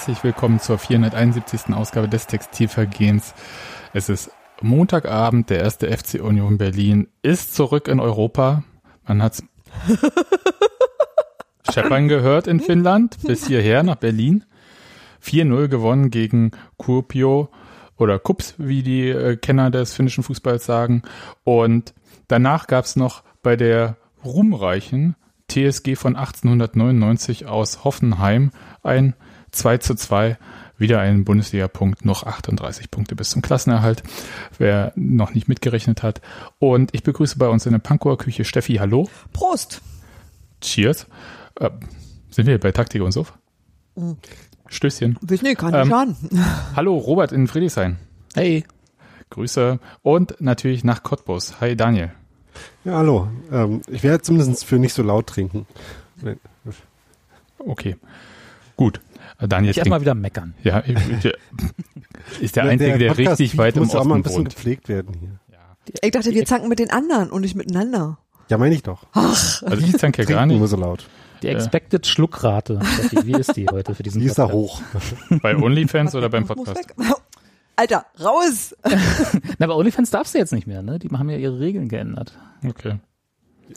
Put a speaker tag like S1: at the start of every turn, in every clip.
S1: herzlich willkommen zur 471. Ausgabe des Textilvergehens. Es ist Montagabend, der erste FC Union Berlin ist zurück in Europa. Man hat's scheppern gehört in Finnland bis hierher nach Berlin. 4-0 gewonnen gegen Kuopio oder Kups, wie die äh, Kenner des finnischen Fußballs sagen. Und danach gab's noch bei der ruhmreichen TSG von 1899 aus Hoffenheim ein 2 zu 2 wieder ein Bundesliga-Punkt, noch 38 Punkte bis zum Klassenerhalt, wer noch nicht mitgerechnet hat. Und ich begrüße bei uns in der Pankower Küche Steffi, hallo.
S2: Prost.
S1: Cheers. Äh, sind wir bei Taktik und Suff?
S2: Mhm.
S1: Stößchen.
S2: Weiß nicht, kann nicht ähm,
S1: Hallo, Robert in Friedrichshain.
S3: Hey.
S1: Grüße. Und natürlich nach Cottbus. Hi, Daniel.
S4: Ja, hallo. Ähm, ich werde zumindest für nicht so laut trinken.
S1: Okay. Gut. Daniel
S3: ich erstmal wieder meckern.
S1: Ja, ist der Einzige, der, der richtig weit im
S4: muss
S1: Osten
S4: auch mal ein bisschen
S1: wohnt.
S4: gepflegt werden hier.
S1: Ja.
S2: Ich dachte, wir zanken mit den anderen und nicht miteinander.
S4: Ja, meine ich doch.
S2: Ach.
S1: Also ich zanke ja gar nicht.
S4: nur so laut.
S3: Die Expected Schluckrate, wie ist die heute für diesen
S4: Die ist da
S3: Podcast?
S4: hoch.
S1: Bei OnlyFans oder beim Podcast?
S2: Alter, raus!
S3: Na, bei OnlyFans darfst du jetzt nicht mehr, ne? Die haben ja ihre Regeln geändert.
S1: Okay.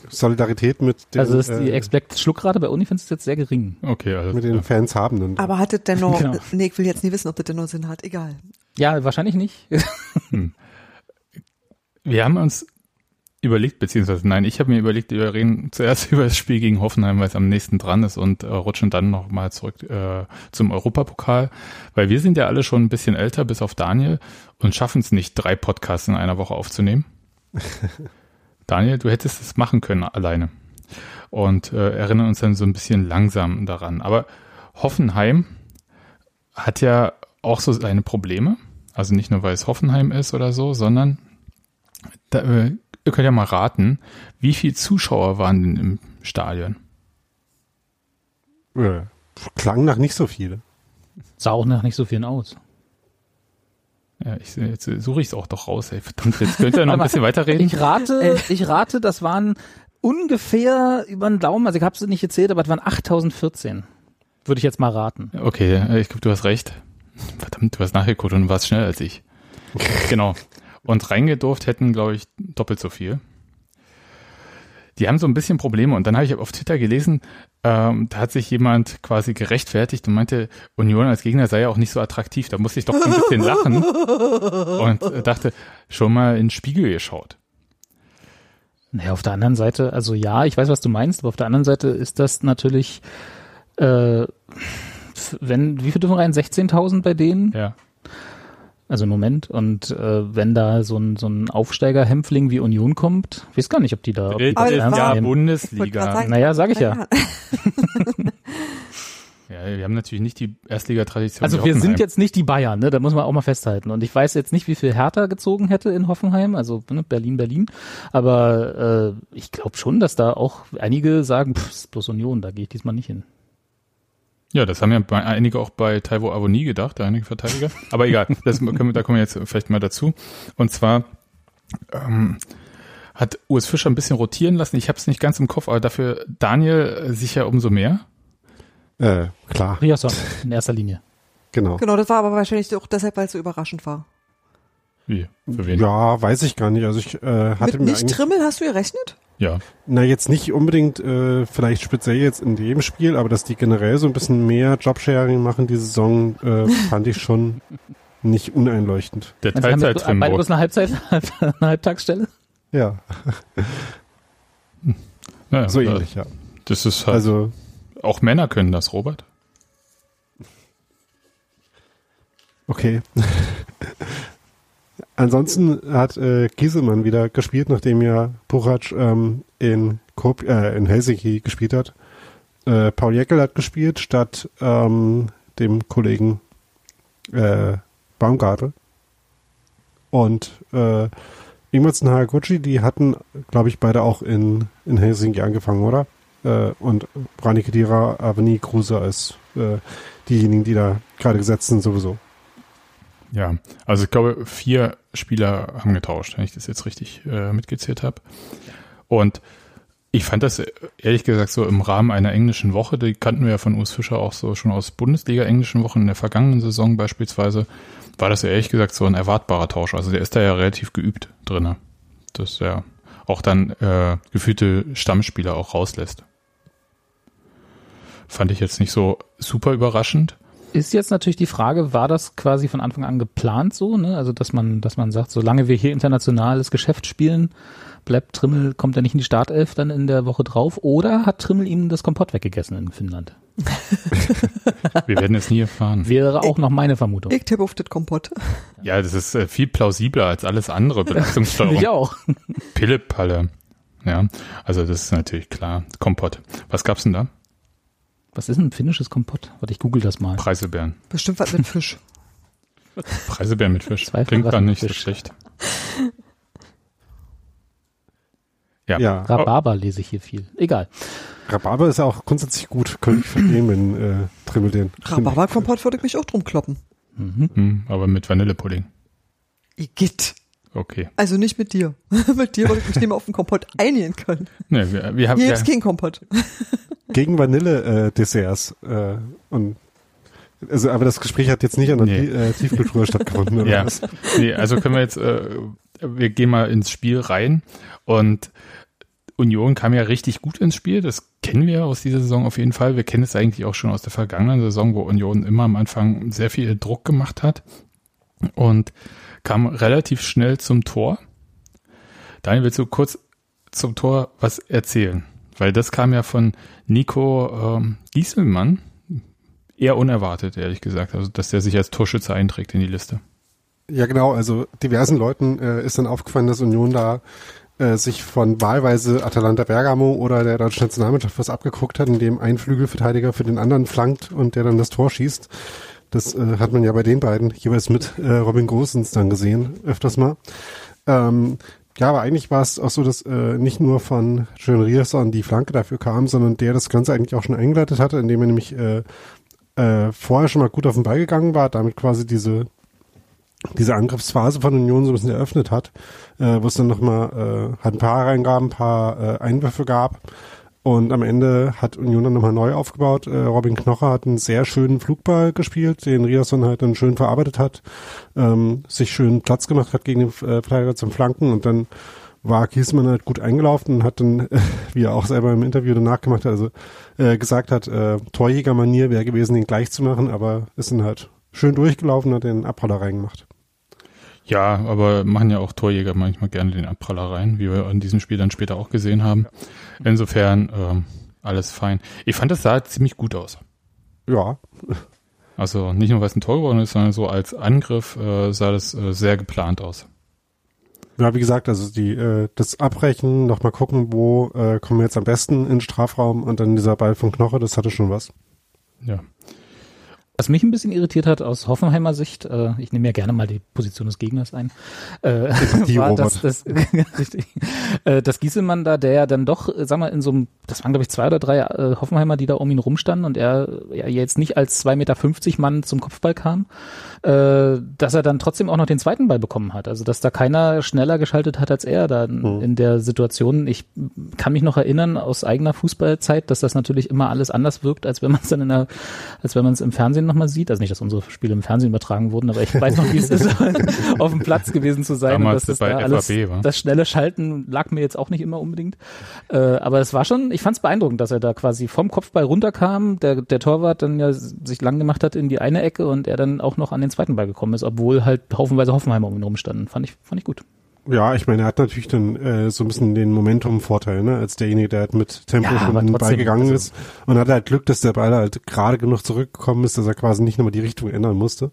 S4: Solidarität mit den,
S3: also ist die
S4: äh,
S3: Expected Schluckrate bei OnlyFans ist jetzt sehr gering.
S1: Okay, also
S4: mit den Fans habenden.
S2: Aber hat das denn noch,
S3: Genau.
S2: nee, ich will jetzt nie wissen, ob das denn noch Sinn hat. Egal.
S3: Ja, wahrscheinlich nicht.
S1: wir haben uns überlegt, beziehungsweise nein, ich habe mir überlegt, wir reden zuerst über das Spiel gegen Hoffenheim, weil es am nächsten dran ist und äh, rutschen dann nochmal zurück äh, zum Europapokal, weil wir sind ja alle schon ein bisschen älter, bis auf Daniel, und schaffen es nicht, drei Podcasts in einer Woche aufzunehmen. Daniel, du hättest es machen können alleine und äh, erinnern uns dann so ein bisschen langsam daran. Aber Hoffenheim hat ja auch so seine Probleme. Also nicht nur, weil es Hoffenheim ist oder so, sondern da, äh, ihr könnt ja mal raten, wie viele Zuschauer waren denn im Stadion?
S4: Äh, klang nach nicht so viel.
S3: Sah auch nach nicht so vielen aus.
S1: Ja, ich, jetzt suche ich es auch doch raus. Ey. Verdammt, jetzt könnt ihr noch ein bisschen weiterreden.
S3: Ich rate, ich rate, das waren ungefähr über den Daumen, also ich habe es nicht gezählt, aber es waren 8014. Würde ich jetzt mal raten.
S1: Okay, äh, ich glaube, du hast recht. Verdammt, du hast nachgeguckt und warst schneller als ich. genau. Und reingedurft hätten, glaube ich, doppelt so viel. Die haben so ein bisschen Probleme. Und dann habe ich auf Twitter gelesen, ähm, da hat sich jemand quasi gerechtfertigt und meinte, Union als Gegner sei ja auch nicht so attraktiv. Da musste ich doch ein bisschen lachen und äh, dachte, schon mal in den Spiegel geschaut.
S3: Naja, auf der anderen Seite, also ja, ich weiß, was du meinst, aber auf der anderen Seite ist das natürlich, äh, wenn, wie viel dürfen rein? 16.000 bei denen?
S1: Ja.
S3: Also im Moment. Und äh, wenn da so ein, so ein Aufsteiger-Hämpfling wie Union kommt, ich weiß gar nicht, ob die da, ob die das
S2: grad
S1: Bundesliga.
S2: sagen.
S3: Naja, sag ich ja.
S1: Ja, wir haben natürlich nicht die Erstligatradition.
S3: Also wir sind jetzt nicht die Bayern, ne? Da muss man auch mal festhalten. Und ich weiß jetzt nicht, wie viel Hertha gezogen hätte in Hoffenheim, also ne, Berlin, Berlin. Aber äh, ich glaube schon, dass da auch einige sagen, pff, ist bloß Union, da gehe ich diesmal nicht hin.
S1: Ja, das haben ja einige auch bei Taiwo Avoni gedacht, einige Verteidiger. Aber egal, das können wir, da kommen wir jetzt vielleicht mal dazu. Und zwar ähm, hat Urs Fischer ein bisschen rotieren lassen. Ich habe es nicht ganz im Kopf, aber dafür Daniel sicher umso mehr.
S4: Äh, klar,
S3: Riasson in erster Linie.
S4: genau.
S2: Genau, das war aber wahrscheinlich auch deshalb, weil es so überraschend war.
S1: Wie? Für wen?
S4: Ja, weiß ich gar nicht. Also ich äh, hatte
S2: Mit
S4: mir
S2: nicht Trimmel hast du gerechnet?
S1: Ja.
S4: na jetzt nicht unbedingt, äh, vielleicht speziell jetzt in dem Spiel, aber dass die generell so ein bisschen mehr Jobsharing machen diese Saison, äh, fand ich schon nicht uneinleuchtend.
S1: Der
S3: wir
S1: Teilzeit
S3: beide bloß eine Halbzeit, eine Halbtagsstelle?
S4: Ja,
S1: ja,
S4: so
S1: äh,
S4: ähnlich, ja.
S1: Das ist halt,
S4: Also
S1: auch Männer können das, Robert.
S4: Okay. Ansonsten hat äh, Gieselmann wieder gespielt, nachdem ja Puchac ähm, in, Kop äh, in Helsinki gespielt hat. Äh, Paul Jäckel hat gespielt statt ähm, dem Kollegen äh, Baumgartel. Und äh, Ingmars und Haraguchi, die hatten, glaube ich, beide auch in, in Helsinki angefangen, oder? Äh, und Rani Kedira, Avani Kruse als äh, diejenigen, die da gerade gesetzt sind, sowieso.
S1: Ja, also ich glaube, vier Spieler haben getauscht, wenn ich das jetzt richtig äh, mitgezählt habe. Und Ich fand das ehrlich gesagt so im Rahmen einer englischen Woche, die kannten wir ja von Urs Fischer auch so schon aus Bundesliga englischen Wochen in der vergangenen Saison beispielsweise, war das ja ehrlich gesagt so ein erwartbarer Tausch. Also der ist da ja relativ geübt drinne, dass er auch dann äh, gefühlte Stammspieler auch rauslässt. Fand ich jetzt nicht so super überraschend.
S3: Ist jetzt natürlich die Frage, war das quasi von Anfang an geplant so, ne? Also dass man, dass man sagt, solange wir hier internationales Geschäft spielen, bleibt Trimmel, kommt er nicht in die Startelf dann in der Woche drauf, oder hat Trimmel ihm das Kompott weggegessen in Finnland?
S1: Wir werden es nie erfahren.
S3: Wäre auch noch meine Vermutung.
S2: Ich tippe auf das Kompott.
S1: Ja, das ist äh, viel plausibler als alles andere Belastungssteuerung.
S3: Ich auch.
S1: Pillepalle. Ja, also das ist natürlich klar. Kompott. Was gab's denn da?
S3: Was ist ein finnisches Kompott? Warte, ich google das mal.
S1: Preiselbeeren.
S2: Bestimmt was mit Fisch.
S1: Preiselbeeren mit Fisch.
S3: Zwei
S1: Klingt gar nicht so schlecht. Ja.
S4: Ja,
S3: Rhabarber lese ich hier viel. Egal.
S4: Rhabarber ist ja auch grundsätzlich gut. Könnte ich verstehen, wenn äh, Trimmel den.
S2: Rhabarber-Kompott würde ich mich auch drum kloppen.
S3: Mhm.
S1: Hm, aber mit Vanillepudding.
S2: Igitt.
S1: Okay.
S2: Also nicht mit dir. mit dir würde ich mich nicht mehr auf den Kompott einigen können.
S1: Ne, wir, wir haben
S2: Hier
S1: ja,
S2: gibt's keinen Kompott.
S4: Gegen Vanille-Desserts. Äh, und also, aber das Gespräch hat jetzt nicht an der
S1: Nee.
S4: Äh, Tiefkultur stattgefunden, oder
S1: Ja.
S4: was?
S1: nee, also können wir jetzt, äh, wir gehen mal ins Spiel rein und Union kam ja richtig gut ins Spiel. Das kennen wir aus dieser Saison auf jeden Fall. Wir kennen es eigentlich auch schon aus der vergangenen Saison, wo Union immer am Anfang sehr viel Druck gemacht hat und kam relativ schnell zum Tor. Daniel, willst du kurz zum Tor was erzählen? Weil das kam ja von Nico ähm, Gieselmann. Eher unerwartet, ehrlich gesagt. Also, dass der sich als Torschütze einträgt in die Liste.
S4: Ja, genau. Also diversen Leuten äh, ist dann aufgefallen, dass Union da äh, sich von wahlweise Atalanta Bergamo oder der deutschen Nationalmannschaft was abgeguckt hat, indem ein Flügelverteidiger für den anderen flankt und der dann das Tor schießt. Das äh, hat man ja bei den beiden jeweils mit äh, Robin Großens dann gesehen, öfters mal. Ähm, ja, aber eigentlich war es auch so, dass äh, nicht nur von Schön Rierson die Flanke dafür kam, sondern der das Ganze eigentlich auch schon eingeleitet hatte, indem er nämlich äh, äh, vorher schon mal gut auf den Ball gegangen war, damit quasi diese diese Angriffsphase von Union so ein bisschen eröffnet hat, äh, wo es dann nochmal äh, halt ein paar Reingaben, ein paar äh, Einwürfe gab. Und am Ende hat Union dann nochmal neu aufgebaut. Äh, Robin Knocher hat einen sehr schönen Flugball gespielt, den Riasson halt dann schön verarbeitet hat, ähm, sich schön Platz gemacht hat gegen den äh, Verteidiger zum Flanken und dann war Kiesmann halt gut eingelaufen und hat dann, wie er auch selber im Interview danach gemacht hat, also äh, gesagt hat, äh, Torjägermanier wäre gewesen, den gleich zu machen, aber ist dann halt schön durchgelaufen und hat den Abroller reingemacht.
S1: Ja, aber machen ja auch Torjäger manchmal gerne den Abpraller rein, wie wir in diesem Spiel dann später auch gesehen haben. Insofern ähm, alles fein. Ich fand, das sah ziemlich gut aus.
S4: Ja,
S1: Also nicht nur, was ein Tor geworden ist, sondern so als Angriff äh, sah das äh, sehr geplant aus.
S4: Ja, wie gesagt, also die äh, das Abbrechen, nochmal gucken, wo äh, kommen wir jetzt am besten in den Strafraum und dann dieser Ball von Knoche, das hatte schon was.
S1: Ja.
S3: Was mich ein bisschen irritiert hat aus Hoffenheimer Sicht, äh, ich nehme ja gerne mal die Position des Gegners ein, äh,
S4: Die,
S3: war,
S4: Robert.
S3: dass, das, richtig, äh, dass Gieselmann da, der ja dann doch, sag mal, in so einem, das waren glaube ich zwei oder drei äh, Hoffenheimer, die da um ihn rumstanden und er ja jetzt nicht als 2,50 Meter Mann zum Kopfball kam, äh, dass er dann trotzdem auch noch den zweiten Ball bekommen hat. Also dass da keiner schneller geschaltet hat als er da in,
S4: Mhm.
S3: in der Situation. Ich kann mich noch erinnern aus eigener Fußballzeit, dass das natürlich immer alles anders wirkt, als wenn man es dann in der, als wenn man es im Fernsehen nochmal sieht. Also nicht, dass unsere Spiele im Fernsehen übertragen wurden, aber ich weiß noch, wie es ist, auf dem Platz gewesen zu sein.
S1: Damals
S3: und dass das
S1: bei
S3: da alles,
S1: FAB, wa?
S3: das schnelle Schalten lag mir jetzt auch nicht immer unbedingt. Äh, aber es war schon, ich fand es beeindruckend, dass er da quasi vom Kopfball runterkam, der, der Torwart dann ja sich lang gemacht hat in die eine Ecke und er dann auch noch an den zweiten Ball gekommen ist, obwohl halt haufenweise Hoffenheimer um ihn rumstanden. Fand ich, fand ich gut.
S4: Ja, ich meine, er hat natürlich dann äh, so ein bisschen den Momentum-Vorteil, ne, als derjenige, der halt mit Tempo
S3: Ja,
S4: schon den Ball gegangen
S3: also-
S4: ist und hat halt Glück, dass der Ball halt gerade genug zurückgekommen ist, dass er quasi nicht nochmal die Richtung ändern musste.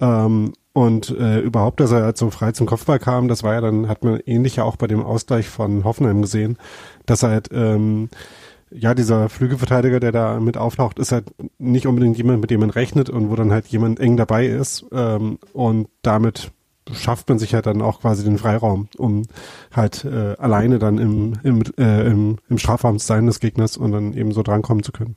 S4: Ähm, und äh, überhaupt, dass er halt so frei zum Kopfball kam, das war ja dann, hat man ähnlich ja auch bei dem Ausgleich von Hoffenheim gesehen, dass er halt ähm, ja, dieser Flügelverteidiger, der da mit auftaucht, ist halt nicht unbedingt jemand, mit dem man rechnet und wo dann halt jemand eng dabei ist. Ähm, und damit schafft man sich halt dann auch quasi den Freiraum, um halt äh, alleine dann im, im, äh, im, im Strafraum zu sein des Gegners und dann eben so drankommen zu können.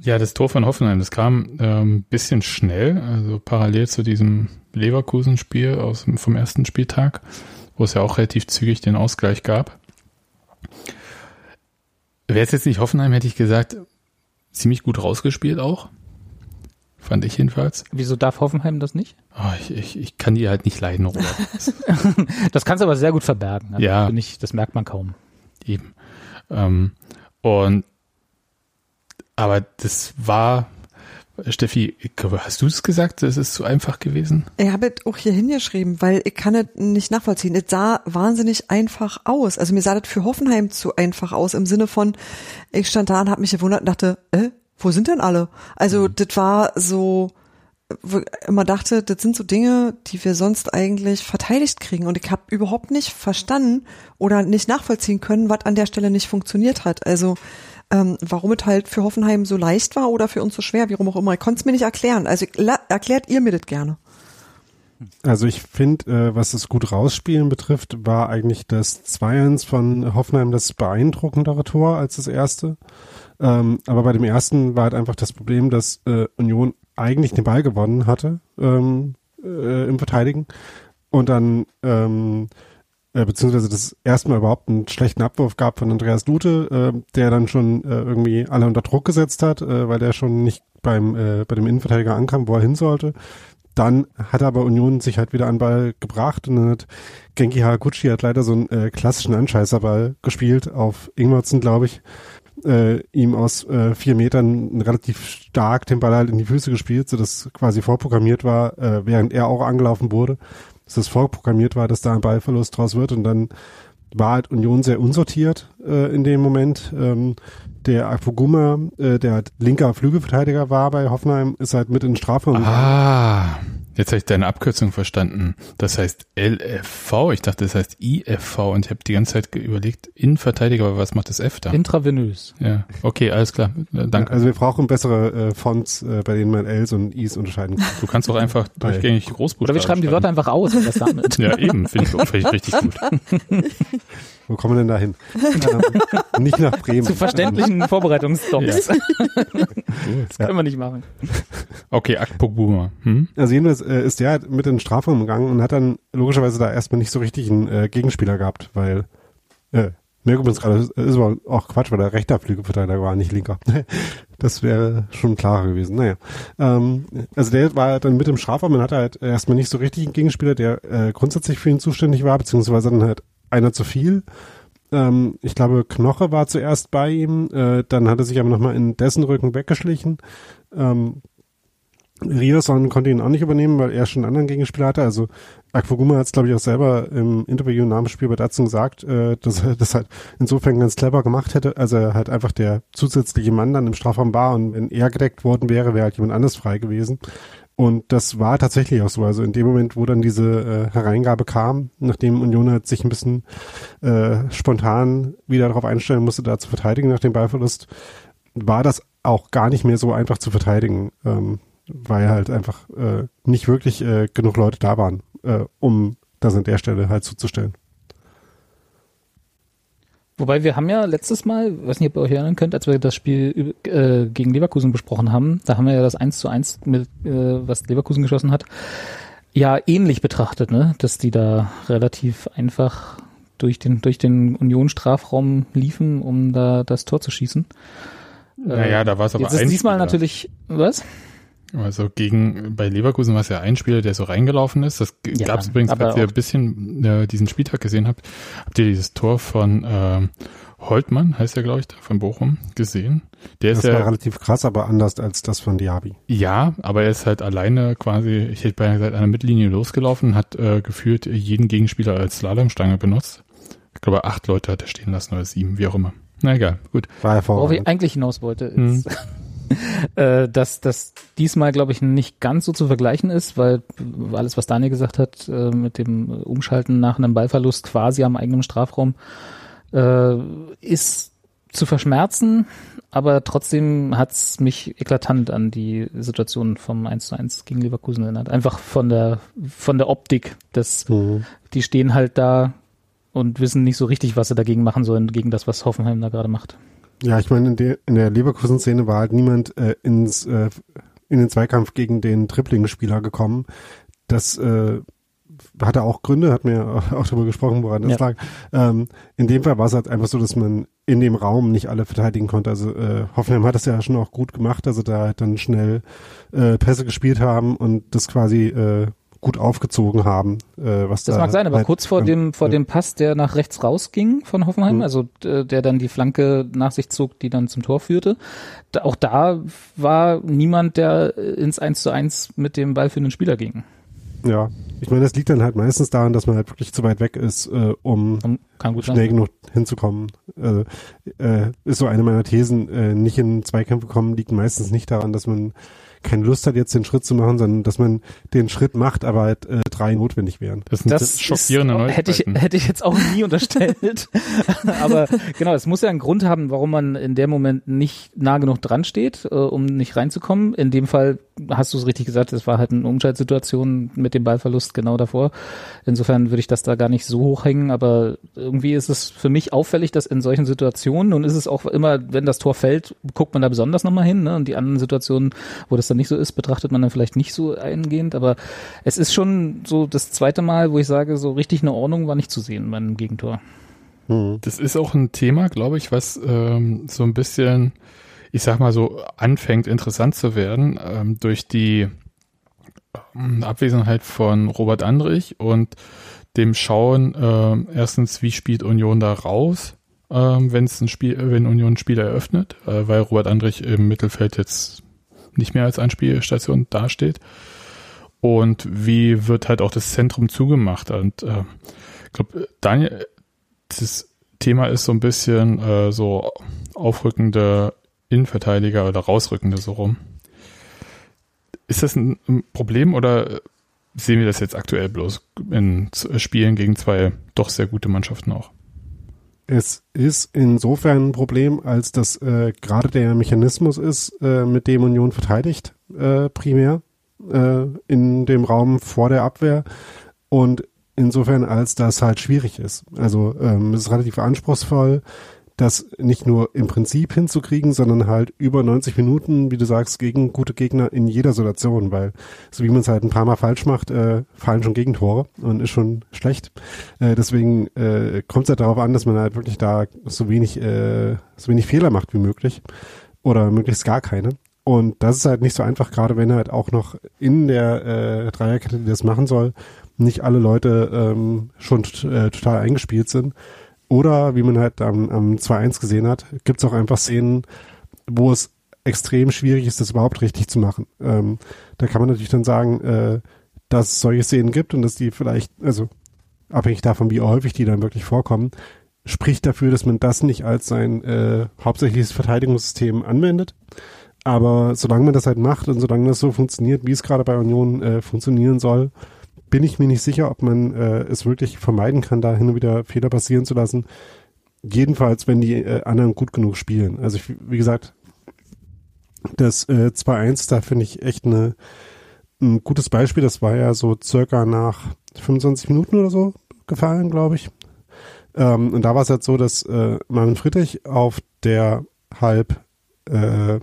S1: Ja, das Tor von Hoffenheim, das kam ähm, bisschen schnell, also parallel zu diesem Leverkusen-Spiel vom ersten Spieltag, wo es ja auch relativ zügig den Ausgleich gab. Wäre es jetzt nicht Hoffenheim, hätte ich gesagt, ziemlich gut rausgespielt auch. Fand ich jedenfalls.
S3: Wieso darf Hoffenheim das nicht?
S1: Oh, ich, ich, ich kann die halt nicht leiden, Robert.
S3: Das kannst du aber sehr gut verbergen. Also
S1: Ja.
S3: Ich, das merkt man kaum.
S1: Eben. Ähm, und aber das war, Steffi, hast du es gesagt, das ist zu einfach gewesen?
S2: Ich habe es auch hier hingeschrieben, weil ich kann es nicht nachvollziehen. Es sah wahnsinnig einfach aus. Also mir sah das für Hoffenheim zu einfach aus im Sinne von, ich stand da und habe mich gewundert und dachte, äh, wo sind denn alle? Also das war so, wo ich immer dachte, das sind so Dinge, die wir sonst eigentlich verteidigt kriegen. Und ich habe überhaupt nicht verstanden oder nicht nachvollziehen können, was an der Stelle nicht funktioniert hat. Also ähm, warum es halt für Hoffenheim so leicht war oder für uns so schwer, wie rum auch immer. Ich konnte es mir nicht erklären. Also erklärt ihr mir das gerne.
S4: Also ich finde, äh, was das gut rausspielen betrifft, war eigentlich das 2-1 von Hoffenheim das beeindruckendere Tor als das erste. Ähm, aber bei dem ersten war halt einfach das Problem, dass äh, Union eigentlich den Ball gewonnen hatte ähm, äh, im Verteidigen und dann ähm, äh, beziehungsweise das erstmal überhaupt einen schlechten Abwurf gab von Andreas Lute, äh, der dann schon äh, irgendwie alle unter Druck gesetzt hat, äh, weil der schon nicht beim äh, bei dem Innenverteidiger ankam, wo er hin sollte. Dann hat aber Union sich halt wieder an Ball gebracht und dann hat Genki Haraguchi hat leider so einen äh, klassischen Anscheißerball gespielt auf Ingwertsen, glaube ich. Äh, ihm aus äh, vier Metern relativ stark den Ball halt in die Füße gespielt, so dass quasi vorprogrammiert war, äh, während er auch angelaufen wurde, das vorprogrammiert war, dass da ein Ballverlust draus wird und dann war halt Union sehr unsortiert äh, in dem Moment. Ähm, der Akpoguma, äh, der halt linker Flügelverteidiger war bei Hoffenheim, ist halt mit in den Strafraum gegangen.
S1: Jetzt habe ich deine Abkürzung verstanden. Das heißt LFV, ich dachte, das heißt IFV und ich habe die ganze Zeit überlegt, Innenverteidiger, aber was macht das F da?
S3: Intravenös.
S1: Ja, okay, alles klar. Danke.
S4: Also wir brauchen bessere äh, Fonts, äh, bei denen man Ls und Is unterscheiden kann.
S1: Du kannst doch einfach durchgängig Großbuchstaben
S3: Oder wir schreiben die Wörter einfach aus und das damit.
S1: Ja, eben, finde ich, find ich richtig gut.
S4: Wo kommen wir denn da hin? ähm, nicht nach Bremen.
S3: Zu verständlichen Vorbereitungsstops. Das können wir nicht machen.
S1: Okay, Akpoguma. Hm?
S4: Also jedenfalls äh, ist der halt mit in den Strafraum gegangen und hat dann logischerweise da erstmal nicht so richtig einen äh, Gegenspieler gehabt, weil äh, mir übrigens gerade ist ist aber auch Quatsch, weil der rechter Flügelverteidiger war, nicht linker. das wäre schon klarer gewesen. Naja. Ähm, also der war dann mit im Strafraum und hatte halt erstmal nicht so richtig einen Gegenspieler, der äh, grundsätzlich für ihn zuständig war, beziehungsweise dann halt einer zu viel. Ähm, ich glaube, Knoche war zuerst bei ihm, äh, dann hat er sich aber nochmal in dessen Rücken weggeschlichen. Ähm, Rierson konnte ihn auch nicht übernehmen, weil er schon einen anderen Gegenspieler hatte. Also Aquaguma hat es, glaube ich, auch selber im Interview nach dem Spiel bei Datsun gesagt, äh, dass er das halt insofern ganz clever gemacht hätte. Also er halt einfach der zusätzliche Mann dann im Strafraum war und wenn er gedeckt worden wäre, wäre halt jemand anders frei gewesen. Und das war tatsächlich auch so. Also in dem Moment, wo dann diese äh, Hereingabe kam, nachdem Union halt sich ein bisschen äh, spontan wieder darauf einstellen musste, da zu verteidigen nach dem Ballverlust, war das auch gar nicht mehr so einfach zu verteidigen, ähm, weil halt einfach äh, nicht wirklich äh, genug Leute da waren, äh, um das an der Stelle halt zuzustellen.
S3: Wobei wir haben ja letztes Mal, weiß nicht, ob ihr euch erinnern könnt, als wir das Spiel äh, gegen Leverkusen besprochen haben, da haben wir ja das 1 zu 1 mit, äh, was Leverkusen geschossen hat, ja ähnlich betrachtet, ne? Dass die da relativ einfach durch den, durch den Union-Strafraum liefen, um da das Tor zu schießen.
S1: Naja, da war es aber
S3: Jetzt ist
S1: ein
S3: diesmal natürlich, was?
S1: Also gegen bei Leverkusen war es ja ein Spieler, der so reingelaufen ist. Das
S3: Ja,
S1: gab es übrigens, als ihr ein bisschen äh, diesen Spieltag gesehen habt, habt ihr dieses Tor von ähm, Holtmann, heißt er, glaube ich, da von Bochum, gesehen. Der
S4: Das
S1: ist
S4: war
S1: ja,
S4: relativ krass, aber anders als das von Diaby.
S1: ja, aber er ist halt alleine quasi, ich hätte beinahe gesagt, an der Mittellinie losgelaufen, hat äh, gefühlt jeden Gegenspieler als Slalomstange benutzt. Ich glaube, acht Leute hat er stehen lassen oder sieben, wie auch immer. Na egal, gut.
S4: War
S3: Worauf ich eigentlich hinaus wollte,
S1: Hm.
S3: äh, dass das diesmal, glaube ich, nicht ganz so zu vergleichen ist, weil alles, was Daniel gesagt hat, äh, mit dem Umschalten nach einem Ballverlust quasi am eigenen Strafraum, äh, ist zu verschmerzen, aber trotzdem hat's mich eklatant an die Situation vom 1 zu 1 gegen Leverkusen erinnert. Einfach von der, von der Optik des,
S4: Mhm.
S3: die stehen halt da und wissen nicht so richtig, was sie dagegen machen sollen, gegen das, was Hoffenheim da gerade macht.
S4: Ja, ich meine, in der, in der Leverkusen-Szene war halt niemand äh, ins, äh, in den Zweikampf gegen den Dribbling-Spieler gekommen. Das äh, hatte auch Gründe, hat mir auch darüber gesprochen, woran das
S3: Ja.
S4: lag. Ähm, in dem Fall war es halt einfach so, dass man in dem Raum nicht alle verteidigen konnte. Also äh, Hoffenheim hat das ja schon auch gut gemacht, dass sie da halt dann schnell äh, Pässe gespielt haben und das quasi äh, gut aufgezogen haben. Äh, was
S3: Das
S4: da
S3: mag sein, aber
S4: halt,
S3: kurz vor
S4: ähm,
S3: dem vor
S4: ja.
S3: dem Pass, der nach rechts rausging von Hoffenheim,
S4: Mhm.
S3: also äh, der dann die Flanke nach sich zog, die dann zum Tor führte. Da, auch da war niemand, der äh, ins 1 zu 1 mit dem Ball für den Spieler ging.
S4: Ja, ich meine, das liegt dann halt meistens daran, dass man halt wirklich zu weit weg ist, äh, um
S3: Kann gut
S4: schnell
S3: sein.
S4: genug hinzukommen. Also, äh, ist so eine meiner Thesen. Äh, nicht in Zweikämpfe kommen liegt meistens nicht daran, dass man keine Lust hat, jetzt den Schritt zu machen, sondern dass man den Schritt macht, aber halt äh, drei notwendig wären.
S1: Das sind
S3: Das
S1: schockierende
S3: ist, hätte ich hätte ich jetzt auch nie unterstellt. Aber genau, es muss ja einen Grund haben, warum man in dem Moment nicht nah genug dran steht, äh, um nicht reinzukommen. In dem Fall hast du es richtig gesagt, es war halt eine Umschaltsituation mit dem Ballverlust genau davor. Insofern würde ich das da gar nicht so hochhängen, aber irgendwie ist es für mich auffällig, dass in solchen Situationen und ist es auch immer, wenn das Tor fällt, guckt man da besonders nochmal hin, ne? Und die anderen Situationen, wo das dann nicht so ist, betrachtet man dann vielleicht nicht so eingehend, aber es ist schon so das zweite Mal, wo ich sage, so richtig eine Ordnung war nicht zu sehen beim Gegentor.
S4: Hm.
S1: Das ist auch ein Thema, glaube ich, was ähm, so ein bisschen, ich sag mal so, anfängt interessant zu werden ähm, durch die ähm, Abwesenheit von Robert Andrich und dem Schauen ähm, erstens, wie spielt Union da raus, ähm, wenn es ein Spiel, wenn Union ein Spiel eröffnet, äh, weil Robert Andrich im Mittelfeld jetzt nicht mehr als Anspielstation dasteht. Und wie wird halt auch das Zentrum zugemacht? Und äh, ich glaube, Daniel, das Thema ist so ein bisschen äh, so aufrückende Innenverteidiger oder rausrückende so rum. Ist das ein Problem oder sehen wir das jetzt aktuell bloß in Spielen gegen zwei doch sehr gute Mannschaften auch?
S4: Es ist insofern ein Problem, als das äh, gerade der Mechanismus ist, äh, mit dem Union verteidigt, äh, primär äh, in dem Raum vor der Abwehr und insofern, als das halt schwierig ist. Also ähm, es ist relativ anspruchsvoll, das nicht nur im Prinzip hinzukriegen, sondern halt über 90 Minuten, wie du sagst, gegen gute Gegner in jeder Situation, weil so wie man es halt ein paar Mal falsch macht, äh, fallen schon Gegentore und ist schon schlecht. Äh, deswegen äh, kommt es halt darauf an, dass man halt wirklich da so wenig, äh, so wenig Fehler macht wie möglich oder möglichst gar keine. Und das ist halt nicht so einfach, gerade wenn halt auch noch in der äh, Dreierkette, die das machen soll, nicht alle Leute ähm, schon äh, total eingespielt sind. Oder wie man halt am, am 2-1 gesehen hat, gibt es auch einfach Szenen, wo es extrem schwierig ist, das überhaupt richtig zu machen. Ähm, da kann man natürlich dann sagen, äh, dass es solche Szenen gibt und dass die vielleicht, also abhängig davon, wie häufig die dann wirklich vorkommen, spricht dafür, dass man das nicht als sein äh, hauptsächliches Verteidigungssystem anwendet. Aber solange man das halt macht und solange das so funktioniert, wie es gerade bei Union äh, funktionieren soll, bin ich mir nicht sicher, ob man äh, es wirklich vermeiden kann, da hin und wieder Fehler passieren zu lassen. Jedenfalls, wenn die äh, anderen gut genug spielen. Also ich, wie gesagt, das äh, 2-1, da finde ich echt eine, ein gutes Beispiel. Das war ja so circa nach 25 Minuten oder so gefallen, glaube ich. Ähm, und da war es halt so, dass äh, Marvin Friedrich auf der halb äh,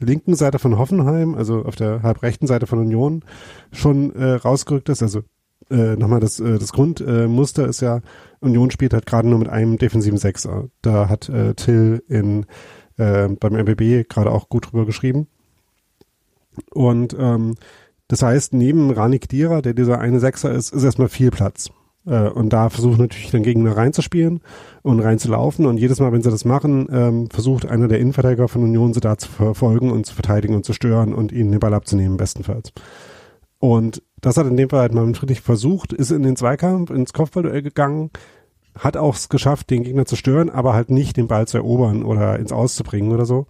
S4: linken Seite von Hoffenheim, also auf der halb rechten Seite von Union, schon äh, rausgerückt ist. Also äh, nochmal das, äh, das Grundmuster äh, ist ja, Union spielt halt gerade nur mit einem defensiven Sechser. Da hat äh, Till in äh, beim RBB gerade auch gut drüber geschrieben. Und ähm, das heißt, neben Ranik Dira, der dieser eine Sechser ist, ist erstmal viel Platz. Äh, und da versuchen natürlich dann Gegner reinzuspielen und reinzulaufen. Und jedes Mal, wenn sie das machen, ähm, versucht einer der Innenverteidiger von Union sie da zu verfolgen und zu verteidigen und zu stören und ihnen den Ball abzunehmen, bestenfalls. Und das hat in dem Fall halt Marvin Friedrich versucht, ist in den Zweikampf, ins Kopfballduell gegangen, hat auch es geschafft, den Gegner zu stören, aber halt nicht den Ball zu erobern oder ins Auszubringen oder so,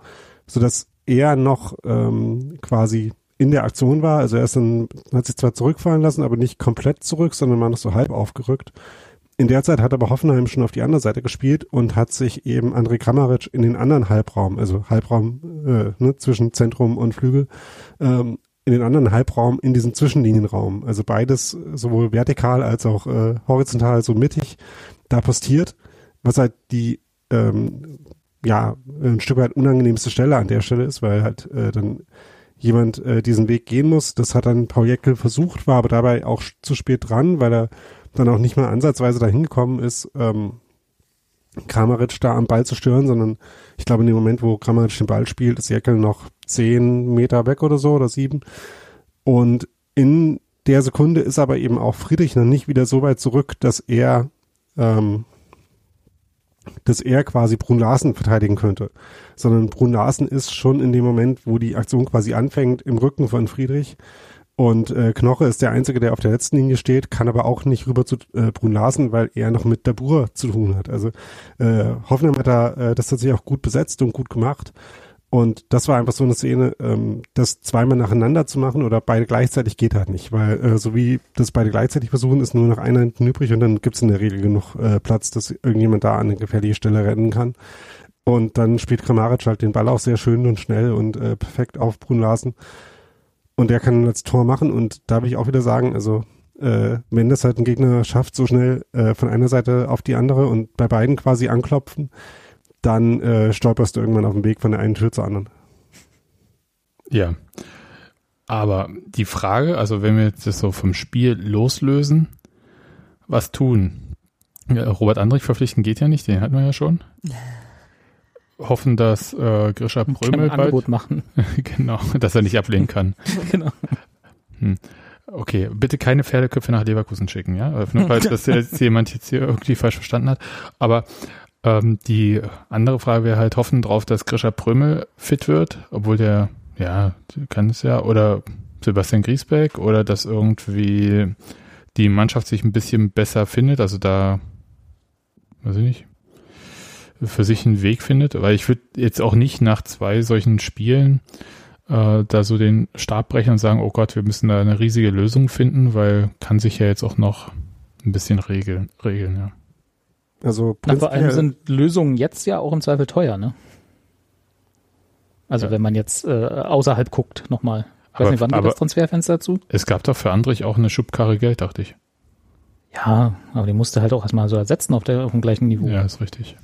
S4: sodass er noch ähm, quasi in der Aktion war. Also er ist dann, hat sich zwar zurückfallen lassen, aber nicht komplett zurück, sondern war noch so halb aufgerückt. In der Zeit hat aber Hoffenheim schon auf die andere Seite gespielt und hat sich eben André Kramaric in den anderen Halbraum, also Halbraum äh, ne, zwischen Zentrum und Flügel, ähm, in den anderen Halbraum in diesen Zwischenlinienraum. Also beides sowohl vertikal als auch äh, horizontal so mittig da postiert, was halt die ähm, ja ein Stück weit unangenehmste Stelle an der Stelle ist, weil halt äh, dann jemand äh, diesen Weg gehen muss. Das hat dann Paul Jeckel versucht, war aber dabei auch zu spät dran, weil er dann auch nicht mal ansatzweise dahin gekommen ist, ähm, Kramaric da am Ball zu stören, sondern ich glaube in dem Moment, wo Kramaric den Ball spielt, ist Jeckel noch zehn Meter weg oder so oder sieben. Und in der Sekunde ist aber eben auch Friedrich noch nicht wieder so weit zurück, dass er ähm, dass er quasi Brun Larsen verteidigen könnte, sondern Brun Larsen ist schon in dem Moment, wo die Aktion quasi anfängt, im Rücken von Friedrich und äh, Knoche ist der Einzige, der auf der letzten Linie steht, kann aber auch nicht rüber zu äh, Brun Larsen, weil er noch mit Dabur zu tun hat. Also äh, Hoffenheim hat da äh, das tatsächlich auch gut besetzt und gut gemacht. Und das war einfach so eine Szene, ähm, das zweimal nacheinander zu machen oder beide gleichzeitig geht halt nicht, weil äh, so wie das beide gleichzeitig versuchen, ist nur noch einer hinten übrig und dann gibt's in der Regel genug äh, Platz, dass irgendjemand da an eine gefährliche Stelle rennen kann. Und dann spielt Kramaric halt den Ball auch sehr schön und schnell und äh, perfekt auf Brun Larsen. Und der kann das Tor machen und da will ich auch wieder sagen, also äh, wenn das halt ein Gegner schafft, so schnell äh, von einer Seite auf die andere und bei beiden quasi anklopfen, dann äh, stolperst du irgendwann auf dem Weg von der einen Tür zur anderen.
S1: Ja. Aber die Frage, also wenn wir jetzt das so vom Spiel loslösen, was tun? Robert Andrich verpflichten geht ja nicht, den hatten wir ja schon. Hoffen, dass äh, Grisha Prömel
S3: bald Angebot machen.
S1: genau, dass er nicht ablehnen kann.
S3: genau.
S1: Hm. Okay, bitte keine Pferdeköpfe nach Leverkusen schicken, ja? Nur falls das jetzt jemand jetzt hier irgendwie falsch verstanden hat. Aber ähm, die andere Frage wäre halt hoffen drauf, dass Grisha Prömel fit wird, obwohl der, ja, kann es ja, oder Sebastian Griesbeck oder dass irgendwie die Mannschaft sich ein bisschen besser findet, also da, weiß ich nicht, für sich einen Weg findet, weil ich würde jetzt auch nicht nach zwei solchen Spielen äh, da so den Stab brechen und sagen, oh Gott, wir müssen da eine riesige Lösung finden, weil kann sich ja jetzt auch noch ein bisschen regeln, regeln, ja.
S4: Also
S3: Na, vor allem sind Lösungen jetzt ja auch im Zweifel teuer, ne? Also
S1: Ja.
S3: wenn man jetzt äh, außerhalb guckt, nochmal. Ich weiß
S1: Aber-
S3: nicht, wann geht
S1: aber-
S3: das Transferfenster dazu?
S1: Es gab doch für Andrich auch eine Schubkarre Geld, dachte ich.
S3: Ja, aber die musste halt auch erstmal so ersetzen auf, der, auf dem gleichen Niveau.
S1: Ja, ist richtig.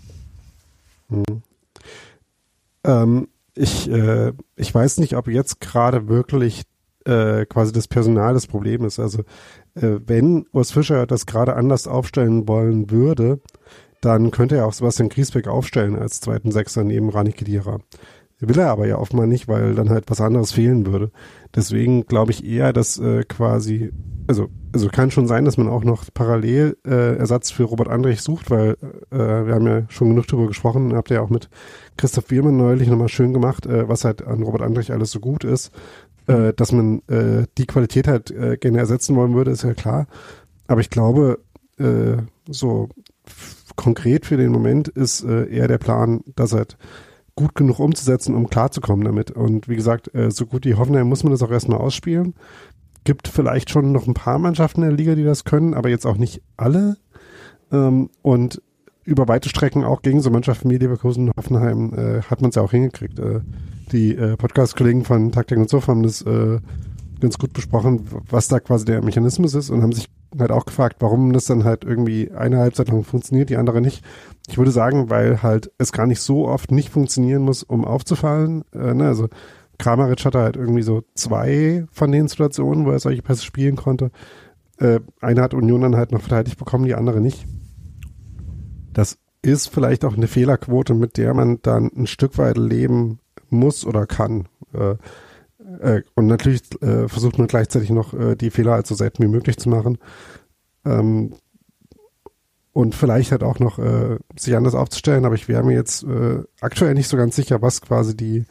S4: Ähm, ich, äh, ich weiß nicht, ob jetzt gerade wirklich äh, quasi das Personal das Problem ist. Also äh, wenn Urs Fischer das gerade anders aufstellen wollen würde, dann könnte er auch Sebastian Griesbeck aufstellen als zweiten Sechser neben Rani Kedira. Will er aber ja offenbar nicht, weil dann halt was anderes fehlen würde. Deswegen glaube ich eher, dass äh, quasi, also, also kann schon sein, dass man auch noch parallel äh, Ersatz für Robert Andrich sucht, weil äh, wir haben ja schon genug darüber gesprochen, habt ihr ja auch mit Christoph Wiermann neulich nochmal schön gemacht, äh, was halt an Robert Andrich alles so gut ist. Äh, dass man äh, die Qualität halt äh, gerne ersetzen wollen würde, ist ja klar. Aber ich glaube, äh, so konkret für den Moment ist äh, eher der Plan, das halt gut genug umzusetzen, um klarzukommen damit. Und wie gesagt, äh, so gut wie Hoffenheim muss man das auch erstmal ausspielen. Gibt vielleicht schon noch ein paar Mannschaften in der Liga, die das können, aber jetzt auch nicht alle. Ähm, und über weite Strecken auch gegen so Mannschaften wie Leverkusen und Hoffenheim äh, hat man es ja auch hingekriegt. Äh, die äh, Podcast-Kollegen von Taktik und Sof haben das ganz gut besprochen, was da quasi der Mechanismus ist und haben sich halt auch gefragt, warum das dann halt irgendwie eine Halbzeit lang funktioniert, die andere nicht. Ich würde sagen, weil halt es gar nicht so oft nicht funktionieren muss, um aufzufallen. Äh, ne? Also Kramaric hatte halt irgendwie so zwei von den Situationen, wo er solche Pässe spielen konnte. Äh, eine hat Union dann halt noch verteidigt bekommen, die andere nicht. Das ist vielleicht auch eine Fehlerquote, mit der man dann ein Stück weit leben muss oder kann. Äh, äh, und natürlich äh, versucht man gleichzeitig noch äh, die Fehler halt so selten wie möglich zu machen. Ähm, und vielleicht halt auch noch äh, sich anders aufzustellen, aber ich wäre mir jetzt äh, aktuell nicht so ganz sicher, was quasi die,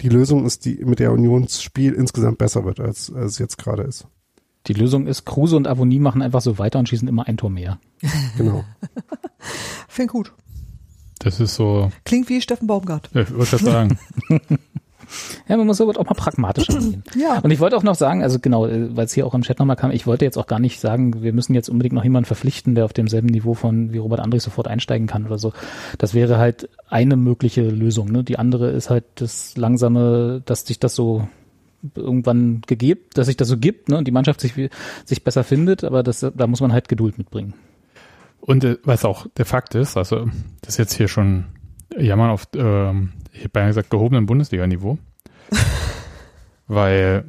S4: die Lösung ist, die mit der Unionsspiel insgesamt besser wird, als, als es jetzt gerade ist.
S3: Die Lösung ist, Kruse und Avonie machen einfach so weiter und schießen immer ein Tor mehr.
S4: Genau.
S2: Finde gut.
S1: Das ist so,
S2: Klingt wie Steffen Baumgart.
S1: ja, ich würde das sagen.
S3: Ja, man muss sowas auch mal pragmatisch angehen.
S2: Ja.
S3: Und ich wollte auch noch sagen, also genau, äh, weil es hier auch im Chat nochmal kam, ich wollte jetzt auch gar nicht sagen, wir müssen jetzt unbedingt noch jemanden verpflichten, der auf demselben Niveau von wie Robert Andrich sofort einsteigen kann oder so. Das wäre halt eine mögliche Lösung. Ne? Die andere ist halt das langsame, dass sich das so irgendwann gegeben, dass sich das so gibt ne? und die Mannschaft sich, wie- sich besser findet, aber das, da muss man halt Geduld mitbringen.
S1: Und äh, was auch der Fakt ist, also das ist jetzt hier schon Jammern auf, ähm, ich hätte beinahe gesagt, gehobenen Bundesliga-Niveau. weil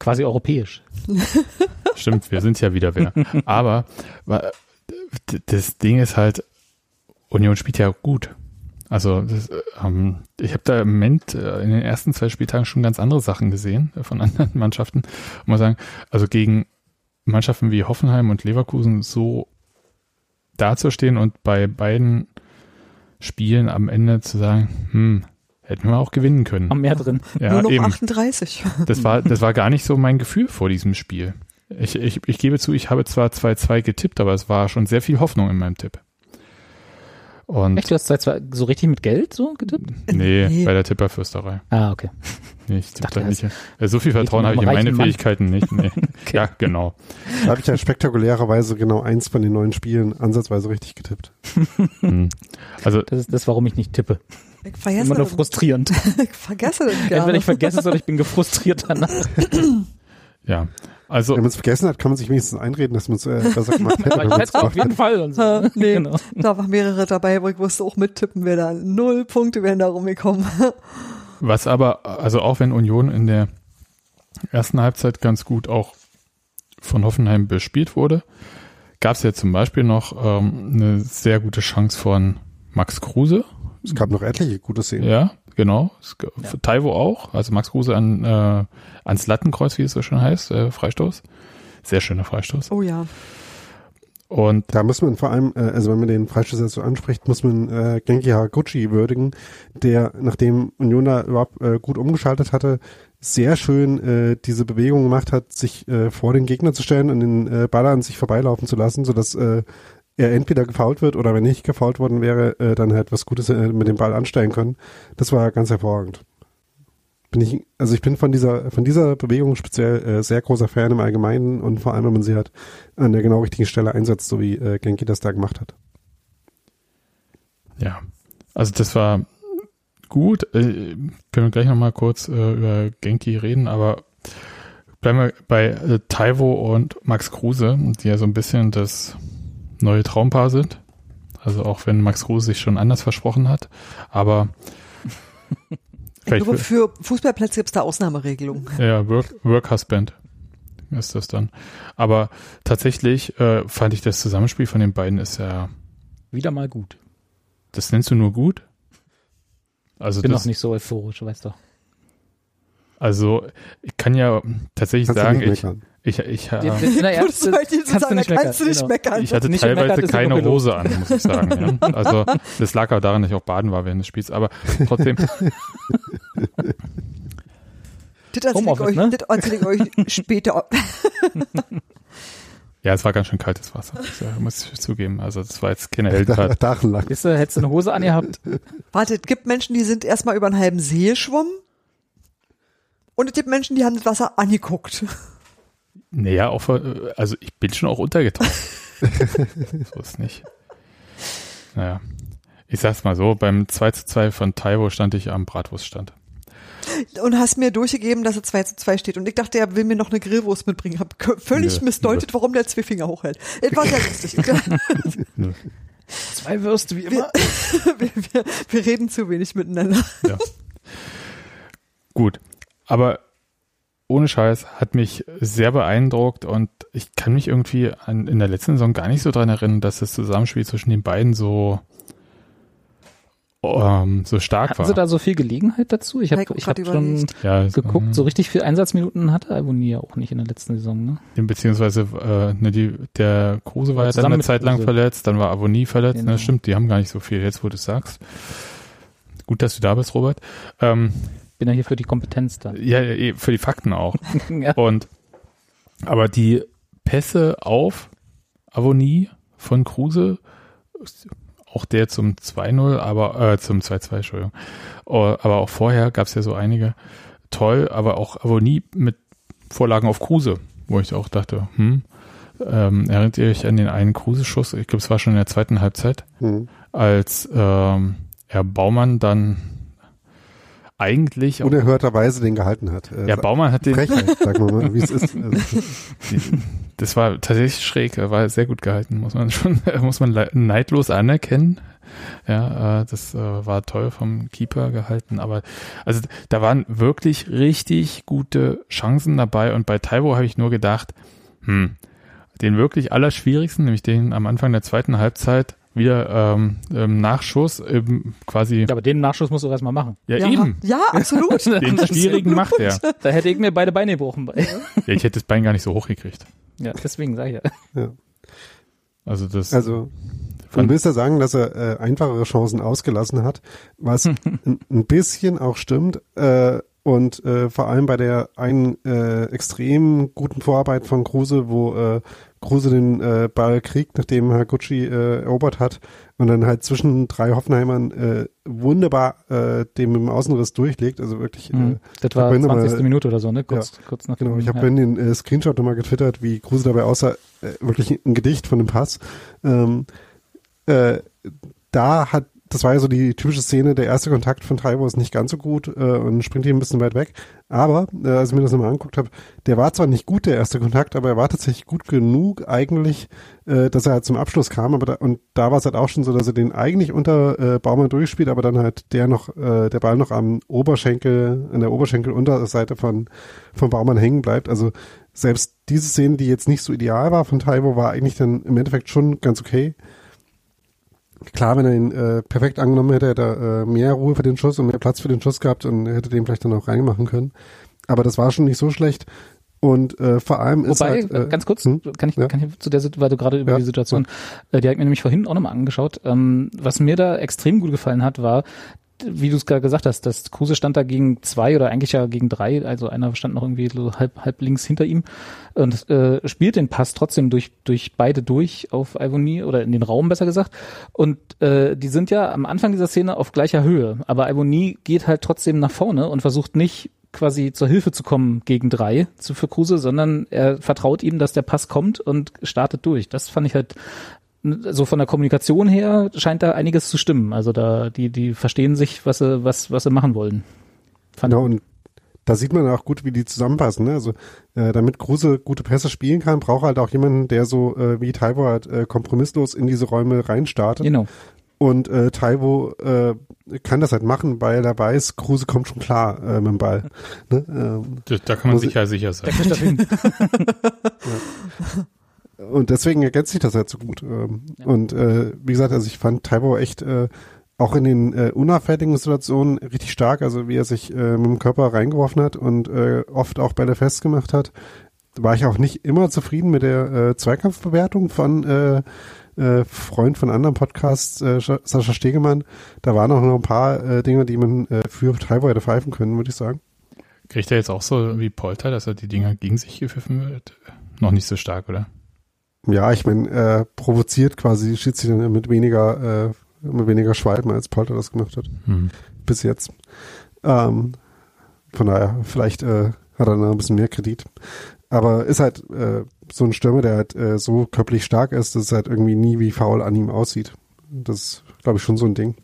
S3: Quasi europäisch.
S1: Stimmt, wir sind ja wieder wer. Aber das Ding ist halt, Union spielt ja gut. Also das, ähm, ich habe da im Moment äh, in den ersten zwei Spieltagen schon ganz andere Sachen gesehen äh, von anderen Mannschaften. Und mal sagen, also gegen Mannschaften wie Hoffenheim und Leverkusen so dazustehen und bei beiden Spielen am Ende zu sagen, hm, hätten wir auch gewinnen können.
S3: Haben mehr drin.
S1: Ja,
S2: Nur noch
S1: eben.
S2: 38.
S1: Das war, das war gar nicht so mein Gefühl vor diesem Spiel. Ich, ich, ich gebe zu, ich habe zwar 2-2 getippt, aber es war schon sehr viel Hoffnung in meinem Tipp. Und
S3: Echt, du hast seit zwei, so richtig mit Geld so getippt?
S1: nee,
S2: Nee.
S1: bei der Tipperfürsterei.
S3: Ah, okay.
S1: Nee, ich tippe
S3: Dachte,
S1: da nicht. Äh, So viel Vertrauen habe ich in meine
S3: Mann.
S1: Fähigkeiten nicht. Nee. Ja, genau.
S4: Da habe ich ja spektakulärerweise genau eins von den neuen Spielen ansatzweise richtig getippt.
S1: Hm. Also
S3: Das ist das, warum ich nicht tippe.
S2: Ich vergesse,
S3: Immer nur frustrierend.
S2: ich vergesse das
S3: Entweder
S2: gerne.
S3: ich vergesse es oder ich bin gefrustriert danach.
S1: Ja, also
S4: Wenn man es vergessen hat, kann man sich wenigstens einreden, dass man es äh, besser gemacht hätte.
S3: Ich hätte auf jeden. Fall. Und so.
S2: Äh, nee,
S3: Genau.
S2: da waren mehrere dabei, wo ich wusste, auch mittippen wir da. Null Punkte wären da rumgekommen.
S1: Was aber, also auch wenn Union in der ersten Halbzeit ganz gut auch von Hoffenheim bespielt wurde, gab es ja zum Beispiel noch ähm, eine sehr gute Chance von Max Kruse.
S4: Es gab noch etliche gute Szenen.
S1: Ja, genau. G- Taiwo auch, also Max Kruse an, äh, ans Lattenkreuz, wie es so schön heißt, äh, Freistoß. Sehr schöner Freistoß.
S2: Oh ja.
S1: Und
S4: Da muss man vor allem, äh, also wenn man den Freistoß jetzt so anspricht, muss man äh, Genki Haraguchi würdigen, der, nachdem Union da überhaupt äh, gut umgeschaltet hatte, sehr schön äh, diese Bewegung gemacht hat, sich äh, vor den Gegner zu stellen und den äh, Ball an sich vorbeilaufen zu lassen, sodass äh, er entweder gefault wird oder wenn nicht gefault worden wäre, äh, dann halt was Gutes äh, mit dem Ball anstellen können. Das war ganz hervorragend. Bin ich, also ich bin von dieser, von dieser Bewegung speziell äh, sehr großer Fan im Allgemeinen und vor allem, wenn man sie halt an der genau richtigen Stelle einsetzt, so wie äh, Genki das da gemacht hat.
S1: ja, also das war gut. Äh, können wir gleich nochmal kurz äh, über Genki reden, aber bleiben wir bei äh, Taiwo und Max Kruse, die ja so ein bisschen das neue Traumpaar sind. Also auch wenn Max Kruse sich schon anders versprochen hat, aber
S2: Ich glaube, für Fußballplätze gibt es da Ausnahmeregelungen.
S1: Ja, Work, Work Husband ist das dann. Aber tatsächlich äh, fand ich das Zusammenspiel von den beiden ist ja,
S3: Wieder mal gut.
S1: das nennst du nur gut? Also
S3: Bin
S1: das,
S3: noch nicht so euphorisch, weißt du.
S1: also ich kann ja tatsächlich
S4: Kannst
S1: sagen, ich,
S4: meckern.
S1: Ich, ich, äh,
S3: kannst du nicht meckern,
S2: meckern.
S1: ich hatte
S3: Nicht
S1: teilweise keine. Hose an, muss ich sagen. Ja. Also das lag auch daran, dass ich auch baden war während des Spiels, aber trotzdem,
S2: Das erzähle ich euch,
S3: ne?
S2: das erzähle ich euch später.
S1: ja, es war ganz schön kaltes Wasser, muss ich zugeben. Also das war jetzt keine Heldentat.
S4: Dachenlang.
S3: Weißt du, hättest du eine Hose angehabt?
S2: Warte, es gibt Menschen, die sind erstmal über einen halben See geschwommen. Und es gibt Menschen, die haben das Wasser angeguckt.
S1: Naja, auch, für- also ich bin schon auch untergetaucht. so ist nicht. Naja. Ich sag's mal so, beim 2 zu 2 von Taiwo stand ich am Bratwurststand.
S2: Und hast mir durchgegeben, dass es 2 zu 2 steht. Und ich dachte, er will mir noch eine Grillwurst mitbringen. Hab völlig
S1: Nö,
S2: missdeutet, warum der zwei Finger hochhält. Es war sehr lustig. wir,
S3: Zwei Würste wie immer.
S2: wir, wir reden zu wenig miteinander.
S1: Ja. Gut. Aber ohne Scheiß hat mich sehr beeindruckt und ich kann mich irgendwie an, in der letzten Saison gar nicht so dran erinnern, dass das Zusammenspiel zwischen den beiden so, ähm, so stark
S3: Hatten
S1: war.
S3: sie da so viel Gelegenheit dazu? Ich habe ich hab schon
S1: ja,
S3: geguckt, so richtig viel Einsatzminuten hatte Alboni ja auch nicht in der letzten Saison. Ne?
S1: Beziehungsweise äh, ne, die, der Kruse war ja dann eine Zeit lang
S3: Kruse.
S1: verletzt, dann war Avonie verletzt.
S3: Genau.
S1: Ne, stimmt, die haben gar nicht so viel, jetzt wo du es sagst. Gut, dass du da bist, Robert. Ähm,
S3: Bin ja hier für die Kompetenz da.
S1: ja, eh, für die Fakten auch.
S3: ja.
S1: Und aber die Pässe auf Avonie von Kruse, auch der zum 2-0, aber äh, zum 2-2, Entschuldigung. Oh, aber auch vorher gab es ja so einige toll, aber auch Avonie mit Vorlagen auf Kruse, wo ich auch dachte, hm, ähm, erinnert ihr euch an den einen Kruse-Schuss? Ich glaube, es war schon in der zweiten Halbzeit,
S4: Hm.
S1: als ähm, Herr Baumann dann eigentlich
S4: Unerhörterweise den gehalten hat. Äh,
S1: ja, Baumann hat den,
S4: Frechheit, sagen wir mal, wie es ist. Also,
S1: das war tatsächlich schräg, war sehr gut gehalten, muss man schon, muss man neidlos anerkennen. Ja, äh, das äh, war toll vom Keeper gehalten, aber also da waren wirklich richtig gute Chancen dabei und bei Taiwo habe ich nur gedacht, hm, den wirklich allerschwierigsten, nämlich den am Anfang der zweiten Halbzeit, wieder ähm, ähm, Nachschuss ähm, quasi.
S3: Ja, aber den Nachschuss musst du erstmal machen.
S1: Ja,
S2: ja,
S1: eben.
S2: Ja, absolut.
S1: Den schwierigen macht er.
S3: Da hätte ich mir beide Beine gebrochen bei.
S1: Ja, ich hätte das Bein gar nicht so hochgekriegt.
S3: Ja, deswegen sage ich ja.
S4: Ja.
S1: Also das.
S4: Also man willst ja sagen, dass er äh, einfachere Chancen ausgelassen hat, was ein, ein bisschen auch stimmt. Äh, und äh, vor allem bei der einen äh, extrem guten Vorarbeit von Kruse, wo äh, Kruse den äh, Ball kriegt, nachdem Haguchi äh, erobert hat und dann halt zwischen drei Hoffenheimern äh, wunderbar äh, dem im Außenriss durchlegt. Also wirklich, äh,
S3: Mhm. Das war
S4: vorhin noch
S3: 20.
S4: mal-
S3: Minute oder so, ne? Kurz, kurz nach
S4: Genau, ich habe
S3: ja.
S4: den äh, Screenshot nochmal getwittert, wie Kruse dabei aussah. Äh, wirklich ein Gedicht von dem Pass. Ähm, äh, da hat, das war ja so die typische Szene, der erste Kontakt von Taiwo ist nicht ganz so gut äh, und springt hier ein bisschen weit weg. Aber, äh, als ich mir das nochmal angeguckt habe, der war zwar nicht gut, der erste Kontakt, aber er war tatsächlich gut genug eigentlich, äh, dass er halt zum Abschluss kam. Aber da, und da war es halt auch schon so, dass er den eigentlich unter äh, Baumann durchspielt, aber dann halt der noch, äh, der Ball noch am Oberschenkel, an der Oberschenkelunterseite von, von Baumann hängen bleibt. Also selbst diese Szene, die jetzt nicht so ideal war von Taiwo, war eigentlich dann im Endeffekt schon ganz okay. Klar, wenn er ihn äh, perfekt angenommen hätte, hätte er äh, mehr Ruhe für den Schuss und mehr Platz für den Schuss gehabt und hätte den vielleicht dann auch reinmachen können. Aber das war schon nicht so schlecht. Und äh, vor allem ist
S3: Wobei,
S4: halt, äh,
S3: ganz kurz,
S4: hm?
S3: kann ich,
S4: Ja.
S3: kann ich zu der, Sit- weil du gerade über
S4: Ja.
S3: die Situation, äh, die habe ich mir nämlich vorhin auch nochmal angeschaut. Ähm, was mir da extrem gut gefallen hat, war, wie du es gerade gesagt hast, dass Kruse stand da gegen zwei oder eigentlich ja gegen drei, also einer stand noch irgendwie so halb, halb links hinter ihm und äh, spielt den Pass trotzdem durch, durch beide durch auf Ivonie oder in den Raum besser gesagt. Und äh, die sind ja am Anfang dieser Szene auf gleicher Höhe, aber Ivonie geht halt trotzdem nach vorne und versucht nicht quasi zur Hilfe zu kommen gegen drei zu für Kruse, sondern er vertraut ihm, dass der Pass kommt und startet durch. Das fand ich halt so von der Kommunikation her scheint da einiges zu stimmen. Also da die die verstehen sich, was sie was was sie machen wollen. Fand
S4: Genau, und da sieht man auch gut, wie die zusammenpassen. Ne? Also äh, damit Kruse gute Pässe spielen kann, braucht halt auch jemanden, der so äh, wie Taiwo halt äh, kompromisslos in diese Räume reinstartet.
S3: genau.
S4: Und äh, Taiwo äh, kann das halt machen, weil er weiß, Kruse kommt schon klar äh, mit dem Ball. Ne? Ähm,
S1: da, da kann man sicher sicher sein.
S3: hin.
S4: und deswegen ergänzt sich das halt so gut. Ähm, Und äh, wie gesagt, also ich fand Taiwo echt äh, auch in den äh, unauffälligen Situationen richtig stark, also wie er sich äh, mit dem Körper reingeworfen hat und äh, oft auch Bälle festgemacht hat. War ich auch nicht immer zufrieden mit der äh, Zweikampfbewertung von äh, äh, Freund von anderen Podcasts, äh, Scha- Sascha Stegemann. Da waren auch noch ein paar äh, Dinge, die man äh, für Taiwo hätte pfeifen können, würde ich sagen.
S1: Kriegt er jetzt auch so wie Polter, dass er die Dinger gegen sich gepfiffen wird? Noch nicht so stark, oder?
S4: Ja, ich meine, äh, provoziert quasi Schiedsrichter mit weniger, äh, mit weniger Schwalben, als Polter das gemacht hat.
S1: Hm.
S4: Bis jetzt. Ähm, von daher, vielleicht äh, hat er noch ein bisschen mehr Kredit. Aber ist halt äh, so ein Stürmer, der halt äh, so körperlich stark ist, dass es halt irgendwie nie wie faul an ihm aussieht. Das ist, glaube ich, schon so ein Ding.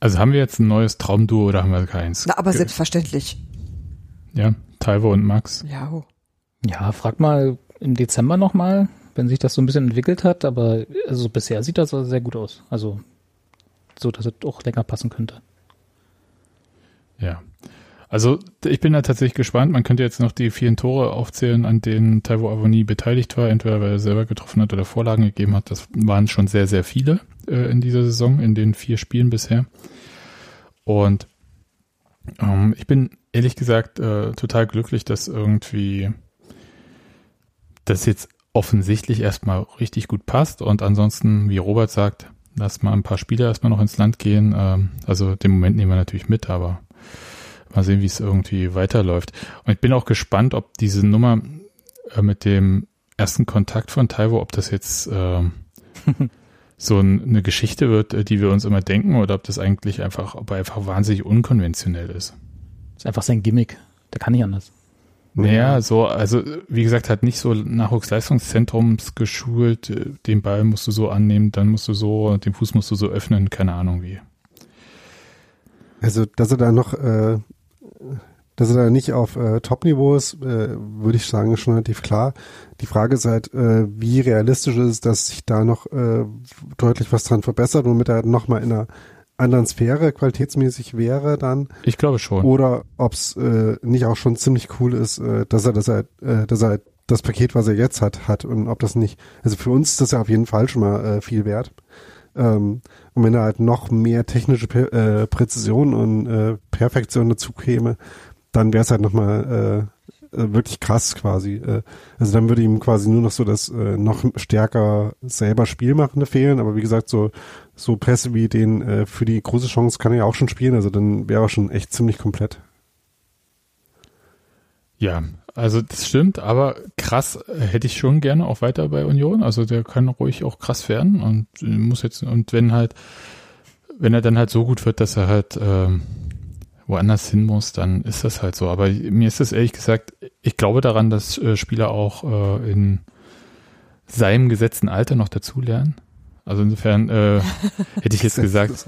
S1: Also haben wir jetzt ein neues Traumduo oder haben wir keins?
S2: Na, aber selbstverständlich.
S1: Ja, Taiwo und Max.
S2: Ja. oh.
S3: Ja, frag mal im Dezember nochmal, wenn sich das so ein bisschen entwickelt hat, aber also bisher sieht das sehr gut aus. Also so, dass es auch länger passen könnte.
S1: Ja. Also ich bin da tatsächlich gespannt. Man könnte jetzt noch die vielen Tore aufzählen, an denen Taiwo Avoni beteiligt war, entweder weil er selber getroffen hat oder Vorlagen gegeben hat. Das waren schon sehr, sehr viele äh, in dieser Saison, in den vier Spielen bisher. Und ähm, ich bin ehrlich gesagt äh, total glücklich, dass irgendwie das jetzt offensichtlich erstmal richtig gut passt und ansonsten, wie Robert sagt, lass mal ein paar Spiele erstmal noch ins Land gehen. Ähm, also den Moment nehmen wir natürlich mit, aber mal sehen, wie es irgendwie weiterläuft. Und ich bin auch gespannt, ob diese Nummer äh, mit dem ersten Kontakt von Taiwo, ob das jetzt ähm, so ein, eine Geschichte wird, äh, die wir uns immer denken, oder ob das eigentlich einfach, ob er einfach wahnsinnig unkonventionell ist.
S3: ist einfach sein Gimmick. Der kann nicht anders.
S1: Naja, so, also wie gesagt, hat nicht so Nachwuchsleistungszentrums geschult, den Ball musst du so annehmen, dann musst du so, den Fuß musst du so öffnen, keine Ahnung wie.
S4: Also, dass er da noch äh, dass er da nicht auf äh, Top-Niveau ist, äh, würde ich sagen, ist schon relativ klar. Die Frage ist halt, äh, wie realistisch ist es, dass sich da noch äh, deutlich was dran verbessert, womit er halt nochmal in einer anderen Sphäre qualitätsmäßig wäre dann.
S1: Ich glaube schon.
S4: Oder ob es äh, nicht auch schon ziemlich cool ist, äh, dass er das halt, äh, dass er das Paket, was er jetzt hat, hat und ob das nicht, also für uns ist das ja auf jeden Fall schon mal äh, viel wert. Ähm, und wenn da halt noch mehr technische Prä äh, Präzision und äh, Perfektion dazu käme, dann wäre es halt nochmal äh, wirklich krass quasi. Äh, also dann würde ihm quasi nur noch so das äh, noch stärker selber Spielmachende fehlen, aber wie gesagt, so so Pässe wie den äh, für die große Chance kann er ja auch schon spielen, also dann wäre er schon echt ziemlich komplett.
S1: Ja, also das stimmt, aber krass äh, hätte ich schon gerne auch weiter bei Union. Also der kann ruhig auch krass werden und muss jetzt, und wenn halt, wenn er dann halt so gut wird, dass er halt ähm, woanders hin muss, dann ist das halt so. Aber mir ist das ehrlich gesagt, ich glaube daran, dass äh, Spieler auch äh, in seinem gesetzten Alter noch dazulernen. Also insofern äh, hätte ich jetzt gesagt,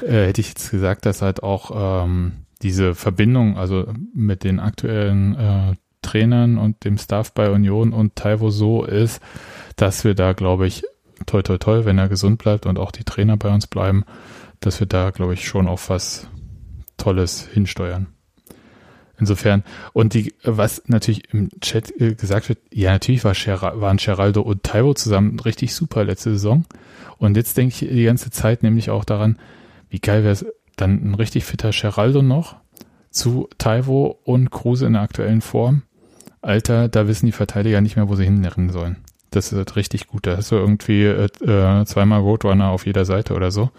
S1: äh, hätte ich jetzt gesagt, dass halt auch ähm, diese Verbindung, also mit den aktuellen äh, Trainern und dem Staff bei Union und Taiwo so ist, dass wir da, glaube ich, toi toi toi, wenn er gesund bleibt und auch die Trainer bei uns bleiben, dass wir da, glaube ich, schon auf was Tolles hinsteuern. Insofern, und die, was natürlich im Chat äh, gesagt wird, ja, natürlich war Ger waren Geraldo und Taiwo zusammen richtig super letzte Saison. Und jetzt denke ich die ganze Zeit nämlich auch daran, wie geil wäre es dann ein richtig fitter Geraldo noch zu Taiwo und Kruse in der aktuellen Form. Alter, da wissen die Verteidiger nicht mehr, wo sie hinrennen sollen. Das ist halt richtig gut. Da hast du irgendwie äh, äh, zweimal Roadrunner auf jeder Seite oder so.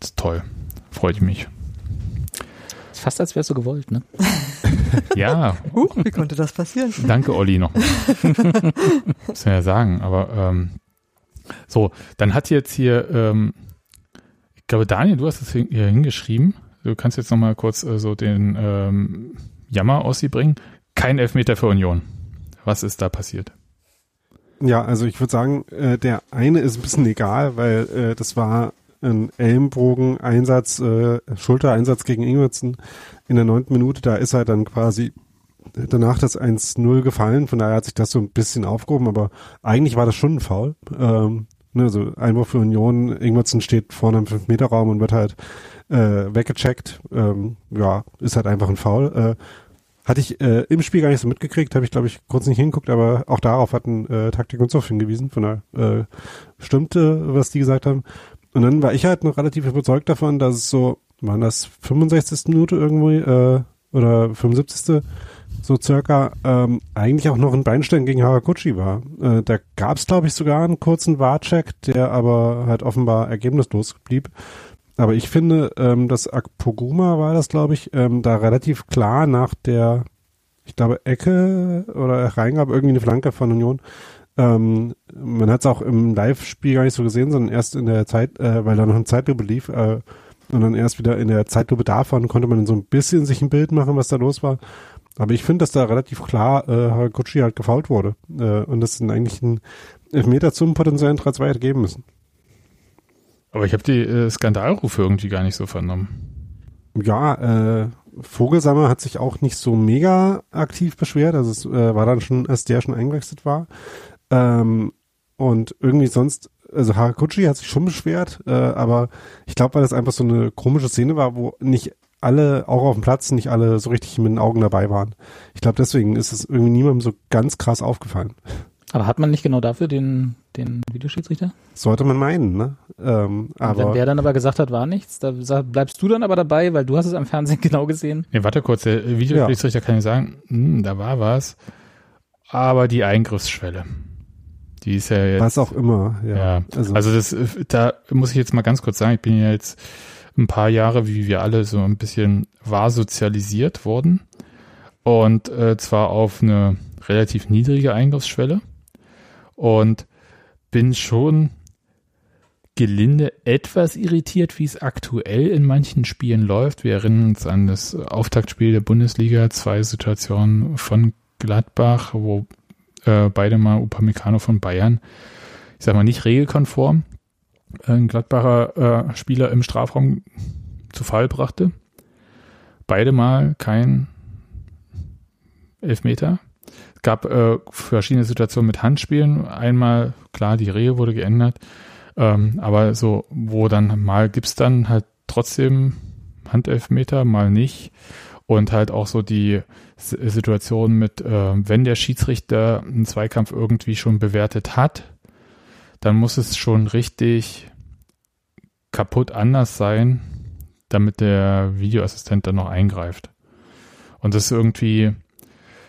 S1: Das ist toll. Freut mich.
S3: Fast als wärst du gewollt, ne?
S1: ja.
S2: Huch, wie konnte das passieren?
S1: Danke, Olli, noch. Muss man ja sagen, aber ähm, so, dann hat jetzt hier, ähm, ich glaube, Daniel, du hast es hier hingeschrieben. Du kannst jetzt nochmal kurz äh, so den ähm, Jammer aus sie bringen. Kein Elfmeter für Union. Was ist da passiert?
S4: Ja, also ich würde sagen, äh, der eine ist ein bisschen egal, weil äh, das war ein Ellenbogen-Einsatz, äh, Schultereinsatz gegen Ingwertsen in der neunten Minute. Da ist er dann quasi danach das 1-0 gefallen. Von daher hat sich das so ein bisschen aufgehoben, aber eigentlich war das schon ein Foul. Ähm, ne, also Einwurf für Union, Ingwertsen steht vorne im 5-Meter-Raum und wird halt äh, weggecheckt. Ähm, ja, ist halt einfach ein Foul. Äh, hatte ich äh, im Spiel gar nicht so mitgekriegt, habe ich glaube ich kurz nicht hingeguckt, aber auch darauf hatten äh, Taktik und Soft hingewiesen, von daher äh, stimmte, was die gesagt haben. Und dann war ich halt noch relativ überzeugt davon, dass es so, waren das 65. Minute irgendwo äh, oder 75. so circa, ähm, eigentlich auch noch ein Beinstein gegen Haraguchi war. Äh, da gab es glaube ich sogar einen kurzen Warcheck, der aber halt offenbar ergebnislos blieb. Aber ich finde, ähm, dass Akpoguma war das, glaube ich, ähm, da relativ klar nach der, ich glaube, Ecke oder Reingabe, irgendwie eine Flanke von Union. Ähm, man hat es auch im Live-Spiel gar nicht so gesehen, sondern erst in der Zeit, äh, weil da noch eine Zeitlupe lief, äh, und dann erst wieder in der Zeitlupe davon konnte man so ein bisschen sich ein Bild machen, was da los war. Aber ich finde, dass da relativ klar äh, Haraguchi halt gefault wurde. Äh, und das sind eigentlich ein Elfmeter zum potenziellen 3-2 hätte geben müssen.
S1: Aber ich habe die äh, Skandalrufe irgendwie gar nicht so vernommen.
S4: Ja, äh, Vogelsammer hat sich auch nicht so mega aktiv beschwert. Also es äh, war dann schon, als der schon eingewechselt war. Ähm, und irgendwie sonst, also Haraguchi hat sich schon beschwert, äh, aber ich glaube, weil das einfach so eine komische Szene war, wo nicht alle, auch auf dem Platz, nicht alle so richtig mit den Augen dabei waren. Ich glaube, deswegen ist es irgendwie niemandem so ganz krass aufgefallen.
S3: Aber hat man nicht genau dafür den, den Videoschiedsrichter?
S4: Sollte man meinen, ne? Ähm, aber
S3: Wenn der dann aber gesagt hat, war nichts, da bleibst du dann aber dabei, weil du hast es am Fernsehen genau gesehen.
S1: Nee, warte kurz, der Videoschiedsrichter kann ja sagen, hm, da war was. Aber die Eingriffsschwelle, die ist ja jetzt.
S4: was auch immer, ja.
S1: Ja,
S4: Also,
S1: also das, da muss ich jetzt mal ganz kurz sagen, ich bin ja jetzt ein paar Jahre, wie wir alle, so ein bisschen wahr sozialisiert worden. Und äh, zwar auf eine relativ niedrige Eingriffsschwelle. Und bin schon gelinde etwas irritiert, wie es aktuell in manchen Spielen läuft. Wir erinnern uns an das Auftaktspiel der Bundesliga, zwei Situationen von Gladbach, wo äh, beide mal Upamecano von Bayern, ich sag mal nicht regelkonform, ein Gladbacher äh, Spieler im Strafraum zu Fall brachte. Beide mal kein Elfmeter. Es gab äh, verschiedene Situationen mit Handspielen. Einmal, klar, die Rehe wurde geändert, ähm, aber so, wo dann mal gibt's dann halt trotzdem Handelfmeter, mal nicht. Und halt auch so die Situation mit, äh, wenn der Schiedsrichter einen Zweikampf irgendwie schon bewertet hat, dann muss es schon richtig kaputt anders sein, damit der Videoassistent dann noch eingreift. Und das ist irgendwie,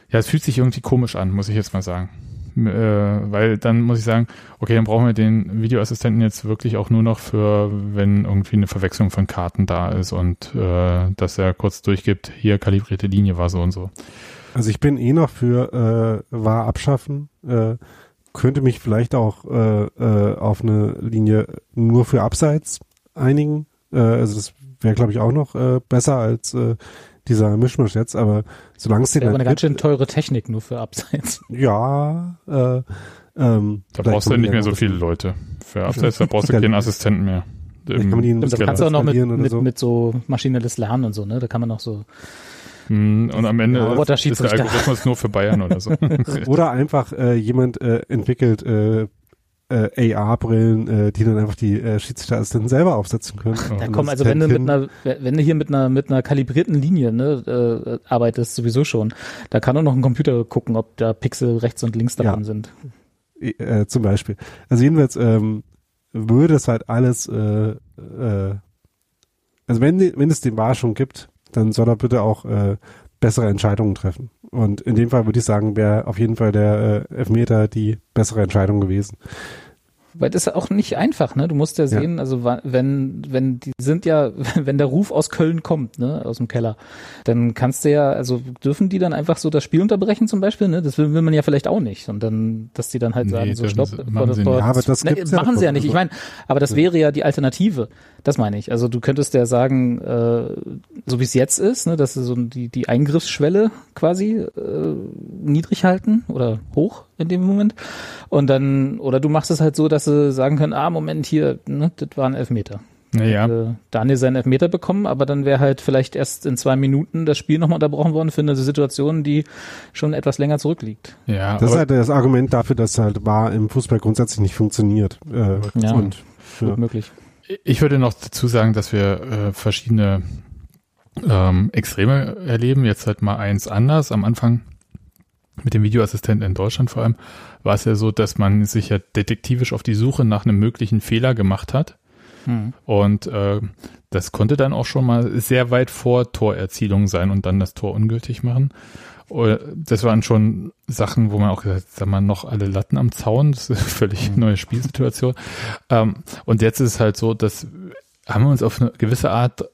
S1: ja, es fühlt sich irgendwie komisch an, muss ich jetzt mal sagen. Äh, weil dann muss ich sagen, okay, dann brauchen wir den Videoassistenten jetzt wirklich auch nur noch für, wenn irgendwie eine Verwechslung von Karten da ist und äh, dass er kurz durchgibt, hier kalibrierte Linie war so und so.
S4: Also ich bin eh noch für äh, war abschaffen. Äh, könnte mich vielleicht auch äh, äh, auf eine Linie nur für Abseits einigen. Äh, also das wäre, glaube ich, auch noch äh, besser als äh, dieser Mischmasch jetzt, aber solange es den
S3: Ja, aber
S4: halt
S3: eine ganz schön teure Technik nur für Abseits.
S4: ja, äh, ähm,
S1: Da brauchst du
S4: man
S1: nicht mehr so viele Leute. Für Abseits, da brauchst du keinen Assistenten mehr.
S4: Vielleicht kann man die bisschen
S3: kannst du auch noch mit, mit,
S4: so.
S3: mit so maschinelles Lernen und so, ne? Da kann man noch so.
S1: Hm, Und am Ende
S3: Ja,
S1: ist der
S3: Roboter-Schiedsrichter.
S1: Algorithmus nur für Bayern oder so.
S4: Oder einfach äh, jemand äh, entwickelt äh, äh, AR-Brillen, äh, die dann einfach die äh, Schiedsrichterassistenten selber aufsetzen können.
S3: Da
S4: Und
S3: komm,
S4: das
S3: also wenn du mit einer, wenn du hier mit einer mit einer kalibrierten Linie ne, äh, arbeitest, sowieso schon, da kann auch noch ein Computer gucken, ob da Pixel rechts und links davon
S4: Ja.
S3: sind.
S4: äh, zum Beispiel. Also jedenfalls ähm, würde es halt alles, äh, äh, also wenn, die- wenn es den War schon gibt, dann soll er bitte auch äh, bessere Entscheidungen treffen. Und in dem Fall würde ich sagen, wäre auf jeden Fall der äh, Elfmeter die bessere Entscheidung gewesen.
S3: Weil das ist auch nicht einfach, ne? Du musst ja
S4: Ja.
S3: sehen, also wa- wenn, wenn die sind ja, wenn der Ruf aus Köln kommt, ne, aus dem Keller, dann kannst du ja, also dürfen die dann einfach so das Spiel unterbrechen zum Beispiel, ne? Das will, will man ja vielleicht auch nicht. Und dann, dass die dann halt
S1: Nee,
S3: sagen, so stopp,
S1: machen sie.
S4: Ja, aber das
S3: Ne,
S4: ja
S3: machen sie ja nicht. Ich
S4: Also-
S3: meine, aber das wäre ja die Alternative. Das meine ich. Also du könntest ja sagen, äh, so wie es jetzt ist, ne, dass sie so die, die Eingriffsschwelle quasi äh, niedrig halten oder hoch in dem Moment. Und dann, oder du machst es halt so, dass sie sagen können, ah, Moment, hier, ne, das war ein Elfmeter.
S1: Naja,
S3: Äh, Daniel seinen Elfmeter bekommen, aber dann wäre halt vielleicht erst in zwei Minuten das Spiel nochmal unterbrochen worden für eine Situation, die schon etwas länger zurückliegt.
S1: ja,
S4: Das ist halt das Argument dafür, dass halt War im Fußball grundsätzlich nicht funktioniert. Äh,
S3: Ja.
S4: Und
S3: Gut
S4: ja.
S3: möglich.
S1: ich würde noch dazu sagen, dass wir äh, verschiedene ähm, Extreme erleben. Jetzt halt mal eins anders. Am Anfang mit dem Videoassistenten in Deutschland vor allem war es ja so, dass man sich ja detektivisch auf die Suche nach einem möglichen Fehler gemacht hat.
S3: Hm.
S1: Und äh, das konnte dann auch schon mal sehr weit vor Torerzielung sein und dann das Tor ungültig machen. Oder Das waren schon Sachen, wo man auch gesagt hat, sag mal, noch alle Latten am Zaun. Das ist eine völlig neue Spielsituation. Ähm, und jetzt ist es halt so, dass haben wir uns auf eine gewisse Art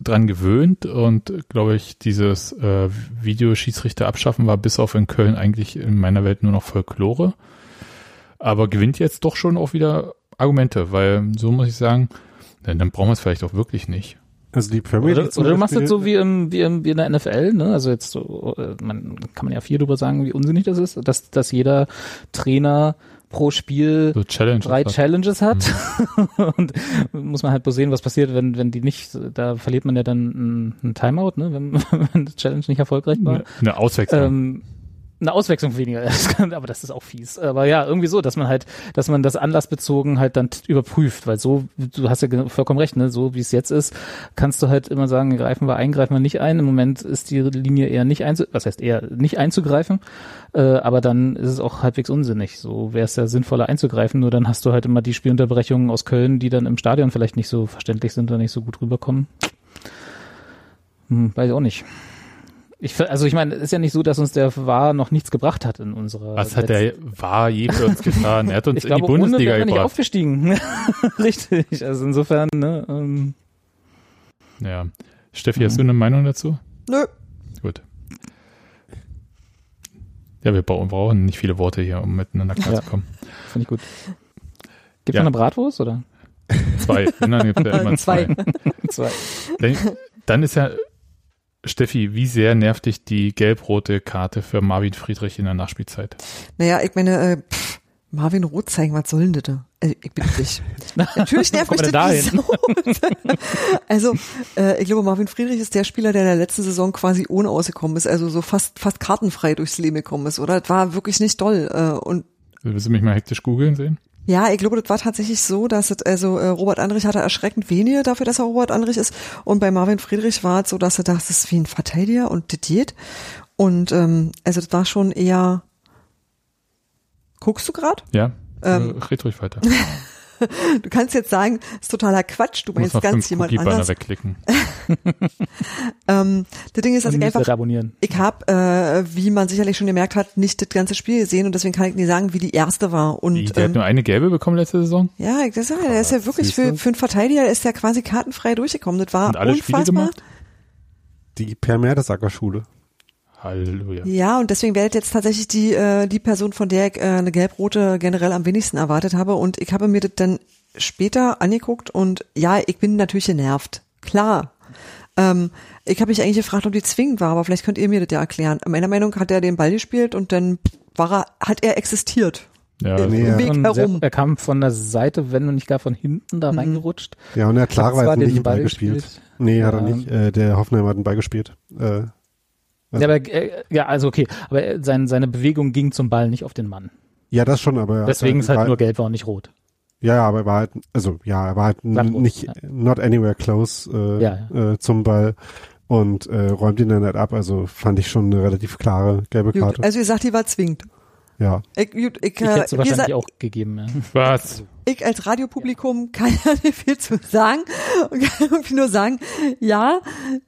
S1: dran gewöhnt und glaube ich, dieses äh, Videoschiedsrichter abschaffen war bis auf in Köln eigentlich in meiner Welt nur noch Folklore. Aber gewinnt jetzt doch schon auch wieder Argumente, weil so muss ich sagen, dann, dann brauchen wir es vielleicht auch wirklich nicht.
S4: Also die Premier
S3: Oder,
S4: League zum
S3: oder du machst das so wie, im, wie, im, wie in der NFL, ne? Also jetzt so, äh, man kann man ja viel drüber sagen, wie unsinnig das ist, dass, dass jeder Trainer pro Spiel
S1: So Challenge.
S3: drei Challenges hat und muss man halt bloß sehen, was passiert, wenn wenn die nicht, da verliert man ja dann einen, Timeout, ne, wenn, wenn das Challenge nicht erfolgreich war.
S1: eine, eine Auswechslung.
S3: Ähm, eine Auswechslung weniger, kann- aber das ist auch fies. Aber ja, irgendwie so, dass man halt, dass man das anlassbezogen halt dann überprüft, weil so, du hast ja vollkommen recht, ne, so wie es jetzt ist, kannst du halt immer sagen, greifen wir ein, greifen wir nicht ein. Im Moment ist die Linie eher nicht einzu, was heißt eher nicht einzugreifen, äh, aber dann ist es auch halbwegs unsinnig. So wäre es ja sinnvoller einzugreifen, nur dann hast du halt immer die Spielunterbrechungen aus Köln, die dann im Stadion vielleicht nicht so verständlich sind oder nicht so gut rüberkommen. Hm, weiß ich auch nicht. Ich, also ich meine, es ist ja nicht so, dass uns der war noch nichts gebracht hat in unserer.
S1: Was hat der war je für uns getan? Er hat uns
S3: Ich
S1: in
S3: glaube,
S1: die Bundesliga
S3: ohne wir nicht
S1: gebracht.
S3: aufgestiegen. Richtig. Also insofern, ne, ähm,
S1: Ja. Steffi, hast du eine Meinung dazu?
S2: Nö.
S1: Gut. Ja, wir brauchen, nicht viele Worte hier, um miteinander klarzukommen.
S3: finde ich gut. Gibt
S1: Ja.
S3: noch eine Bratwurst oder?
S1: Zwei. Dann gibt es ja immer zwei.
S3: Zwei.
S1: Dann, dann ist ja, Steffi, wie sehr nervt dich die gelb-rote Karte für Marvin Friedrich in der Nachspielzeit?
S2: Naja, ich meine, äh, pff, Marvin Roth zeigen, was soll denn das? Also, ich bin nicht. Natürlich nervt mich das Sau. Also, äh, ich glaube, Marvin Friedrich ist der Spieler, der in der letzten Saison quasi ohne ausgekommen ist, also so fast, fast kartenfrei durchs Leben gekommen ist, oder? Das war wirklich nicht doll. Äh, und
S1: Willst du mich mal hektisch googeln sehen?
S2: Ja, ich glaube, das war tatsächlich so, dass es, also äh, Robert Andrich hatte erschreckend wenige dafür, dass er Robert Andrich ist. Und bei Marvin Friedrich war es so, dass er dachte, das ist wie ein Verteidiger und das geht. Und ähm, also das war schon eher. Guckst du gerade?
S1: Ja.
S2: Ähm.
S1: äh, red ruhig weiter.
S2: Du kannst jetzt sagen, ist totaler Quatsch, du meinst ganz
S1: fünf
S2: jemand
S1: Cookie-Banner
S2: anders.
S1: wegklicken.
S2: Ähm, das Ding ist, dass
S3: Und
S2: ich einfach
S3: abonnieren.
S2: Ich habe, äh, wie man sicherlich schon gemerkt hat, nicht das ganze Spiel gesehen und deswegen kann ich nicht sagen, wie die erste war. Und
S1: Wie, der hat
S2: ähm,
S1: nur eine gelbe bekommen letzte Saison?
S2: ja, ich- das, der ist ja wirklich für, für einen Verteidiger ist der quasi kartenfrei durchgekommen. Das war
S1: Und alle Spiele
S2: unfassbar.
S1: gemacht?
S4: Die Per Mertesacker Schule.
S1: Halleluja.
S2: Ja, und deswegen wäre das jetzt tatsächlich die äh, die Person, von der ich äh, eine gelb-rote generell am wenigsten erwartet habe. Und ich habe mir das dann später angeguckt und ja, ich bin natürlich genervt. Klar. Ähm, ich habe mich eigentlich gefragt, ob die zwingend war, aber vielleicht könnt ihr mir das ja erklären. Meiner Meinung nach hat er den Ball gespielt und dann war er, hat er existiert.
S1: Ja,
S4: ja.
S2: Herum.
S3: sehr- er kam von der Seite, wenn und nicht gar von hinten da reingerutscht.
S4: Ja, und er hat klarerweise
S3: den
S4: nicht den Ball gespielt.
S3: gespielt.
S4: Nee, hat er
S3: Ja.
S4: nicht. Äh, der Hoffenheim hat den Ball gespielt. Äh, Also-
S3: Ja, aber, äh, ja, also okay, aber äh, sein, seine Bewegung ging zum Ball, nicht auf den Mann.
S4: ja, das schon, aber er
S3: Deswegen ist halt nur gelb war und nicht rot.
S4: Ja, ja, aber er war halt, also ja, er war halt
S3: ruhig,
S4: nicht,
S3: ja.
S4: not anywhere close äh,
S3: Ja,
S4: Äh, zum Ball und äh, räumt ihn dann halt ab. Also fand ich schon eine relativ klare gelbe
S2: Gut,
S4: Karte.
S2: also ihr sagt, die war zwingend.
S4: Ja.
S2: Ich, ich,
S3: Ich
S2: äh, wie
S3: wahrscheinlich auch gegeben. Ja.
S1: Was?
S2: ich als Radiopublikum kann ja nicht viel zu sagen und kann irgendwie nur sagen, ja,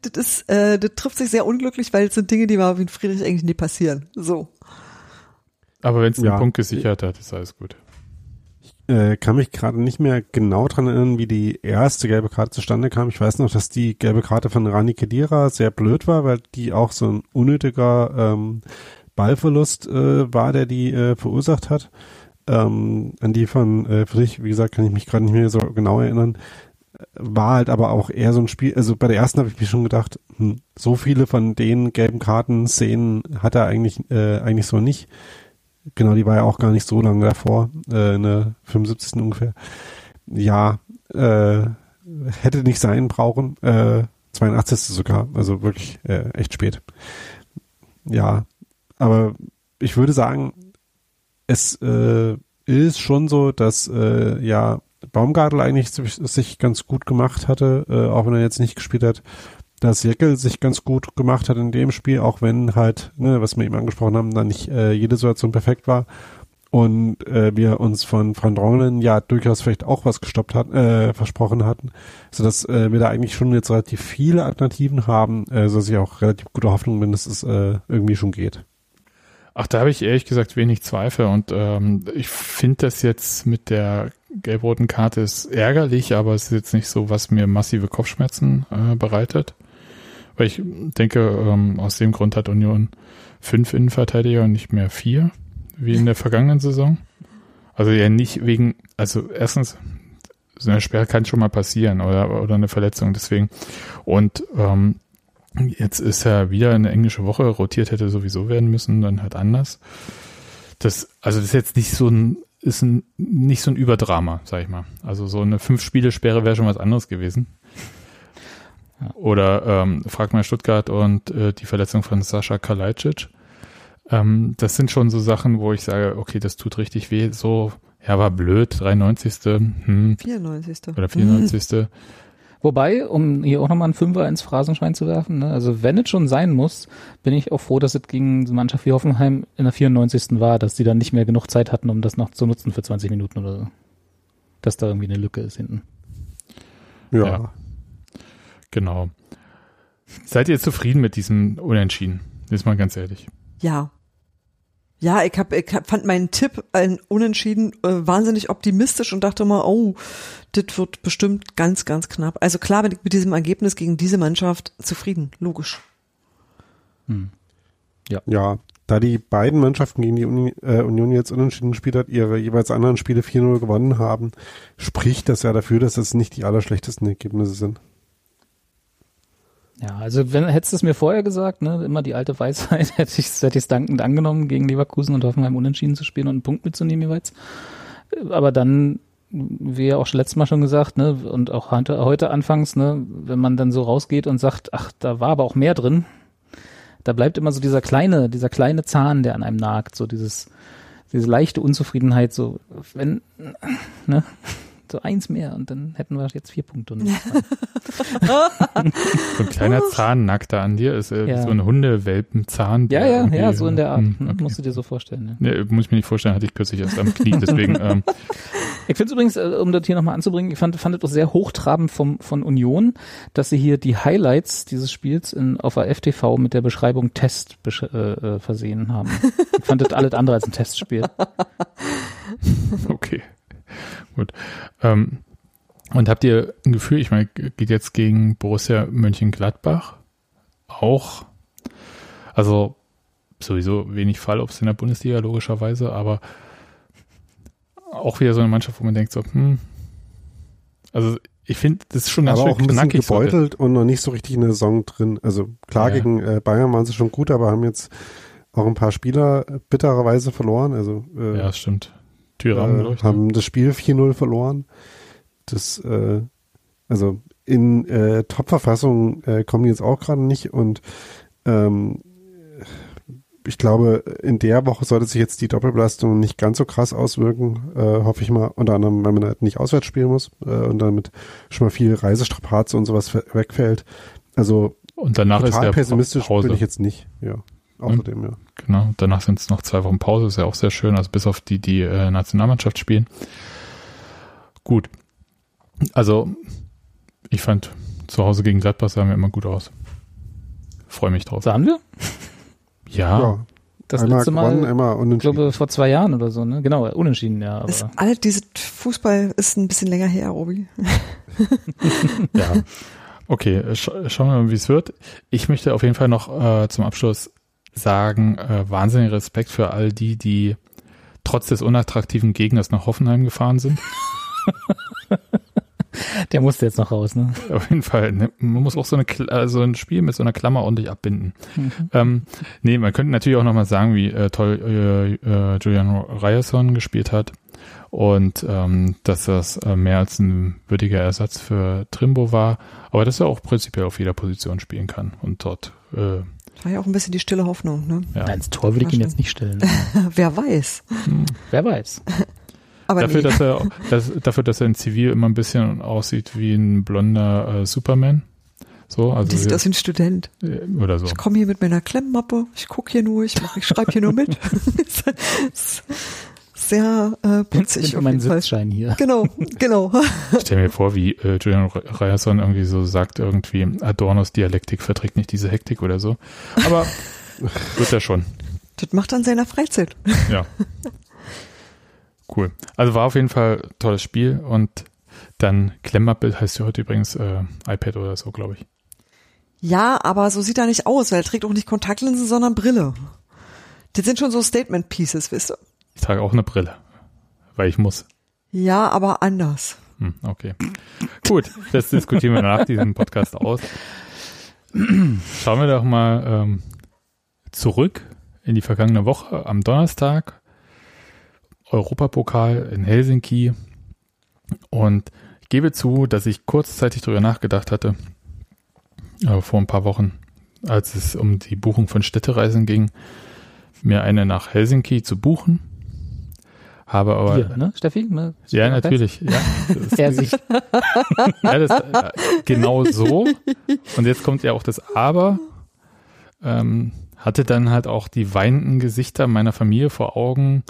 S2: das ist, äh, das trifft sich sehr unglücklich, weil es sind Dinge, die Marvin Friedrich eigentlich nie passieren. So.
S1: Aber wenn es den
S4: Ja.
S1: Punkt gesichert hat, ist alles gut.
S4: Äh, kann mich gerade nicht mehr genau dran erinnern, wie die erste gelbe Karte zustande kam. Ich weiß noch, dass die gelbe Karte von Rani Kedira sehr blöd war, weil die auch so ein unnötiger ähm, Ballverlust äh, war, der die äh, verursacht hat. Ähm, an die von äh, Friedrich, wie gesagt, kann ich mich gerade nicht mehr so genau erinnern. War halt aber auch eher so ein Spiel, also bei der ersten habe ich mir schon gedacht, hm, so viele von den gelben Karten-Szenen hat er eigentlich, äh, eigentlich so nicht. Genau, die war ja auch gar nicht so lange davor, äh, in der 75. ungefähr. Ja, äh, hätte nicht sein brauchen, äh, 82. sogar, also wirklich äh, echt spät. Ja, aber ich würde sagen, es äh, ist schon so, dass äh, ja Baumgartel eigentlich sich, ganz gut gemacht hatte, äh, auch wenn er jetzt nicht gespielt hat, dass Jeckel sich ganz gut gemacht hat in dem Spiel, auch wenn halt, ne, was wir eben angesprochen haben, dann nicht äh, jede Situation perfekt war und äh, wir uns von Frank Dronglen ja durchaus vielleicht auch was gestoppt hatten, äh, versprochen hatten, so dass äh, wir da eigentlich schon jetzt relativ viele Alternativen haben, äh, so dass ich auch relativ gute Hoffnung bin, dass es äh, irgendwie schon geht.
S1: Ach, da habe ich ehrlich gesagt wenig Zweifel und ähm, ich finde das jetzt mit der gelb-roten Karte ist ärgerlich, aber es ist jetzt nicht so, was mir massive Kopfschmerzen äh, bereitet. Weil ich denke, ähm, aus dem Grund hat Union fünf Innenverteidiger und nicht mehr vier, wie in der vergangenen Saison. Also ja nicht wegen, also erstens, so eine Sperre kann schon mal passieren oder, oder eine Verletzung, deswegen. Und ähm, Jetzt ist er wieder eine englische Woche, rotiert hätte sowieso werden müssen, dann halt anders. Das, also das ist jetzt nicht so ein, ist ein, nicht so ein Überdrama, sag ich mal. Also so eine Fünf-Spiele-Sperre wäre schon was anderes gewesen. Oder ähm, frag mal Stuttgart und äh, die Verletzung von Sascha Kalajdzic. Ähm, das sind schon so Sachen, wo ich sage, okay, das tut richtig weh. So, ja, war blöd, 93. Hm,
S2: 94.
S1: oder 94.
S3: Wobei, um hier auch nochmal einen Fünfer ins Phrasenschwein zu werfen, ne, also wenn es schon sein muss, bin ich auch froh, dass es gegen eine Mannschaft wie Hoffenheim in der 94. war, dass die dann nicht mehr genug Zeit hatten, um das noch zu nutzen für 20 Minuten oder so. Dass da irgendwie eine Lücke ist hinten.
S4: Ja.
S1: Ja. Genau. Seid ihr zufrieden mit diesem Unentschieden? Jetzt mal ganz ehrlich.
S2: Ja. Ja, ich, hab, ich hab, fand meinen Tipp ein Unentschieden äh, wahnsinnig optimistisch und dachte mal, oh, das wird bestimmt ganz, ganz knapp. Also klar bin ich mit diesem Ergebnis gegen diese Mannschaft zufrieden, logisch.
S3: Hm.
S4: Ja, da die beiden Mannschaften gegen die Uni, äh, Union jetzt unentschieden gespielt hat, ihre jeweils anderen Spiele 4-0 gewonnen haben, spricht das ja dafür, dass das nicht die allerschlechtesten Ergebnisse sind.
S3: Ja, also wenn hättest du es mir vorher gesagt, ne, immer die alte Weisheit, hätte ich es hätte ich's dankend angenommen, gegen Leverkusen und Hoffenheim unentschieden zu spielen und einen Punkt mitzunehmen jeweils. Aber dann, wie ja auch schon letztes Mal schon gesagt, ne, und auch heute, heute anfangs, ne, wenn man dann so rausgeht und sagt, ach, da war aber auch mehr drin, da bleibt immer so dieser kleine, dieser kleine Zahn, der an einem nagt, so dieses, diese leichte Unzufriedenheit, so, wenn, ne, so eins mehr und dann hätten wir jetzt vier Punkte. Und
S1: So ein kleiner Zahn nackt da an dir ist äh,
S3: Ja.
S1: so ein Hundewelpenzahn.
S3: ja, ja, ja, so in der Art.
S1: Hm,
S3: ne,
S1: okay.
S3: Musst du dir so vorstellen. Ne?
S1: Nee, muss ich mir nicht vorstellen, hatte ich kürzlich erst am Knie. Deswegen, ähm,
S3: Ich finde es übrigens, äh, um das hier nochmal anzubringen, ich fand, fand es auch sehr hochtrabend vom, von Union, dass sie hier die Highlights dieses Spiels in, auf der FTV mit der Beschreibung Test besch äh, äh, versehen haben. Ich fand das alles andere als ein Testspiel.
S1: okay. Gut. Ähm, und habt ihr ein Gefühl, ich meine, geht jetzt gegen Borussia Mönchengladbach auch, also sowieso wenig Fallobst in der Bundesliga, logischerweise, aber auch wieder so eine Mannschaft, wo man denkt so, hm, also ich finde, das ist schon ganz
S4: aber
S1: schön
S4: auch ein bisschen
S1: knackig. so.
S4: gebeutelt und noch nicht so richtig in der Saison drin. Also klar,
S1: Ja.
S4: gegen äh, Bayern waren sie schon gut, aber haben jetzt auch ein paar Spieler äh, bittererweise verloren. Also äh,
S1: Ja, stimmt. Tyram,
S4: äh,
S1: ich. ne?
S4: haben das Spiel 4-0 verloren. Das, äh, also in äh, Top-Verfassung äh, kommen die jetzt auch gerade nicht und ähm, ich glaube, in der Woche sollte sich jetzt die Doppelbelastung nicht ganz so krass auswirken, äh, hoffe ich mal, unter anderem, weil man halt nicht auswärts spielen muss äh, und damit schon mal viel Reisestrapaze und sowas we- wegfällt. Also
S1: Und danach ist
S4: total
S1: ja
S4: pessimistisch
S1: Pause.
S4: bin ich jetzt nicht, ja. Außerdem, ja.
S1: Genau, danach sind es noch zwei Wochen Pause, ist ja auch sehr schön, also bis auf die, die äh, Nationalmannschaft spielen. Gut. Also, ich fand zu Hause gegen Gladbach sahen wir immer gut aus. Freue mich drauf.
S3: Sahen wir?
S1: Ja,
S4: ja.
S3: Das
S4: einmal
S3: letzte
S4: gewonnen,
S3: Mal,
S4: einmal
S3: ich
S4: unentschieden.
S3: glaube, vor zwei Jahren oder so, ne? Genau, unentschieden, ja.
S2: Ist
S3: Aber
S2: all diese Fußball ist ein bisschen länger her, Robi.
S1: ja. Okay, sch schauen wir mal, wie es wird. Ich möchte auf jeden Fall noch äh, zum Abschluss sagen, äh, wahnsinnigen Respekt für all die, die trotz des unattraktiven Gegners nach Hoffenheim gefahren sind.
S3: der musste jetzt noch raus, ne?
S1: Auf jeden Fall. Ne? Man muss auch so, eine, äh, so ein Spiel mit so einer Klammer ordentlich abbinden. Ähm, nee, man könnte natürlich auch nochmal sagen, wie äh, toll äh, äh, Julian Ryerson gespielt hat und ähm, dass das äh, mehr als ein würdiger Ersatz für Trimbo war, aber dass er auch prinzipiell auf jeder Position spielen kann und dort, äh,
S2: War ja auch ein bisschen die stille Hoffnung, ne?
S1: ja.
S3: Nein, ins Tor würde ich ihn jetzt nicht stellen.
S2: Wer weiß.
S3: Wer weiß.
S2: Aber
S1: Dafür,
S2: nee.
S1: dass er, dass, dafür, dass er in Zivil immer ein bisschen aussieht wie ein blonder äh, Superman. So, also
S2: die sieht aus wie ein Student.
S1: äh, oder so.
S2: Ich komme hier mit meiner Klemmmappe, ich gucke hier nur, ich mach, ich schreibe hier nur mit. Sehr äh, putzig
S3: Mit
S2: auf
S3: meinen
S2: jeden Fall.
S3: Sitzschein hier.
S2: Genau, genau.
S1: Ich stell mir vor, wie äh, Julian Ryerson irgendwie so sagt, irgendwie Adornos Dialektik verträgt nicht diese Hektik oder so. Aber wird er schon.
S2: Das macht in seiner Freizeit.
S1: Ja. Cool. Also war auf jeden Fall ein tolles Spiel und dann Klemmappe heißt ja heute übrigens äh, iPad oder so, glaube ich.
S2: Ja, aber so sieht er nicht aus, weil er trägt auch nicht Kontaktlinsen, sondern Brille. Das sind schon so Statement Pieces, wisst ihr?
S1: Ich trage auch eine Brille, weil ich muss.
S2: Ja, aber anders.
S1: Hm, okay. Gut, das diskutieren wir nach diesem Podcast aus. Schauen wir doch mal ähm, zurück in die vergangene Woche am Donnerstag. Europapokal in Helsinki. Und ich gebe zu, dass ich kurzzeitig darüber nachgedacht hatte, äh, vor ein paar Wochen, als es um die Buchung von Städtereisen ging, mir eine nach Helsinki zu buchen. Habe aber
S3: Hier, ne, Steffi? Ne?
S1: ja, natürlich. Ja, das,
S3: Er sich.
S1: ja, das, äh, genau so. Und jetzt kommt ja auch das Aber. Ähm, hatte dann halt auch die weinenden Gesichter meiner Familie vor Augen,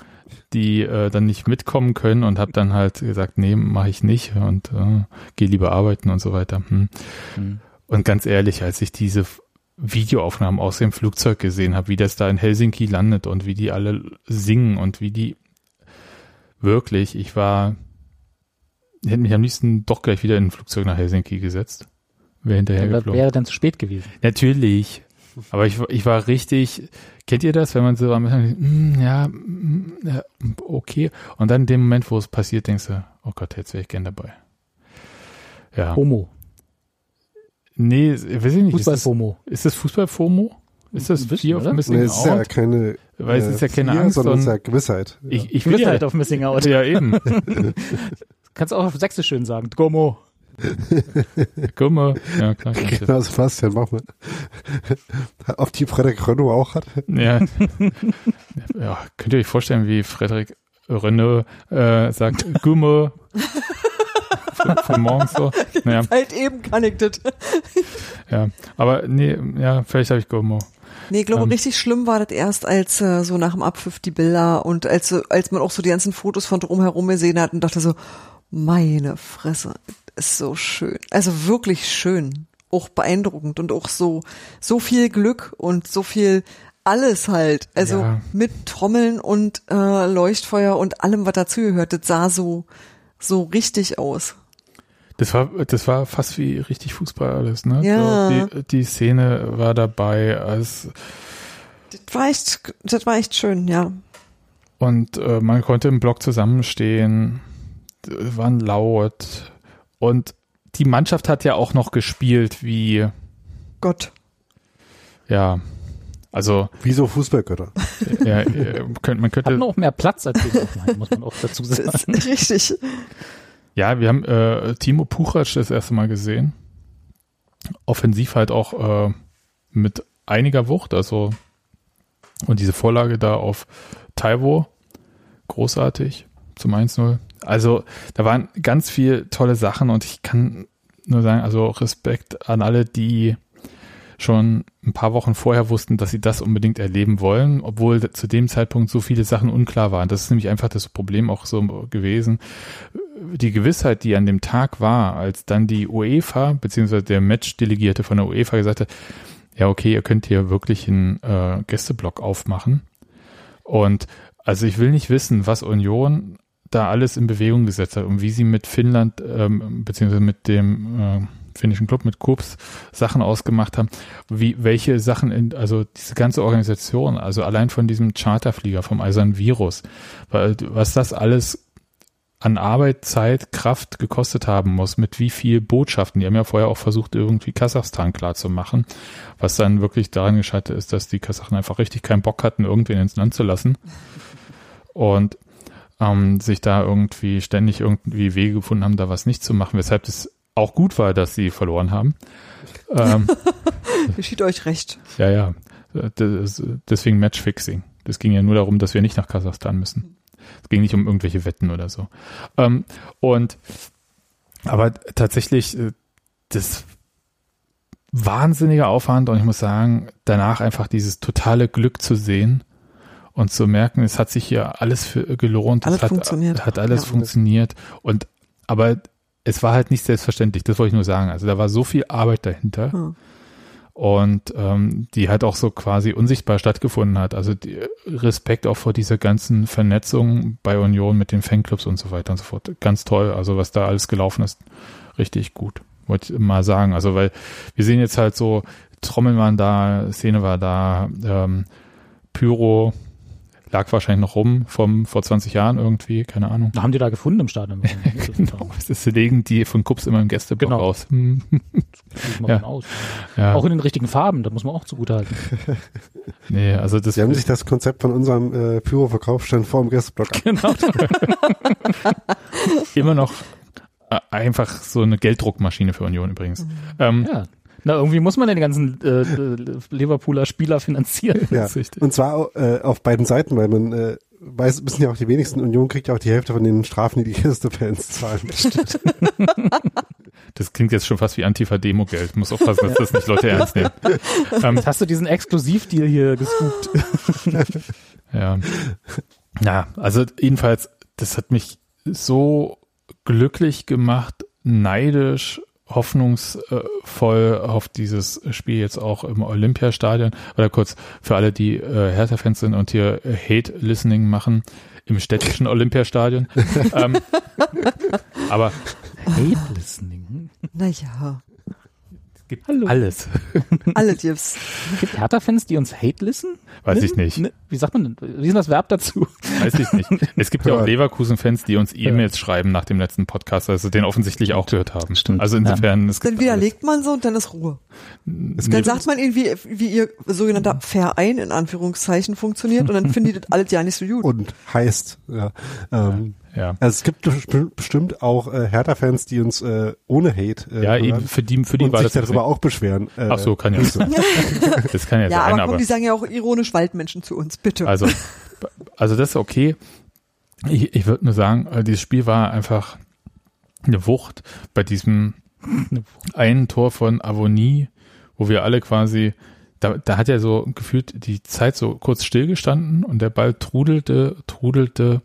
S1: die äh, dann nicht mitkommen können und habe dann halt gesagt, nee, mache ich nicht und äh, gehe lieber arbeiten und so weiter. Hm.
S3: Hm.
S1: Und ganz ehrlich, als ich diese Videoaufnahmen aus dem Flugzeug gesehen habe, wie das da in Helsinki landet und wie die alle singen und wie die wirklich, ich war, hätte mich am liebsten doch gleich wieder in ein Flugzeug nach Helsinki gesetzt. Wäre hinterher
S3: Das
S1: geflogen.
S3: wäre dann zu spät gewesen.
S1: Natürlich. Aber ich, ich war richtig, kennt ihr das, wenn man so am Anfang, mm, ja, mm, ja, okay. Und dann in dem Moment, wo es passiert, denkst du, oh Gott, jetzt wäre ich gern dabei. Ja.
S3: Homo.
S1: Nee, weiß ich nicht. Ist das,
S3: Fußball-FOMO.
S1: ist das Fußball-FOMO? Ist das
S3: bisschen,
S1: Fear of
S3: oder?
S1: Missing
S4: Nee, es ist ja
S1: Out?
S4: keine,
S1: Weil es ist ja keine
S4: Fear,
S1: Angst,
S4: sondern es ist ja Gewissheit. Ja.
S1: ich, ich will
S3: Gewissheit
S1: ja,
S3: auf Missing Out.
S1: ja eben.
S3: Kannst auch auf Sächsisch schön sagen. Gomo.
S1: Gumme. Ja, klar.
S4: Genau, Sebastian, mach mal. Ob die Frederik Renault auch hat?
S1: Ja. ja, könnt ihr euch vorstellen, wie Frederik Renault äh, sagt, Gumme. von, morgens so. Naja,
S2: Halt eben kann ich das.
S1: ja. Aber nee, ja, vielleicht habe ich Gumme.
S2: Nee, ich glaube,
S1: Ähm.
S2: richtig schlimm war das erst, als äh, so nach dem Abpfiff die Bilder und als, so- als man auch so die ganzen Fotos von drumherum gesehen hat und dachte so, meine Fresse, ist so schön. Also wirklich schön. Auch beeindruckend und auch so, so viel Glück und so viel alles halt. Also
S1: Ja.
S2: mit Trommeln und äh, Leuchtfeuer und allem, was dazugehört. Das sah so, so richtig aus.
S1: Das war, das war fast wie richtig Fußball alles, ne?
S2: Ja.
S1: So, die, die Szene war dabei, als
S2: Das war echt, das war echt schön, ja.
S1: und äh, man konnte im Block zusammenstehen, waren laut und die Mannschaft hat ja auch noch gespielt wie,
S2: Gott.
S1: ja, also
S4: Wieso Fußballgötter?
S1: ja, äh, man könnte
S3: Hatten auch mehr Platz als die Hoffenheim, muss man auch dazu
S2: Das
S3: sagen.
S2: ist richtig.
S1: Ja, wir haben äh, Timo Puchac das erste Mal gesehen. Offensiv halt auch äh, mit einiger Wucht, also und diese Vorlage da auf Taiwo, großartig zum 1-0. Also da waren ganz viel tolle Sachen und ich kann nur sagen, also Respekt an alle, die schon ein paar Wochen vorher wussten, dass sie das unbedingt erleben wollen, obwohl zu dem Zeitpunkt so viele Sachen unklar waren. Das ist nämlich einfach das Problem auch so gewesen. Die Gewissheit, die an dem Tag war, als dann die UEFA, beziehungsweise der Match-Delegierte von der UEFA gesagt hat, ja, okay, ihr könnt hier wirklich einen äh, Gästeblock aufmachen. Und also ich will nicht wissen, was Union da alles in Bewegung gesetzt hat und wie sie mit Finnland, ähm, beziehungsweise mit dem äh, finnischen Club, mit Kups Sachen ausgemacht haben, wie, welche Sachen in, also diese ganze Organisation, also allein von diesem Charterflieger, vom Eisernen Virus, weil, was das alles an Arbeit, Zeit, Kraft gekostet haben muss, mit wie viel Botschaften. Die haben ja vorher auch versucht, irgendwie Kasachstan klar zu machen, was dann wirklich daran gescheitert ist, dass die Kasachen einfach richtig keinen Bock hatten, irgendwen ins Land zu lassen. Und ähm, sich da irgendwie ständig irgendwie Wege gefunden haben, da was nicht zu machen, weshalb es auch gut war, dass sie verloren haben. ähm,
S2: Geschieht euch recht.
S1: ja, ja. Das, deswegen Matchfixing. Das ging ja nur darum, dass wir nicht nach Kasachstan müssen. Es ging nicht um irgendwelche Wetten oder so. Ähm, und aber tatsächlich, äh, das wahnsinniger Aufwand und ich muss sagen, danach einfach dieses totale Glück zu sehen und zu merken, es hat sich hier alles für, gelohnt,
S2: Alles
S1: es hat,
S2: funktioniert.
S1: hat alles
S2: Ja.
S1: funktioniert und aber es war halt nicht selbstverständlich, das wollte ich nur sagen. Also da war so viel Arbeit dahinter
S2: Hm.
S1: und ähm, die halt auch so quasi unsichtbar stattgefunden hat. Also die, Respekt auch vor dieser ganzen Vernetzung bei Union mit den Fanclubs und so weiter und so fort. Ganz toll. Also was da alles gelaufen ist, richtig gut. Wollte ich mal sagen. Also weil wir sehen jetzt halt so, Trommeln waren da, Szene war da, ähm, Pyro lag wahrscheinlich noch rum vom vor 20 Jahren irgendwie, keine Ahnung.
S3: Da haben die da gefunden im Stadion.
S1: Genau, das legen die von Kups immer im Gästeblock
S3: Genau.
S1: aus. Hm. Ja.
S3: aus.
S1: Ja,
S3: Auch in den richtigen Farben, das muss man auch zugutehalten.
S1: nee, also das
S4: Sie haben sich das Konzept von unserem äh, Pyro-Verkaufsstand vor dem Gästeblock ab.
S3: genau.
S1: immer noch äh, einfach so eine Gelddruckmaschine für Union übrigens. Ähm,
S3: Ja. Na, irgendwie muss man ja die ganzen äh, äh, Liverpooler Spieler finanzieren.
S4: Ja. Und zwar äh, auf beiden Seiten, weil man äh, weiß, wissen ja auch die wenigsten, Union kriegt ja auch die Hälfte von den Strafen, die die Gästefans zahlen.
S1: Das klingt jetzt schon fast wie Antifa-Demo-Geld. Muss aufpassen, dass das nicht Leute ernst nehmen. Ähm,
S3: Jetzt hast du diesen Exklusivdeal hier gescoopt.
S1: ja. ja, also jedenfalls, das hat mich so glücklich gemacht, neidisch, hoffnungsvoll auf dieses Spiel jetzt auch im Olympiastadion. Oder kurz für alle, die äh, Hertha-Fans sind und hier Hate-Listening machen, im städtischen Olympiastadion. ähm, aber
S3: Hate Listening.
S2: Naja,
S1: gibt
S3: Hallo.
S1: alles.
S2: alle Dips.
S3: Gibt Hertha-Fans, die uns Hate listen?
S1: Weiß ich nicht.
S3: Ne, wie sagt man denn? Wie ist das Verb dazu?
S1: Weiß ich nicht. Es gibt ja auch. Leverkusen-Fans, die uns E-Mails schreiben nach dem letzten Podcast, also den offensichtlich auch gehört haben.
S3: Stimmt,
S1: Also insofern, es
S2: Dann widerlegt man so und dann ist Ruhe.
S1: alles.
S2: Dann sagt man ihnen, wie, wie ihr sogenannter Verein in Anführungszeichen funktioniert und dann finden die das alles ja nicht so gut.
S4: Und heißt, ja. Ähm,
S1: ja.
S4: Also es gibt besti- bestimmt auch äh, Hertha-Fans, die uns äh, ohne Hate äh,
S1: Ja, eben für die, für die
S4: und
S1: war
S4: sich
S1: das
S4: darüber auch beschweren. Äh,
S1: Ach so, kann ja
S4: Grüße.
S1: Das kann ja,
S2: ja,
S1: sein,
S2: aber
S1: aber,
S2: komm, die sagen ja auch ironisch Waldmenschen zu uns, bitte.
S1: also, also das ist okay. Ich, ich würde nur sagen, äh, dieses Spiel war einfach eine Wucht bei diesem einen Tor von Avonie, wo wir alle quasi, da, da hat ja so gefühlt die Zeit so kurz stillgestanden und der Ball trudelte, trudelte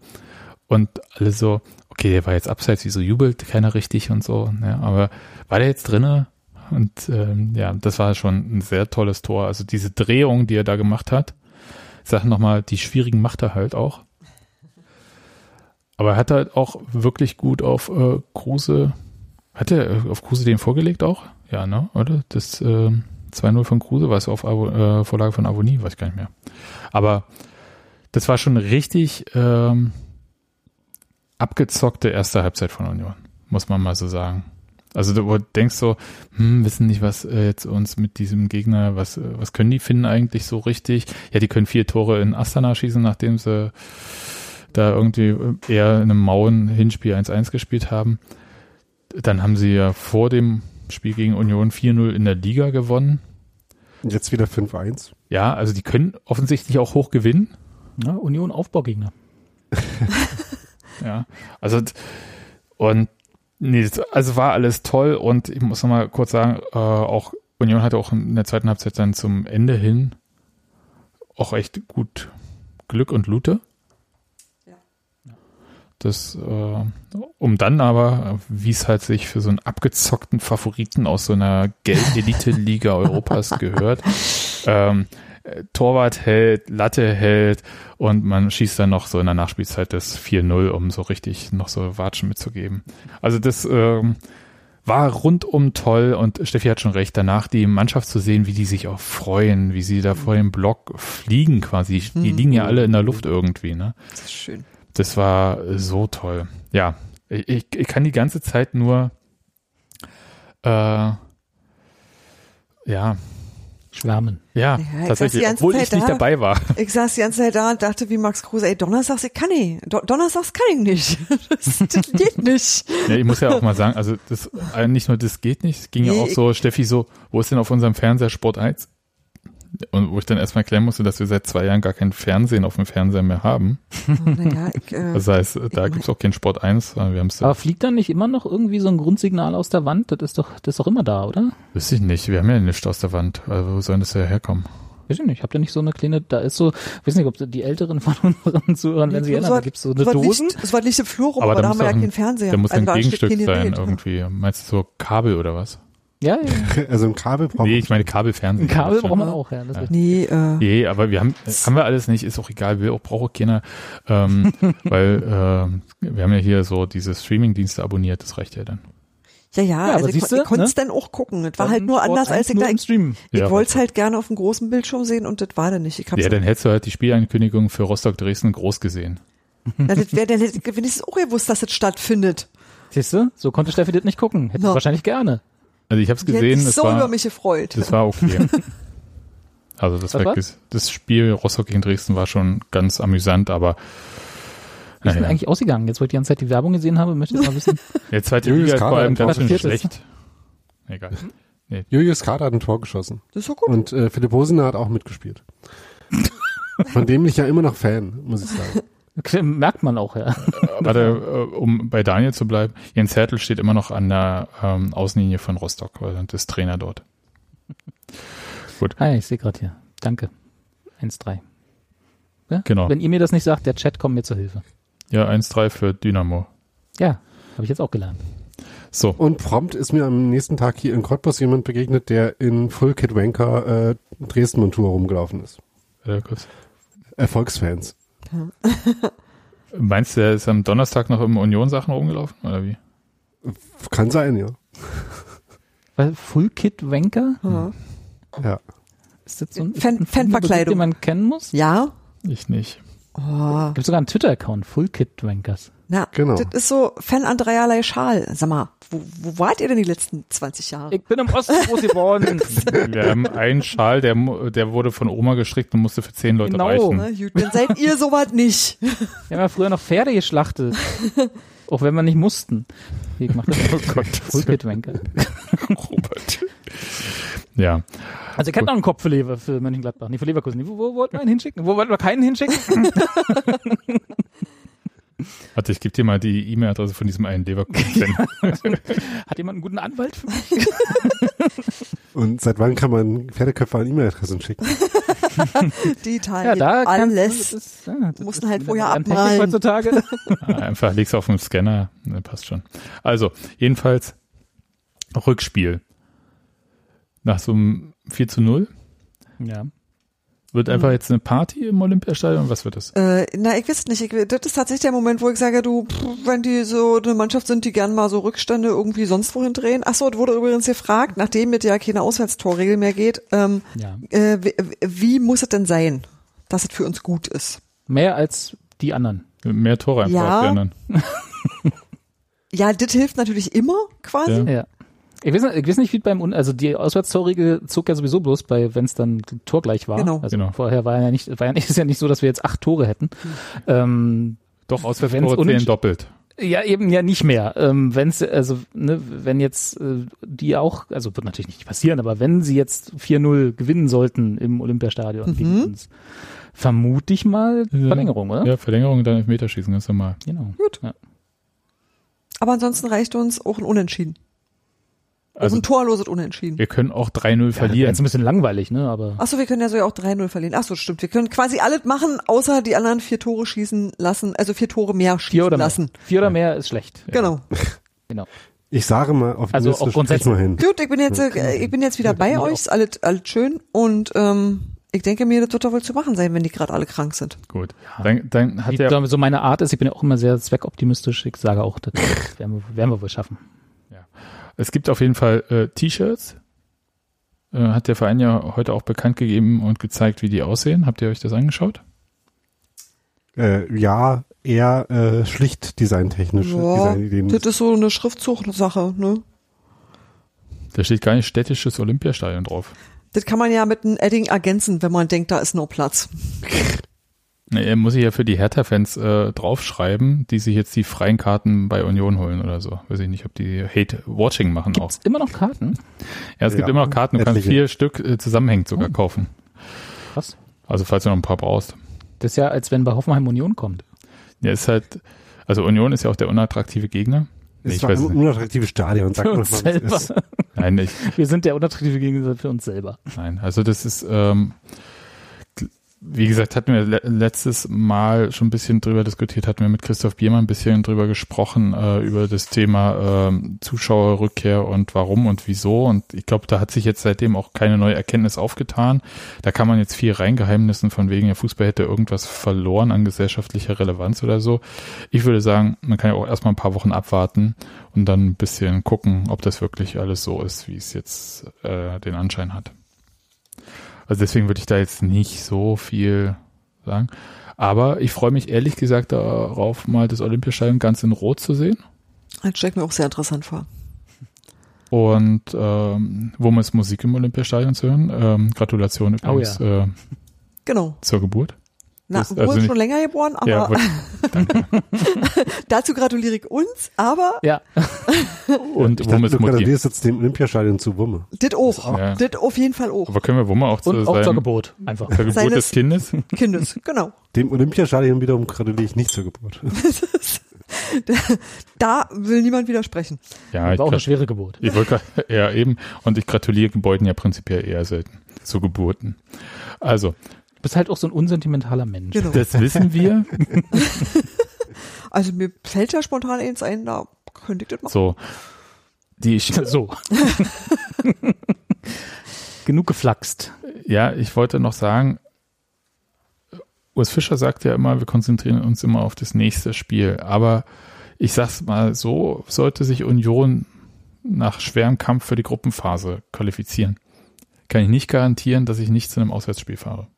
S1: und alle so, okay, der war jetzt abseits, wieso jubelt keiner richtig und so, ja, aber war der jetzt drinne? Und ähm, ja, das war schon ein sehr tolles Tor. Also diese Drehung, die er da gemacht hat, ich sage nochmal, die schwierigen macht er halt auch. Aber er hat halt auch wirklich gut auf äh, Kruse, hat er auf Kruse den vorgelegt auch? Ja, ne, oder? Das äh, 2-0 von Kruse war es auf Avo, äh, Vorlage von Avonie, weiß ich gar nicht mehr. Aber das war schon richtig ähm, abgezockte erste Halbzeit von Union, muss man mal so sagen. Also du denkst so, hm, wissen nicht, was äh, jetzt uns mit diesem Gegner, was, äh, was können die finden eigentlich so richtig? Ja, die können vier Tore in Astana schießen, nachdem sie da irgendwie äh, eher in einem mauen Hinspiel 1-1 gespielt haben. Dann haben sie ja vor dem Spiel gegen Union 4-0 in der Liga gewonnen.
S4: Und Jetzt wieder 5-1.
S1: Ja, also die können offensichtlich auch hoch gewinnen.
S3: Ja, Union Aufbaugegner.
S1: Ja, also und nee, also war alles toll und ich muss noch mal kurz sagen, äh, auch Union hatte auch in der zweiten Halbzeit dann zum Ende hin auch echt gut Glück und Lute. Das, äh, um dann aber, wie es halt sich für so einen abgezockten Favoriten aus so einer Geld-Elite-Liga Europas gehört, ähm, äh, Torwart hält, Latte hält und man schießt dann noch so in der Nachspielzeit das 4-0, um so richtig noch so Watschen mitzugeben. Also das ähm, war rundum toll und Steffi hat schon recht, danach die Mannschaft zu sehen, wie die sich auch freuen, wie sie da vor dem Block fliegen quasi. Die liegen ja alle in der Luft irgendwie, ne?
S2: Das ist schön.
S1: Das war so toll. Ja, ich, ich kann die ganze Zeit nur äh, ja,
S3: Schwärmen.
S1: ja,
S2: Ja,
S1: tatsächlich, obwohl
S2: Zeit
S1: ich nicht
S2: da.
S1: dabei war.
S2: Ich saß die ganze Zeit da und dachte wie Max Kruse, ey, Donnerstags, ich kann nicht. Do Donnerstags kann ich nicht. Das, das geht nicht.
S1: Ja, ich muss ja auch mal sagen, also das äh, nicht nur das geht nicht, es ging ja
S2: Nee,
S1: auch so, Steffi so, wo ist denn auf unserem Fernseher Sport 1? Und wo ich dann erstmal erklären musste, dass wir seit zwei Jahren gar kein Fernsehen auf dem Fernseher mehr haben.
S2: Naja, ich, äh,
S1: Das heißt, da gibt's auch kein Sport 1, sondern wir haben es,
S3: Aber fliegt dann nicht immer noch irgendwie so ein Grundsignal aus der Wand? Das ist doch, das ist doch immer da, oder?
S1: wüsste ich nicht, wir haben ja nichts aus der Wand, also wo soll das ja herkommen?
S3: Weiß ich nicht. Habt ihr nicht so eine kleine, da ist so, weiß nicht, ob die Älteren von unseren Zuhörern, wenn sie erinnern, da gibt's so eine.
S2: Nicht, es war nicht im Flur rum,
S1: Aber
S2: aber,
S1: da
S2: haben wir ja keinen Fernseher.
S1: Da muss
S2: Also
S1: ein Gegenstück sein irgendwie. Meinst du so Kabel oder was?
S3: Ja, ja.
S4: Also ein Kabel braucht
S1: Nee, ich meine Kabelfernsehen.
S3: Ein Kabel
S1: Das
S3: braucht man auch, ja. Das ist
S2: Nee, äh,
S1: Nee, aber wir haben, haben wir alles nicht, ist auch egal, will auch, braucht auch keiner, ähm, weil ähm, wir haben ja hier so diese Streaming-Dienste abonniert, das reicht ja dann.
S2: ja, ja,
S3: aber
S2: also ich, ich konnte es
S3: ne?
S2: dann auch gucken. Es war halt nur anders, als
S3: 1
S2: ich da,
S3: im
S2: ich,
S3: Stream.
S2: ich
S1: Ja,
S2: wollte es halt gerne auf dem großen Bildschirm sehen und das war dann nicht. Ich
S1: Ja, dann hättest du halt die Spielankündigung für Rostock Dresden groß gesehen.
S2: ja, das wäre dann hätte ich wenigstens auch gewusst, dass es stattfindet.
S3: Siehst du? So konnte Steffi das nicht gucken. Hätte
S2: Ja.
S3: wahrscheinlich gerne.
S1: Also ich habe es gesehen,
S2: sich
S1: das
S2: so über
S1: war,
S2: mich gefreut.
S1: das war okay. Also das, war, das Spiel Rostock gegen Dresden war schon ganz amüsant, aber
S3: Wie ist denn eigentlich ausgegangen? Jetzt, wo ich die ganze Zeit die Werbung gesehen habe, möchte ich mal wissen.
S1: der zweite
S4: Julius
S1: Liga ist vor allem
S4: im
S1: ganz schön schlecht. Egal.
S4: Julius Kader hat ein Tor geschossen.
S2: Das ist doch gut.
S4: Und äh, Philipp Hosener hat auch mitgespielt. Von dem bin ich ja immer noch Fan, muss ich sagen.
S3: Merkt man auch, ja.
S1: Warte, äh, um bei Daniel zu bleiben, Jens Hertel steht immer noch an der ähm, Außenlinie von Rostock, weil er ist Trainer dort.
S3: Ah, ich sehe gerade hier. Danke. 1-3. Ja?
S1: Genau.
S3: Wenn ihr mir das nicht sagt, der Chat kommt mir zur Hilfe.
S1: Ja, 1-3 für Dynamo.
S3: Ja, habe ich jetzt auch gelernt.
S1: So,
S4: Und prompt ist mir am nächsten Tag hier in Cottbus jemand begegnet, der in Full Kid Wanker äh, Dresden-Montur rumgelaufen ist.
S1: äh, Meinst du, er ist am Donnerstag noch im Union-Sachen rumgelaufen, oder wie?
S4: Kann sein, ja.
S3: Weil Full Kit Wanker?
S2: Ja.
S4: Ja.
S3: Ist das so ein,
S2: Fan-
S3: ist ein
S2: Fanverkleidung.
S3: den man kennen muss?
S2: Ja.
S1: Ich nicht.
S2: Oh,
S3: Gibt sogar einen Twitter-Account, Full Kit Wankers.
S2: Na,
S4: Genau.
S2: das ist so Fan an dreierlei Schal. Sag mal, wo, wo wart ihr denn die letzten 20 Jahre?
S3: Ich bin im Osten groß geworden.
S1: Wir haben einen Schal, der, der wurde von Oma gestrickt und musste für zehn Leute
S3: Genau.
S1: reichen.
S2: Na gut, dann seid ihr sowas nicht.
S3: Wir haben ja früher noch Pferde geschlachtet. Auch wenn wir nicht mussten. Ich mach das
S1: Oh Gott.
S3: Wanker.
S1: Robert. Ja,
S3: Also ich hätte noch einen Kopf für, Lever, für Mönchengladbach. Nee, für Leverkusen. Wo, wo wollten wir ihn hinschicken? Wo wollten wir keinen hinschicken?
S1: Warte, ich gebe dir mal die E-Mail-Adresse von diesem einen Leverkusen.
S3: Hat jemand einen guten Anwalt für mich?
S4: Und seit wann kann man Pferdeköpfe an E-Mail-Adressen schicken?
S2: Die Italien,
S3: Ja,
S2: alles.
S3: Das ist, ja, das
S2: Mussten halt vorher abmalen.
S3: heutzutage.
S1: Einfach legst auf den Scanner, ne, passt schon. Also, jedenfalls Rückspiel. Nach so einem 4 zu 0
S3: Ja.
S1: Wird einfach jetzt eine Party im Olympiastadion. Was wird das?
S2: Äh, na, ich weiß nicht. Ich, das ist tatsächlich der Moment, wo ich sage, du, wenn die so eine Mannschaft sind, die gern mal so Rückstände irgendwie sonst wohin drehen. Ach so, es wurde übrigens gefragt, nachdem mit ja keine Auswärtstorregel mehr geht, ähm,
S3: ja.
S2: äh, wie, wie muss es denn sein, dass es für uns gut ist?
S3: Mehr als die anderen.
S1: Mehr Tore einfach
S2: Ja.
S1: als die anderen.
S2: Ja, das hilft natürlich immer quasi.
S1: Ja.
S3: Ich weiß, nicht- ich weiß nicht, wie es beim, also die Auswärtstorregel zog ja sowieso bloß bei, wenn es dann torgleich war.
S2: Genau.
S3: Also
S1: Genau.
S3: vorher war ja nicht, war ja nicht, ist ja nicht so, dass wir jetzt acht Tore hätten. Ähm,
S1: Doch, Auswärtstore zählen doppelt.
S3: ja, eben ja nicht mehr. Ähm, wenn's, also, ne, wenn jetzt äh, die auch, also wird natürlich nicht passieren, aber wenn sie jetzt 4-0 gewinnen sollten im Olympiastadion
S2: Mhm.
S3: gegen uns, vermute ich mal
S1: Ja.
S3: Verlängerung, oder?
S1: Ja, Verlängerung, dann Elfmeterschießen, ganz normal.
S3: Genau.
S2: Gut.
S3: Ja.
S2: Aber ansonsten reicht uns auch ein Unentschieden. Auch
S1: Also
S2: ein torloses Unentschieden.
S1: wir können auch 3-0
S3: Wäre
S1: verlieren.
S3: jetzt ein bisschen langweilig, ne, aber.
S2: Ach so, wir können ja so ja auch 3-0 verlieren. Ach so, stimmt. Wir können quasi alles machen, außer die anderen vier Tore schießen lassen, also vier Tore mehr schießen
S3: Vier oder mehr.
S2: lassen.
S3: Vier oder mehr ist schlecht.
S2: Genau.
S3: Genau.
S4: Ich sage mal, auf
S3: Also auch grundsätzlich.
S4: mal hin.
S2: Gut, ich bin jetzt, äh, ich bin jetzt wieder bei euch, ist alles, alles schön und ähm, ich denke mir, das wird doch wohl zu machen sein, wenn die gerade alle krank sind.
S1: Gut. Dann, dann hat
S3: Wie
S1: der,
S3: so meine Art ist, ich bin ja auch immer sehr zweckoptimistisch. Ich sage auch, das werden wir, werden wir wohl schaffen.
S1: Es gibt auf jeden Fall äh, T-Shirts. Äh, hat der Verein ja heute auch bekannt gegeben und gezeigt, wie die aussehen. Habt ihr euch das angeschaut?
S4: Äh, ja, eher äh, schlicht designtechnische
S2: Ja,
S4: Designideen.
S2: das ist so eine Schriftzug-Sache, ne?
S1: Da steht gar nicht städtisches Olympiastadion drauf.
S2: Das kann man ja mit einem Edding ergänzen, wenn man denkt, da ist no Platz.
S1: Nee, er muss ich ja für die Hertha-Fans äh, draufschreiben, die sich jetzt die freien Karten bei Union holen oder so. Weiß ich nicht, ob die Hate-Watching machen auch.
S3: Gibt's immer noch Karten?
S1: Ja, es gibt
S4: Ja,
S1: immer noch Karten, du kannst
S4: etliche.
S1: vier Stück äh, zusammenhängend sogar
S3: Oh.
S1: kaufen.
S3: Krass.
S1: Also falls du noch ein paar brauchst.
S3: Das ist ja, als wenn bei Hoffenheim Union kommt.
S1: Ja, ist halt, also Union ist ja auch der unattraktive Gegner. Nee, ich weiß
S4: ein
S1: es nicht.
S4: unattraktives Stadion, sag
S3: Für
S4: mal,
S3: uns
S4: was es
S3: selber.
S4: ist.
S1: Nein, ich,
S3: Wir sind der unattraktive Gegensatz für uns selber.
S1: nein. Also das ist, ähm, wie gesagt, hatten wir le letztes Mal schon ein bisschen drüber diskutiert, hatten wir mit Christoph Biermann ein bisschen drüber gesprochen, äh, über das Thema ähm, Zuschauerrückkehr und warum und wieso. Und ich glaube, da hat sich jetzt seitdem auch keine neue Erkenntnis aufgetan. Da kann man jetzt viel reingeheimnissen, von wegen, der Fußball hätte irgendwas verloren an gesellschaftlicher Relevanz oder so. Ich würde sagen, man kann ja auch erstmal ein paar Wochen abwarten und dann ein bisschen gucken, ob das wirklich alles so ist, wie es jetzt äh, den Anschein hat. Also deswegen würde ich da jetzt nicht so viel sagen. Aber ich freue mich ehrlich gesagt darauf, mal das Olympiastadion ganz in Rot zu sehen.
S2: Das stellt mir auch sehr interessant vor.
S1: Und ähm, wo ist Musik im Olympiastadion zu hören? Ähm, Gratulation
S3: Oh
S1: übrigens äh,
S2: Genau.
S1: zur Geburt.
S2: Na,
S1: Das- also
S2: schon länger geboren, aber
S1: Ja,
S2: dazu gratuliere ich uns, aber
S3: Ja.
S1: Und
S4: Ich
S1: wo
S4: dachte,
S1: ist
S4: du
S1: Mutti?
S4: gratulierst jetzt dem Olympiastadion zu Wumme.
S2: das auch.
S1: Ja.
S2: Das auf jeden Fall auch.
S1: Aber können wir Wumme auch zu
S3: Und auch zur Geburt. Einfach.
S1: zur Geburt
S2: Seines-
S1: des Kindes?
S2: Kindes, genau.
S4: Dem Olympiastadion wiederum gratuliere ich nicht zur Geburt.
S2: Da will niemand widersprechen.
S1: Ja, ich,
S3: War auch eine schwere Geburt.
S1: ich wollte ja eben. Und ich gratuliere Gebäuden ja prinzipiell eher selten zu Geburten. Also,
S3: Du bist halt auch so ein unsentimentaler Mensch.
S2: Genau.
S1: das wissen wir.
S2: Also mir fällt ja spontan eins ein, da könnte ich das machen.
S1: So. Die,
S3: So. Genug geflaxt.
S1: Ja, ich wollte noch sagen, Urs Fischer sagt ja immer, wir konzentrieren uns immer auf das nächste Spiel. Aber ich sag's mal so, sollte sich Union nach schwerem Kampf für die Gruppenphase qualifizieren, kann ich nicht garantieren, dass ich nicht zu einem Auswärtsspiel fahre.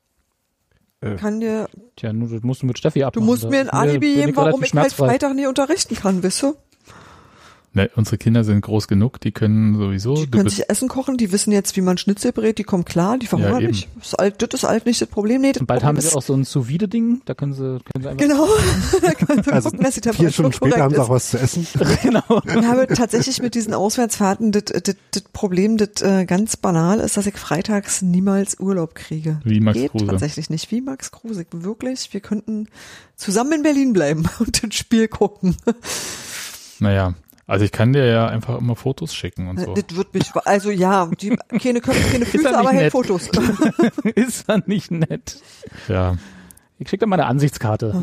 S2: Kann dir,
S3: Tja, nur, das musst du mit Steffi
S2: du
S3: abmachen.
S2: musst
S3: Da
S2: mir ein Alibi geben, warum ich halt. Freitag nie unterrichten kann, wisst du?
S1: Ne, unsere Kinder sind groß genug, die können sowieso.
S2: Die
S1: du
S2: können
S1: bist,
S2: sich Essen kochen, die wissen jetzt, wie man Schnitzel brät, die kommen klar, die verhungern
S1: eben.
S2: nicht. Das ist, alt, das ist alt nicht das Problem. Nee, das
S3: Und bald
S2: Problem
S3: haben sie auch so ein Sous-Vide-Ding, da können sie, können sie einfach.
S2: Genau. da können wir
S4: Also
S2: gucken, dass die
S4: vier
S2: Temperatur
S4: Stunden später haben sie auch was zu essen.
S3: genau.
S2: Ich habe tatsächlich mit diesen Auswärtsfahrten das, das, das Problem, das äh, ganz banal ist, dass ich freitags niemals Urlaub kriege.
S1: Wie Max
S2: Geht
S1: Kruse.
S2: tatsächlich nicht. Wie Max Kruse. Wirklich, wir könnten zusammen in Berlin bleiben und das Spiel gucken.
S1: naja, also ich kann dir ja einfach immer Fotos schicken und so.
S2: Das wird mich, also ja, die, keine Köpfe, keine Füße, aber hält. Fotos.
S3: Ist dann nicht nett.
S1: Ja,
S3: Ich schick dir mal eine Ansichtskarte.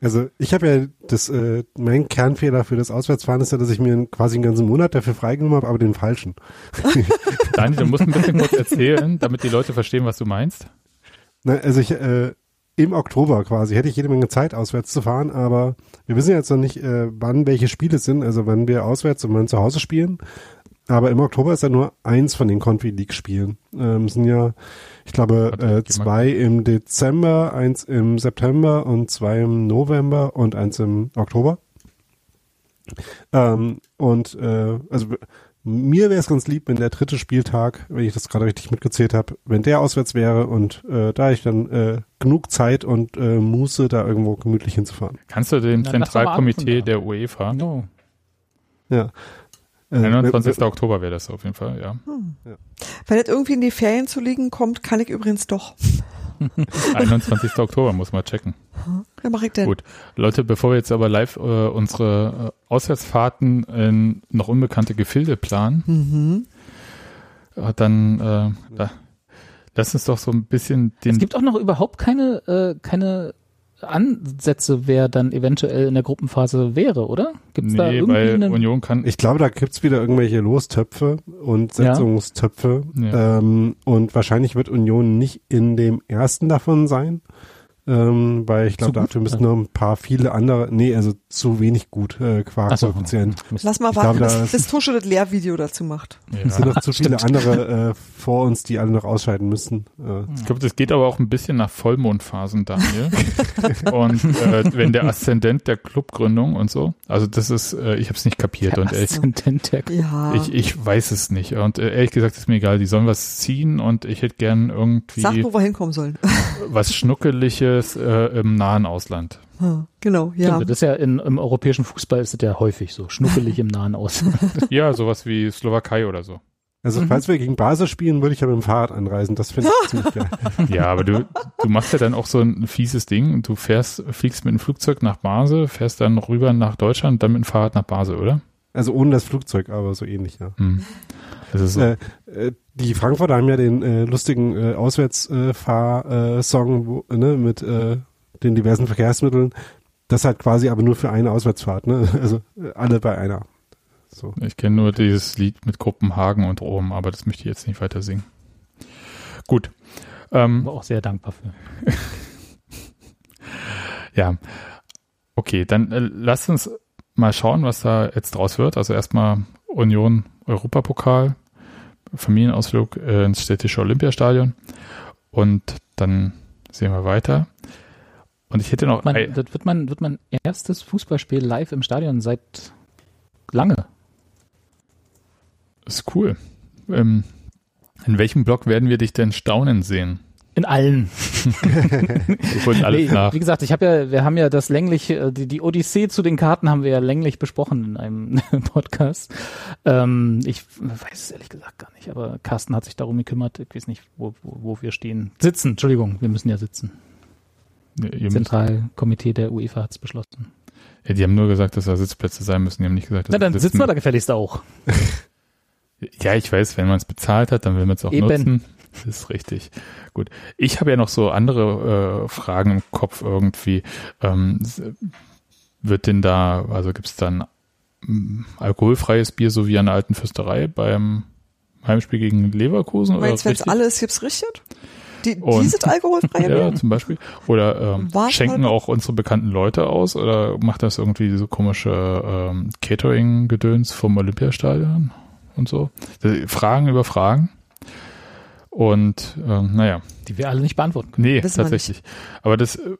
S4: Also ich habe ja das, äh, mein Kernfehler für das Auswärtsfahren ist ja, dass ich mir quasi einen ganzen Monat dafür freigenommen habe, aber den falschen.
S1: Dani, du musst ein bisschen kurz erzählen, damit die Leute verstehen, was du meinst.
S4: Na, also ich, äh, im Oktober quasi hätte ich jede Menge Zeit, auswärts zu fahren, aber wir wissen jetzt noch nicht, äh, wann welche Spiele sind, also wann wir auswärts und wann zu Hause spielen. Aber im Oktober ist ja nur eins von den Confi League Spielen. Ähm, es sind ja, ich glaube, äh, zwei im Dezember, eins im September und zwei im November und eins im Oktober. Ähm, und äh, also mir wäre es ganz lieb, wenn der dritte Spieltag, wenn ich das gerade richtig mitgezählt habe, wenn der auswärts wäre und äh, da ich dann äh, genug Zeit und äh, Muße, da irgendwo gemütlich hinzufahren.
S1: Kannst du dem Zentralkomitee der UEFA,
S3: No.
S4: Ja. Äh,
S1: 21. Oktober wäre das auf jeden Fall, ja.
S2: Wenn das irgendwie in die Ferien zu liegen kommt, kann ich übrigens doch.
S1: 21. Oktober muss man checken.
S2: Ja, mach ich denn.
S1: Gut. Leute, bevor wir jetzt aber live äh, unsere äh, Auswärtsfahrten in noch unbekannte Gefilde planen,
S2: Mhm.
S1: äh, dann äh, da, lass uns doch so ein bisschen den
S3: Es gibt auch noch überhaupt keine, äh, keine Ansätze, wer dann eventuell in der Gruppenphase wäre, oder? Gibt's da
S1: nee,
S3: irgendwie
S1: weil
S3: eine,
S1: Union kann
S4: Ich glaube, da gibt's wieder irgendwelche Lostöpfe und. Setzungstöpfe.
S1: Ja.
S4: Ähm, und wahrscheinlich wird Union nicht in dem ersten davon sein. Ähm, weil ich glaube, dafür müssen noch ein paar viele andere, nee, also zu wenig gut äh, qua
S3: Ach so.
S2: Lass mal warten,
S4: glaube, da
S2: bis, bis Tusche das Lehrvideo dazu macht.
S4: Es sind
S1: ja.
S4: noch zu viele andere äh, vor uns, die alle noch ausscheiden müssen. Äh,
S1: Ich glaube, das geht aber auch ein bisschen nach Vollmondphasen, Daniel. und äh, wenn der Aszendent der Clubgründung und so, also das ist, äh, ich habe es nicht kapiert und ehrlich,
S3: Aszendent der
S2: Ja.
S1: ich, ich weiß es nicht. Und äh, ehrlich gesagt ist mir egal, die sollen was ziehen und ich hätte gern irgendwie
S2: Sag, wo wir hinkommen sollen.
S1: was Schnuckeliges äh, im nahen Ausland.
S2: Genau, ja.
S3: Stimmt, das ist ja in, im europäischen Fußball ist das ja häufig so, schnuckelig im Nahen Aus.
S1: Ja, sowas wie Slowakei oder so.
S4: also falls wir gegen Basel spielen, würde ich ja mit dem Fahrrad anreisen. Das finde ich ziemlich geil.
S1: Ja, aber du, du machst ja dann auch so ein fieses Ding. Du fährst, fliegst mit dem Flugzeug nach Basel, fährst dann rüber nach Deutschland, dann mit dem Fahrrad nach Basel, oder?
S4: Also ohne das Flugzeug, aber so ähnlich, ja.
S1: Hm. Das ist so.
S4: Äh, äh, die Frankfurter haben ja den äh, lustigen äh, Auswärtsfahr-Song äh, ne, mit äh, den diversen Verkehrsmitteln. Das halt quasi aber nur für eine Auswärtsfahrt, ne? Also äh, alle bei einer. So.
S1: Ich kenne nur dieses Lied mit Kopenhagen und Rom, aber das möchte ich jetzt nicht weiter singen. Gut. Ähm,
S3: War auch sehr dankbar für.
S1: ja. Okay, dann äh, lasst uns mal schauen, was da jetzt draus wird. Also erstmal Union Europapokal, Familienausflug äh, ins städtische Olympiastadion und dann sehen wir weiter. Und ich hätte noch
S3: Man, das wird mein, wird mein erstes Fußballspiel live im Stadion seit lange.
S1: ist cool. Ähm, in welchem Block werden wir dich denn staunen sehen?
S3: In allen.
S1: Wir holen alles
S3: Nee,
S1: nach.
S3: Wie gesagt, ich habe ja, wir haben ja das länglich, äh, die, die Odyssee zu den Karten haben wir ja länglich besprochen in einem Podcast. Ähm, ich weiß es ehrlich gesagt gar nicht, aber Carsten hat sich darum gekümmert. Ich weiß nicht, wo, wo, wo wir stehen. Sitzen, Entschuldigung, wir müssen ja sitzen.
S1: Müsst,
S3: Zentralkomitee der UEFA hat es beschlossen.
S1: ja, die haben nur gesagt, dass da Sitzplätze sein müssen. Die haben nicht gesagt, dass
S3: Na, dann sitzen wir da gefälligst auch.
S1: Ja, ich weiß, wenn man es bezahlt hat, dann will man es auch
S3: Eben.
S1: nutzen. Das ist richtig. Gut. Ich habe ja noch so andere äh, Fragen im Kopf irgendwie. Ähm, wird denn da, also gibt es dann mm, alkoholfreies Bier so wie an der alten Fürsterei beim Heimspiel gegen Leverkusen? oder
S2: Meinst du, wenn es alles gibt's richtig? Die,
S1: Und-
S2: dieses alkoholfreie
S1: Ja,
S2: Bier?
S1: zum Beispiel. Oder ähm, schenken auch unsere bekannten Leute aus oder macht das irgendwie so komische ähm, Catering-Gedöns vom Olympiastadion und so? Das- Fragen über Fragen. Und ähm, naja,
S3: Die wir alle nicht beantworten können.
S1: nee,
S2: Wissen
S1: tatsächlich. Aber das äh,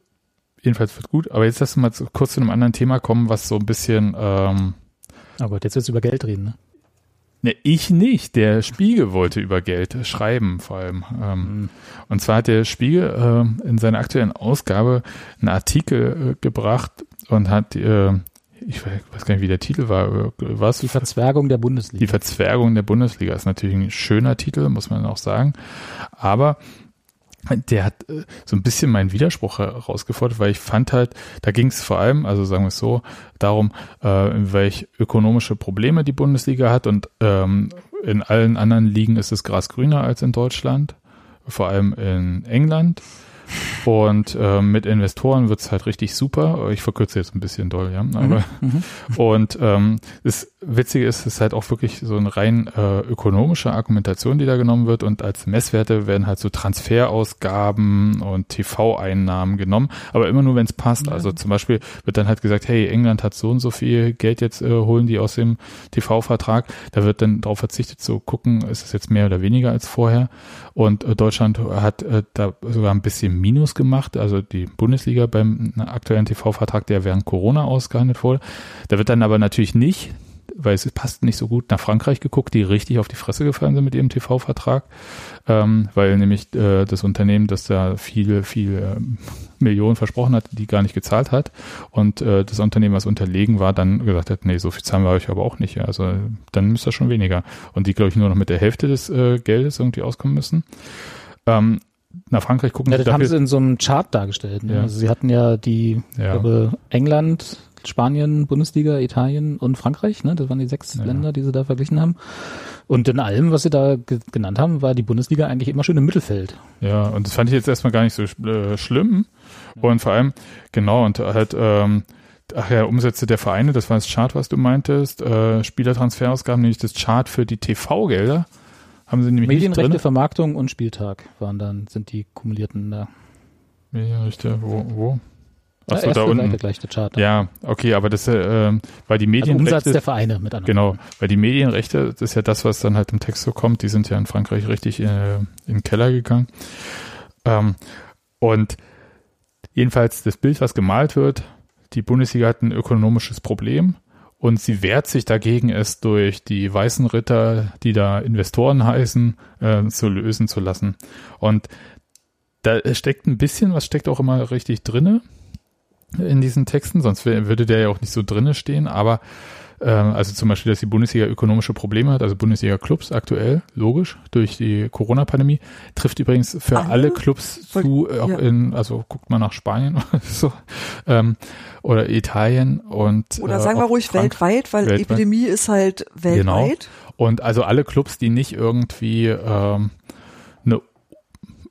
S1: jedenfalls wird gut. Aber jetzt lass uns mal zu, kurz zu einem anderen Thema kommen, was so ein bisschen ähm,
S3: Oh Gott, jetzt willst du über Geld reden, ne?
S1: Ne, ich nicht. Der Spiegel wollte über Geld schreiben, vor allem. Ähm, Und zwar hat der Spiegel ähm, in seiner aktuellen Ausgabe einen Artikel äh, gebracht und hat, äh, ich weiß gar nicht, wie der Titel war, was?
S3: Die Verzwergung der Bundesliga.
S1: Die Verzwergung der Bundesliga ist natürlich ein schöner Titel, muss man auch sagen. Aber der hat äh, so ein bisschen meinen Widerspruch herausgefordert, weil ich fand halt, da ging es vor allem, also sagen wir es so, darum, äh, welche ökonomische Probleme die Bundesliga hat und ähm, in allen anderen Ligen ist es Gras grüner als in Deutschland, vor allem in England. Und ähm, mit Investoren wird's halt richtig super. Ich verkürze jetzt ein bisschen doll, ja. Aber und ähm, das Witzige ist, es ist halt auch wirklich so eine rein äh, ökonomische Argumentation, die da genommen wird. Und als Messwerte werden halt so Transferausgaben und TV-Einnahmen genommen, aber immer nur, wenn es passt. Also zum Beispiel wird dann halt gesagt, hey, England hat so und so viel Geld jetzt äh, holen die aus dem TV-Vertrag. Da wird dann darauf verzichtet zu gucken, ist es jetzt mehr oder weniger als vorher. Und äh, Deutschland hat äh, da sogar ein bisschen Minus gemacht. Also die Bundesliga beim aktuellen TV-Vertrag, der während Corona ausgehandelt wurde. Da wird dann aber natürlich nicht weil es passt nicht so gut nach Frankreich geguckt, die richtig auf die Fresse gefallen sind mit ihrem TV-Vertrag, ähm, weil nämlich äh, das Unternehmen, das da viele, viele ähm, Millionen versprochen hat, die gar nicht gezahlt hat und äh, das Unternehmen, was unterlegen war, dann gesagt hat, nee, so viel zahlen wir euch aber auch nicht. Also dann müsst ihr schon weniger. Und die, glaube ich, nur noch mit der Hälfte des äh, Geldes irgendwie auskommen müssen. Ähm, nach Frankreich gucken
S3: Ja, das haben sie in so einem Chart dargestellt. Ne?
S1: Ja.
S3: Also sie hatten ja die,
S1: Ja.
S3: glaube, England, Spanien, Bundesliga, Italien und Frankreich, ne? Das waren die sechs
S1: Ja.
S3: Länder, die sie da verglichen haben. Und in allem, was sie da ge genannt haben, war die Bundesliga eigentlich immer schön im Mittelfeld.
S1: Ja, und das fand ich jetzt erstmal gar nicht so äh, schlimm. Und vor allem, genau, und halt, ähm, ach ja, Umsätze der Vereine, das war das Chart, was du meintest, äh, Spielertransferausgaben, nämlich das Chart für die TV-Gelder, haben sie nämlich
S3: Medienrechte,
S1: nicht.
S3: Vermarktung und Spieltag waren dann, sind die kumulierten da.
S1: Medienrechte, wo, wo?
S3: Ja,
S1: Achso,
S3: erste
S1: da
S3: Seite
S1: unten.
S3: gleich der Chart.
S1: Ja, okay, aber das, äh, ähm, weil die
S3: also
S1: Medienrechte,
S3: Umsatz der Vereine mit anderen.
S1: genau, weil die Medienrechte, das ist ja das, was dann halt im Text so kommt, die sind ja in Frankreich richtig äh, in den Keller gegangen. Ähm, und jedenfalls das Bild, was gemalt wird, die Bundesliga hat ein ökonomisches Problem und sie wehrt sich dagegen, es durch die weißen Ritter, die da Investoren heißen, äh, zu lösen zu lassen. Und da steckt ein bisschen, was steckt auch immer richtig drinne in diesen Texten, sonst würde der ja auch nicht so drinne stehen, aber also zum Beispiel, dass die Bundesliga ökonomische Probleme hat, also Bundesliga-Clubs aktuell, logisch, durch die Corona-Pandemie, trifft übrigens für
S2: Alle?
S1: alle Clubs zu, äh, auch
S2: Ja.
S1: in, also guckt mal nach Spanien oder so, ähm, oder Italien und
S2: Oder
S1: äh,
S2: sagen wir
S1: auch
S2: ruhig
S1: Frank-
S2: weltweit, weil
S1: weltweit.
S2: Epidemie ist halt weltweit.
S1: Und also alle Clubs, die nicht irgendwie ähm, eine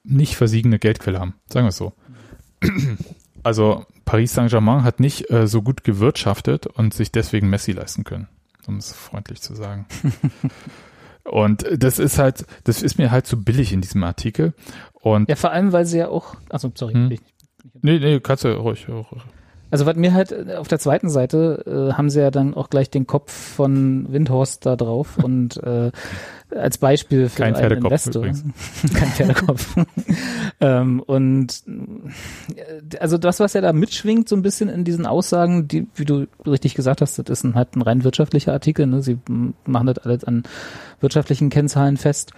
S1: nicht versiegende Geldquelle haben, sagen wir es so. Also Paris Saint-Germain hat nicht äh, so gut gewirtschaftet und sich deswegen Messi leisten können, um es freundlich zu sagen. und das ist halt, das ist mir halt zu billig in diesem Artikel. Und
S3: Ja, vor allem, weil sie ja auch, also sorry,
S1: Hm.
S3: ich,
S1: nee, nee, kannst du ruhig, ruhig.
S3: Also was mir halt äh, auf der zweiten Seite äh, haben sie ja dann auch gleich den Kopf von Windhorst da drauf und äh, als Beispiel für
S1: Kein
S3: einen
S1: Pferdekopf
S3: Investor.
S1: übrigens.
S3: Kein Pferdekopf. ähm, und äh, also das, was ja da mitschwingt, so ein bisschen in diesen Aussagen, die, wie du richtig gesagt hast, das ist ein, halt ein rein wirtschaftlicher Artikel, ne? Sie machen das alles an wirtschaftlichen Kennzahlen fest,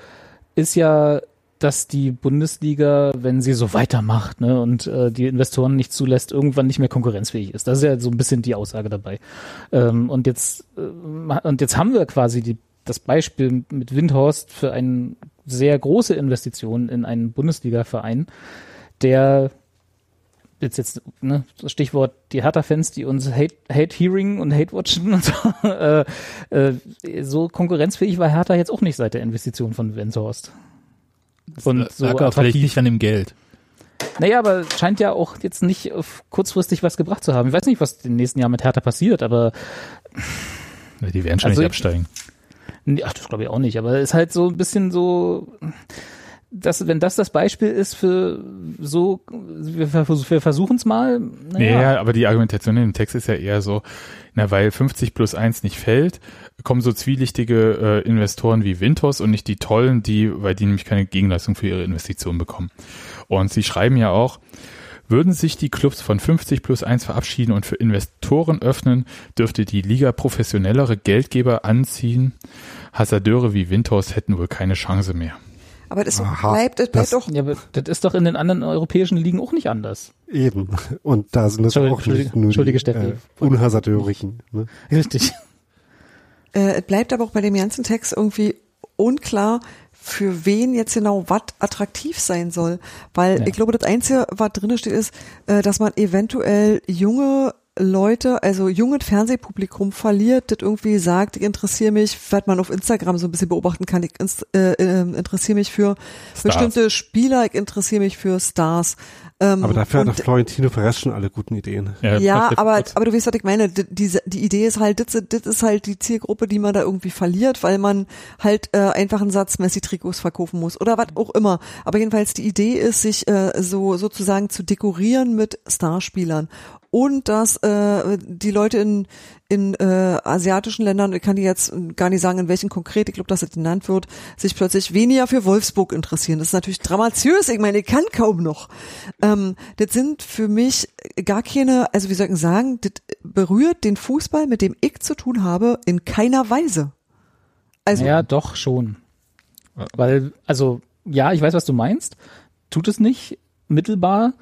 S3: ist ja dass die Bundesliga, wenn sie so weitermacht ne, und äh, die Investoren nicht zulässt, irgendwann nicht mehr konkurrenzfähig ist. Das ist ja so ein bisschen die Aussage dabei. Ähm, und jetzt äh, und jetzt haben wir quasi die, das Beispiel mit Windhorst für eine sehr große Investition in einen Bundesliga-Verein, der jetzt jetzt ne, Stichwort die Hertha-Fans, die uns Hate, Hate Hearing und Hate Watchen und so, äh, äh, so konkurrenzfähig war Hertha jetzt auch nicht seit der Investition von Windhorst. Und so
S1: vielleicht
S3: attraktiv.
S1: nicht an dem Geld.
S3: Naja, aber scheint ja auch jetzt nicht auf kurzfristig was gebracht zu haben. Ich weiß nicht, was im nächsten Jahr mit Hertha passiert, aber
S1: Die werden schon
S3: Also
S1: nicht
S3: ich-
S1: absteigen.
S3: ach, das glaube ich auch nicht. Aber es ist halt so ein bisschen so, das, wenn das das Beispiel ist für so, wir, wir versuchen es mal.
S1: Naja. Ja, aber die Argumentation in dem Text ist ja eher so, na, weil 50 plus 1 nicht fällt, kommen so zwielichtige äh, Investoren wie Wintos und nicht die tollen, die, weil die nämlich keine Gegenleistung für ihre Investitionen bekommen. Und sie schreiben ja auch, würden sich die Clubs von 50 plus 1 verabschieden und für Investoren öffnen, dürfte die Liga professionellere Geldgeber anziehen. Hasardeure wie Windhorst hätten wohl keine Chance mehr.
S2: Aber das Aha, bleibt, das bleibt
S3: das, doch. Ja, aber das ist doch in den anderen europäischen Ligen auch nicht anders.
S4: Eben. Und da sind es auch nicht nur
S3: die äh,
S4: Unhasardeurigen.
S3: Ne? Richtig.
S2: Äh, es bleibt aber auch bei dem ganzen Text irgendwie unklar, für wen jetzt genau was attraktiv sein soll. Weil ja. ich glaube, das Einzige, was drin steht, ist, äh, dass man eventuell junge Leute, also junges Fernsehpublikum verliert, das irgendwie sagt, ich interessiere mich, was man auf Instagram so ein bisschen beobachten kann, ich äh, äh, interessiere mich für Stars. bestimmte Spieler, ich interessiere mich für Stars.
S4: Ähm, aber dafür hat doch Florentino Perez schon alle guten Ideen.
S2: Ja, ja aber, aber du weißt, was ich meine. Die, die, die Idee ist halt, das, das ist halt die Zielgruppe, die man da irgendwie verliert, weil man halt äh, einfach einen Satz Messi-Trikots verkaufen muss oder was auch immer. Aber jedenfalls die Idee ist, sich äh, so sozusagen zu dekorieren mit Starspielern und dass äh, die Leute in, in äh, asiatischen Ländern, ich kann die jetzt gar nicht sagen, in welchen konkret, ich glaube, dass es genannt wird, sich plötzlich weniger für Wolfsburg interessieren. Das ist natürlich dramatiös, ich meine, ich kann kaum noch. Ähm, das sind für mich gar keine, also wie soll ich sagen, das berührt den Fußball, mit dem ich zu tun habe, in keiner Weise.
S3: Also, ja, doch schon. Weil, also, ja, ich weiß, was du meinst. Tut es nicht mittelbar,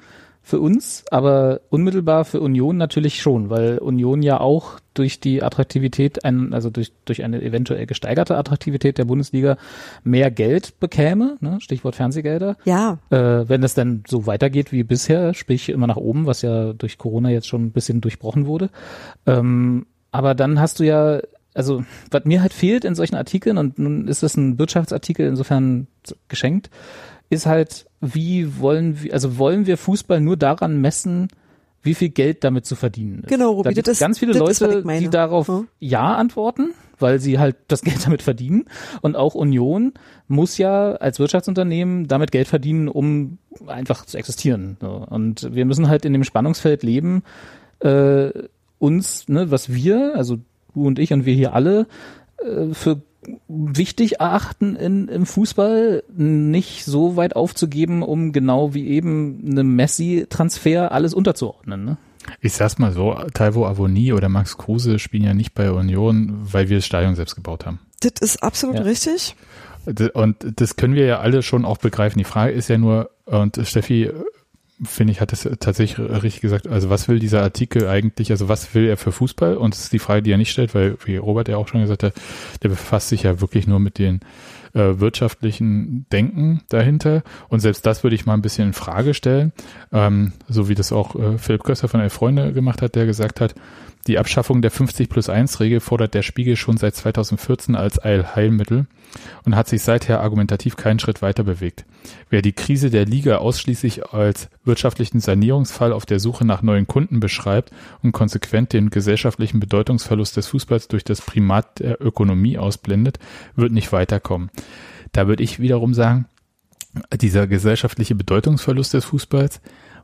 S3: für uns, aber unmittelbar für Union natürlich schon, weil Union ja auch durch die Attraktivität, ein, also durch, durch eine eventuell gesteigerte Attraktivität der Bundesliga mehr Geld bekäme, ne? Stichwort Fernsehgelder.
S2: Ja.
S3: Äh, wenn es dann so weitergeht wie bisher, sprich immer nach oben, was ja durch Corona jetzt schon ein bisschen durchbrochen wurde. Ähm, aber dann hast du ja also was mir halt fehlt in solchen Artikeln und nun ist es ein Wirtschaftsartikel insofern geschenkt, ist halt, wie wollen wir, also wollen wir Fußball nur daran messen, wie viel Geld damit zu verdienen ist.
S2: Genau, Ruby,
S3: da gibt es ganz viele Leute, ist, die darauf hm? ja antworten, weil sie halt das Geld damit verdienen. Und auch Union muss ja als Wirtschaftsunternehmen damit Geld verdienen, um einfach zu existieren. Und wir müssen halt in dem Spannungsfeld leben, äh, uns, ne, was wir, also du und ich und wir hier alle, äh, für wichtig erachten in, im Fußball, nicht so weit aufzugeben, um genau wie eben einem Messi-Transfer alles unterzuordnen. Ne?
S1: Ich sag's mal so, Taiwo Avoni oder Max Kruse spielen ja nicht bei Union, weil wir das Stadion selbst gebaut haben.
S2: Das ist absolut ja. richtig.
S1: Und das können wir ja alle schon auch begreifen. Die Frage ist ja nur, und Steffi finde ich, hat es tatsächlich richtig gesagt. Also was will dieser Artikel eigentlich, also was will er für Fußball? Und das ist die Frage, die er nicht stellt, weil, wie Robert ja auch schon gesagt hat, der befasst sich ja wirklich nur mit den äh, wirtschaftlichen Denken dahinter. Und selbst das würde ich mal ein bisschen in Frage stellen, ähm, so wie das auch äh, Philipp Köster von Elf Freunde gemacht hat, der gesagt hat, die Abschaffung der 50 plus 1 Regel fordert der Spiegel schon seit 2014 als Eilheilmittel und hat sich seither argumentativ keinen Schritt weiter bewegt. Wer die Krise der Liga ausschließlich als wirtschaftlichen Sanierungsfall auf der Suche nach neuen Kunden beschreibt und konsequent den gesellschaftlichen Bedeutungsverlust des Fußballs durch das Primat der Ökonomie ausblendet, wird nicht weiterkommen. Da würde ich wiederum sagen, dieser gesellschaftliche Bedeutungsverlust des Fußballs,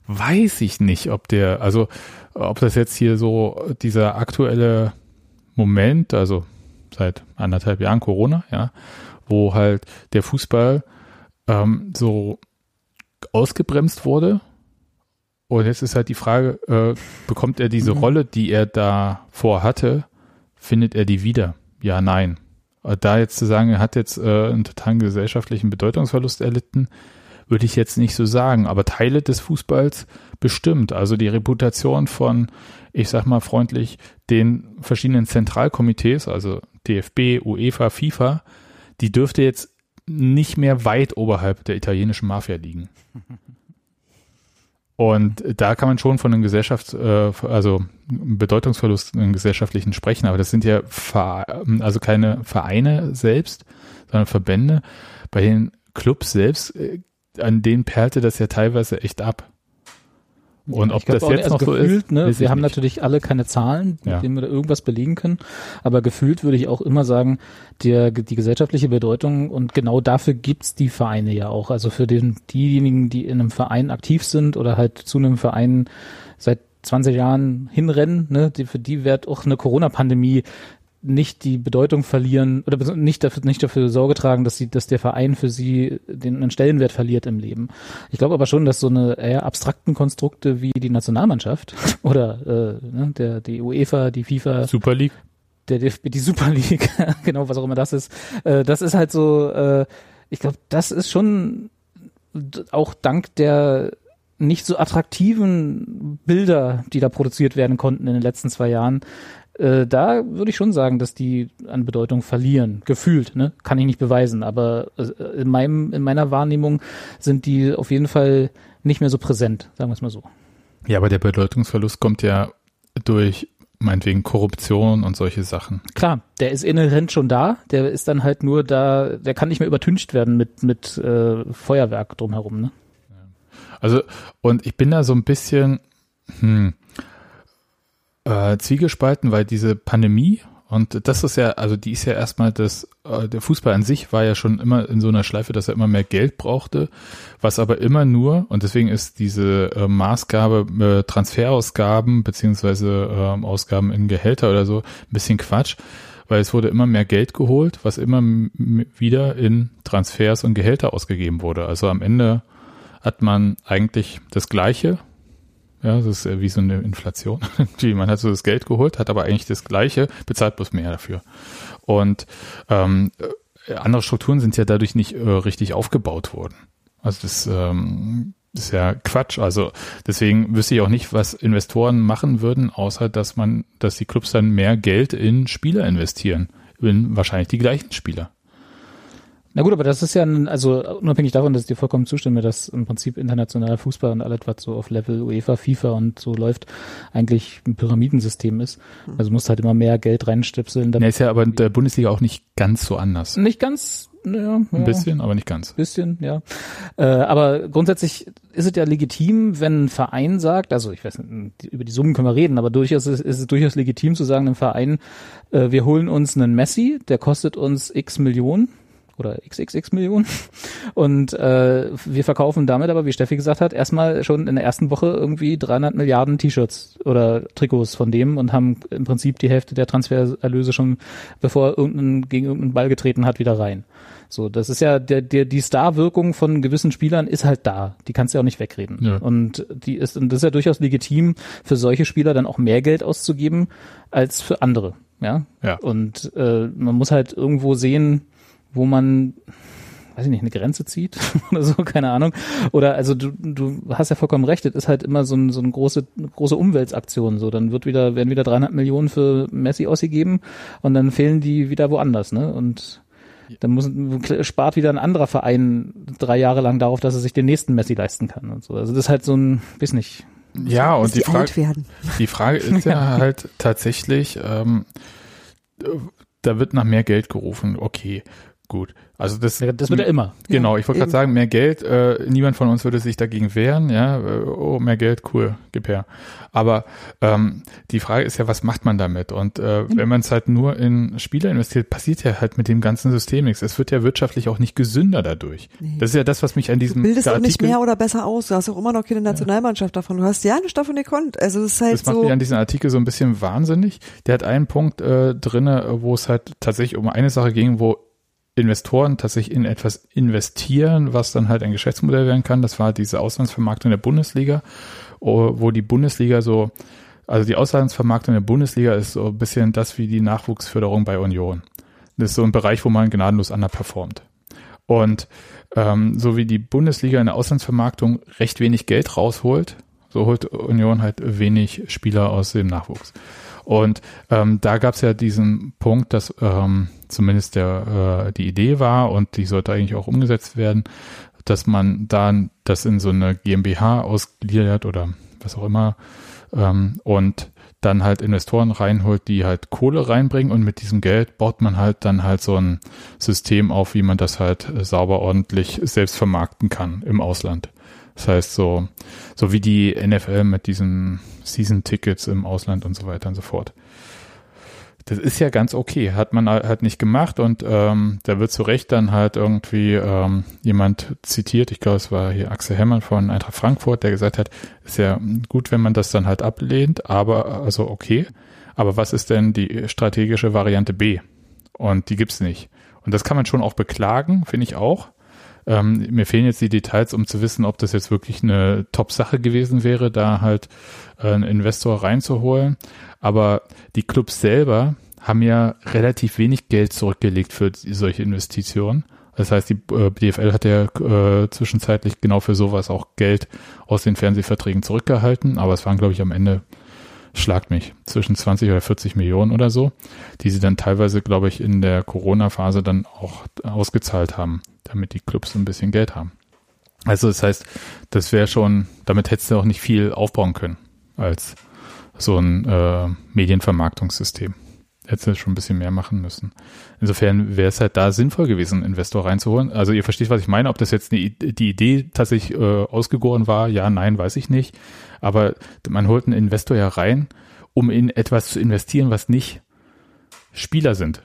S1: weiß ich nicht, ob der, also ob das jetzt hier so dieser aktuelle Moment, also seit anderthalb Jahren Corona, ja, wo halt der Fußball ähm, so ausgebremst wurde. Und jetzt ist halt die Frage, äh, bekommt er diese mhm. Rolle, die er da vorhatte, findet er die wieder? Ja, nein. Äh, da jetzt zu sagen, er hat jetzt äh, einen totalen gesellschaftlichen Bedeutungsverlust erlitten, würde ich jetzt nicht so sagen, aber Teile des Fußballs bestimmt. Also die Reputation von, ich sag mal freundlich, den verschiedenen Zentralkomitees, also DFB, UEFA, FIFA, die dürfte jetzt nicht mehr weit oberhalb der italienischen Mafia liegen. Und da kann man schon von einem Gesellschafts-, äh, also Bedeutungsverlust in gesellschaftlichen sprechen, aber das sind ja also keine Vereine selbst, sondern Verbände. Bei den Clubs selbst, äh, an denen perlte das ja teilweise echt ab. Und ob
S3: Ich glaub
S1: das jetzt
S3: also
S1: noch so
S3: gefühlt,
S1: ist,
S3: ne, wir haben
S1: nicht.
S3: natürlich alle keine Zahlen, mit
S1: Ja.
S3: denen wir da irgendwas belegen können, aber gefühlt würde ich auch immer sagen, der, die gesellschaftliche Bedeutung und genau dafür gibt's die Vereine ja auch. Also für den, diejenigen, die in einem Verein aktiv sind oder halt zu einem Verein seit 20 Jahren hinrennen, ne, die, für die wird auch eine Corona-Pandemie nicht die Bedeutung verlieren oder nicht dafür, nicht dafür Sorge tragen, dass sie, dass der Verein für sie den einen Stellenwert verliert im Leben. Ich glaube aber schon, dass so eine eher abstrakten Konstrukte wie die Nationalmannschaft oder äh, ne, der die UEFA, die FIFA,
S1: Super League.
S3: der DFB, die Super League, genau was auch immer das ist, äh, das ist halt so. Äh, ich glaube, das ist schon auch dank der nicht so attraktiven Bilder, die da produziert werden konnten in den letzten zwei Jahren, äh, da würde ich schon sagen, dass die an Bedeutung verlieren. Gefühlt, ne? Kann ich nicht beweisen, aber äh, in meinem, in meiner Wahrnehmung sind die auf jeden Fall nicht mehr so präsent, sagen wir es mal so.
S1: Ja, aber der Bedeutungsverlust kommt ja durch meinetwegen Korruption und solche Sachen.
S3: Klar, der ist inhärent schon da, der ist dann halt nur da, der kann nicht mehr übertüncht werden mit, mit äh, Feuerwerk drumherum, ne?
S1: Also, und ich bin da so ein bisschen hm, äh, zwiegespalten, weil diese Pandemie, und das ist ja, also die ist ja erstmal das, äh, der Fußball an sich war ja schon immer in so einer Schleife, dass er immer mehr Geld brauchte, was aber immer nur, und deswegen ist diese äh, Maßgabe äh, Transferausgaben beziehungsweise äh, Ausgaben in Gehälter oder so ein bisschen Quatsch, weil es wurde immer mehr Geld geholt, was immer wieder in Transfers und Gehälter ausgegeben wurde. Also am Ende hat man eigentlich das Gleiche. Ja, das ist äh, wie so eine Inflation. Man hat so das Geld geholt, hat aber eigentlich das Gleiche, bezahlt bloß mehr dafür. Und ähm, äh, andere Strukturen sind ja dadurch nicht äh, richtig aufgebaut worden. Also das ähm, ist ja Quatsch. Also deswegen wüsste ich auch nicht, was Investoren machen würden, außer dass man, dass die Clubs dann mehr Geld in Spieler investieren. In wahrscheinlich die gleichen Spieler.
S3: Na gut, aber das ist ja, ein, also unabhängig davon, dass ich dir vollkommen zustimme, dass im Prinzip internationaler Fußball und alles, was so auf Level UEFA, FIFA und so läuft, eigentlich ein Pyramidensystem ist. Also musst halt immer mehr Geld reinstöpseln.
S1: Ja, ist ja aber in der Bundesliga auch nicht ganz so anders.
S3: Nicht ganz, naja,
S1: Ein
S3: ja.
S1: bisschen, aber nicht ganz.
S3: Bisschen, ja. Äh, aber grundsätzlich ist es ja legitim, wenn ein Verein sagt, also ich weiß nicht, über die Summen können wir reden, aber durchaus ist, ist es durchaus legitim zu sagen, einem Verein, äh, wir holen uns einen Messi, der kostet uns x Millionen oder xxx Millionen und äh, wir verkaufen damit aber, wie Steffi gesagt hat, erstmal schon in der ersten Woche irgendwie 300 Milliarden T-Shirts oder Trikots von dem und haben im Prinzip die Hälfte der Transfererlöse schon, bevor er irgendeinen, gegen irgendeinen Ball getreten hat, wieder rein. So, das ist ja der, der die Star-Wirkung von gewissen Spielern ist halt da. Die kannst du ja auch nicht wegreden.
S1: Ja.
S3: Und die ist und das ist ja durchaus legitim für solche Spieler dann auch mehr Geld auszugeben als für andere. Ja.
S1: Ja.
S3: Und äh, man muss halt irgendwo sehen, wo man weiß ich nicht, eine Grenze zieht oder so, keine Ahnung. Oder also du, du hast ja vollkommen recht, es ist halt immer so, ein, so eine große, eine große Umweltaktion. So, dann wird wieder, werden wieder 300 Millionen für Messi ausgegeben und dann fehlen die wieder woanders, ne? Und dann muss, spart wieder ein anderer Verein drei Jahre lang darauf, dass er sich den nächsten Messi leisten kann und so. Also das ist halt so ein, weiß nicht.
S1: Ja, und die
S2: die
S1: Frage, die Frage ist ja halt tatsächlich, ähm, da wird nach mehr Geld gerufen. Okay, gut. Also das,
S3: Das wird ja immer.
S1: Genau, ich wollte gerade sagen, mehr Geld, äh, niemand von uns würde sich dagegen wehren, ja, äh, oh, mehr Geld, cool, gib her. Aber ähm, die Frage ist ja, was macht man damit? Und äh, wenn man es halt nur in Spieler investiert, passiert ja halt mit dem ganzen System nichts. Es wird ja wirtschaftlich auch nicht gesünder dadurch.
S2: Nee.
S1: Das ist ja das, was mich an
S2: Du
S1: diesem
S2: bildest
S1: der
S2: auch nicht
S1: Artikel-
S2: mehr oder besser aus. Du hast auch immer noch keine Nationalmannschaft davon. Du hast ja eine davon gekonnt. Also das ist halt
S1: Das macht
S2: so.
S1: mich an diesem Artikel so ein bisschen wahnsinnig. Der hat einen Punkt äh, drinne, wo es halt tatsächlich um eine Sache ging, wo Investoren tatsächlich in etwas investieren, was dann halt ein Geschäftsmodell werden kann. Das war diese Auslandsvermarktung der Bundesliga, wo die Bundesliga so, also die Auslandsvermarktung der Bundesliga ist so ein bisschen das wie die Nachwuchsförderung bei Union. Das ist so ein Bereich, wo man gnadenlos underperformt. Und ähm, so wie die Bundesliga in der Auslandsvermarktung recht wenig Geld rausholt, so holt Union halt wenig Spieler aus dem Nachwuchs. Und ähm, da gab es ja diesen Punkt, dass ähm, zumindest der äh, die Idee war und die sollte eigentlich auch umgesetzt werden, dass man dann das in so eine GmbH ausgliedert oder was auch immer ähm, und dann halt Investoren reinholt, die halt Kohle reinbringen und mit diesem Geld baut man halt dann halt so ein System auf, wie man das halt äh, sauber ordentlich selbst vermarkten kann im Ausland. Das heißt so, so wie die NFL mit diesen Season-Tickets im Ausland und so weiter und so fort. Das ist ja ganz okay, hat man halt nicht gemacht und ähm, da wird zu Recht dann halt irgendwie ähm, jemand zitiert, ich glaube es war hier Axel Hemmern von Eintracht Frankfurt, der gesagt hat, ist ja gut, wenn man das dann halt ablehnt, aber also okay, aber was ist denn die strategische Variante B? Und die gibt's nicht. Und das kann man schon auch beklagen, finde ich auch. Ähm, mir fehlen jetzt die Details, um zu wissen, ob das jetzt wirklich eine Top-Sache gewesen wäre, da halt äh, einen Investor reinzuholen. Aber die Clubs selber haben ja relativ wenig Geld zurückgelegt für solche Investitionen. Das heißt, die äh, DFL hat ja äh, zwischenzeitlich genau für sowas auch Geld aus den Fernsehverträgen zurückgehalten, aber es waren, glaube ich, am Ende schlagt mich, zwischen 20 oder 40 Millionen oder so, die sie dann teilweise, glaube ich, in der Corona-Phase dann auch ausgezahlt haben, damit die Clubs ein bisschen Geld haben. Also das heißt, das wäre schon, damit hättest du auch nicht viel aufbauen können als so ein äh, Medienvermarktungssystem. Hättest du schon ein bisschen mehr machen müssen. Insofern wäre es halt da sinnvoll gewesen, einen Investor reinzuholen. Also ihr versteht, was ich meine. Ob das jetzt eine, die Idee tatsächlich äh, ausgegoren war, ja, nein, weiß ich nicht. Aber man holt einen Investor ja rein, um in etwas zu investieren, was nicht Spieler sind.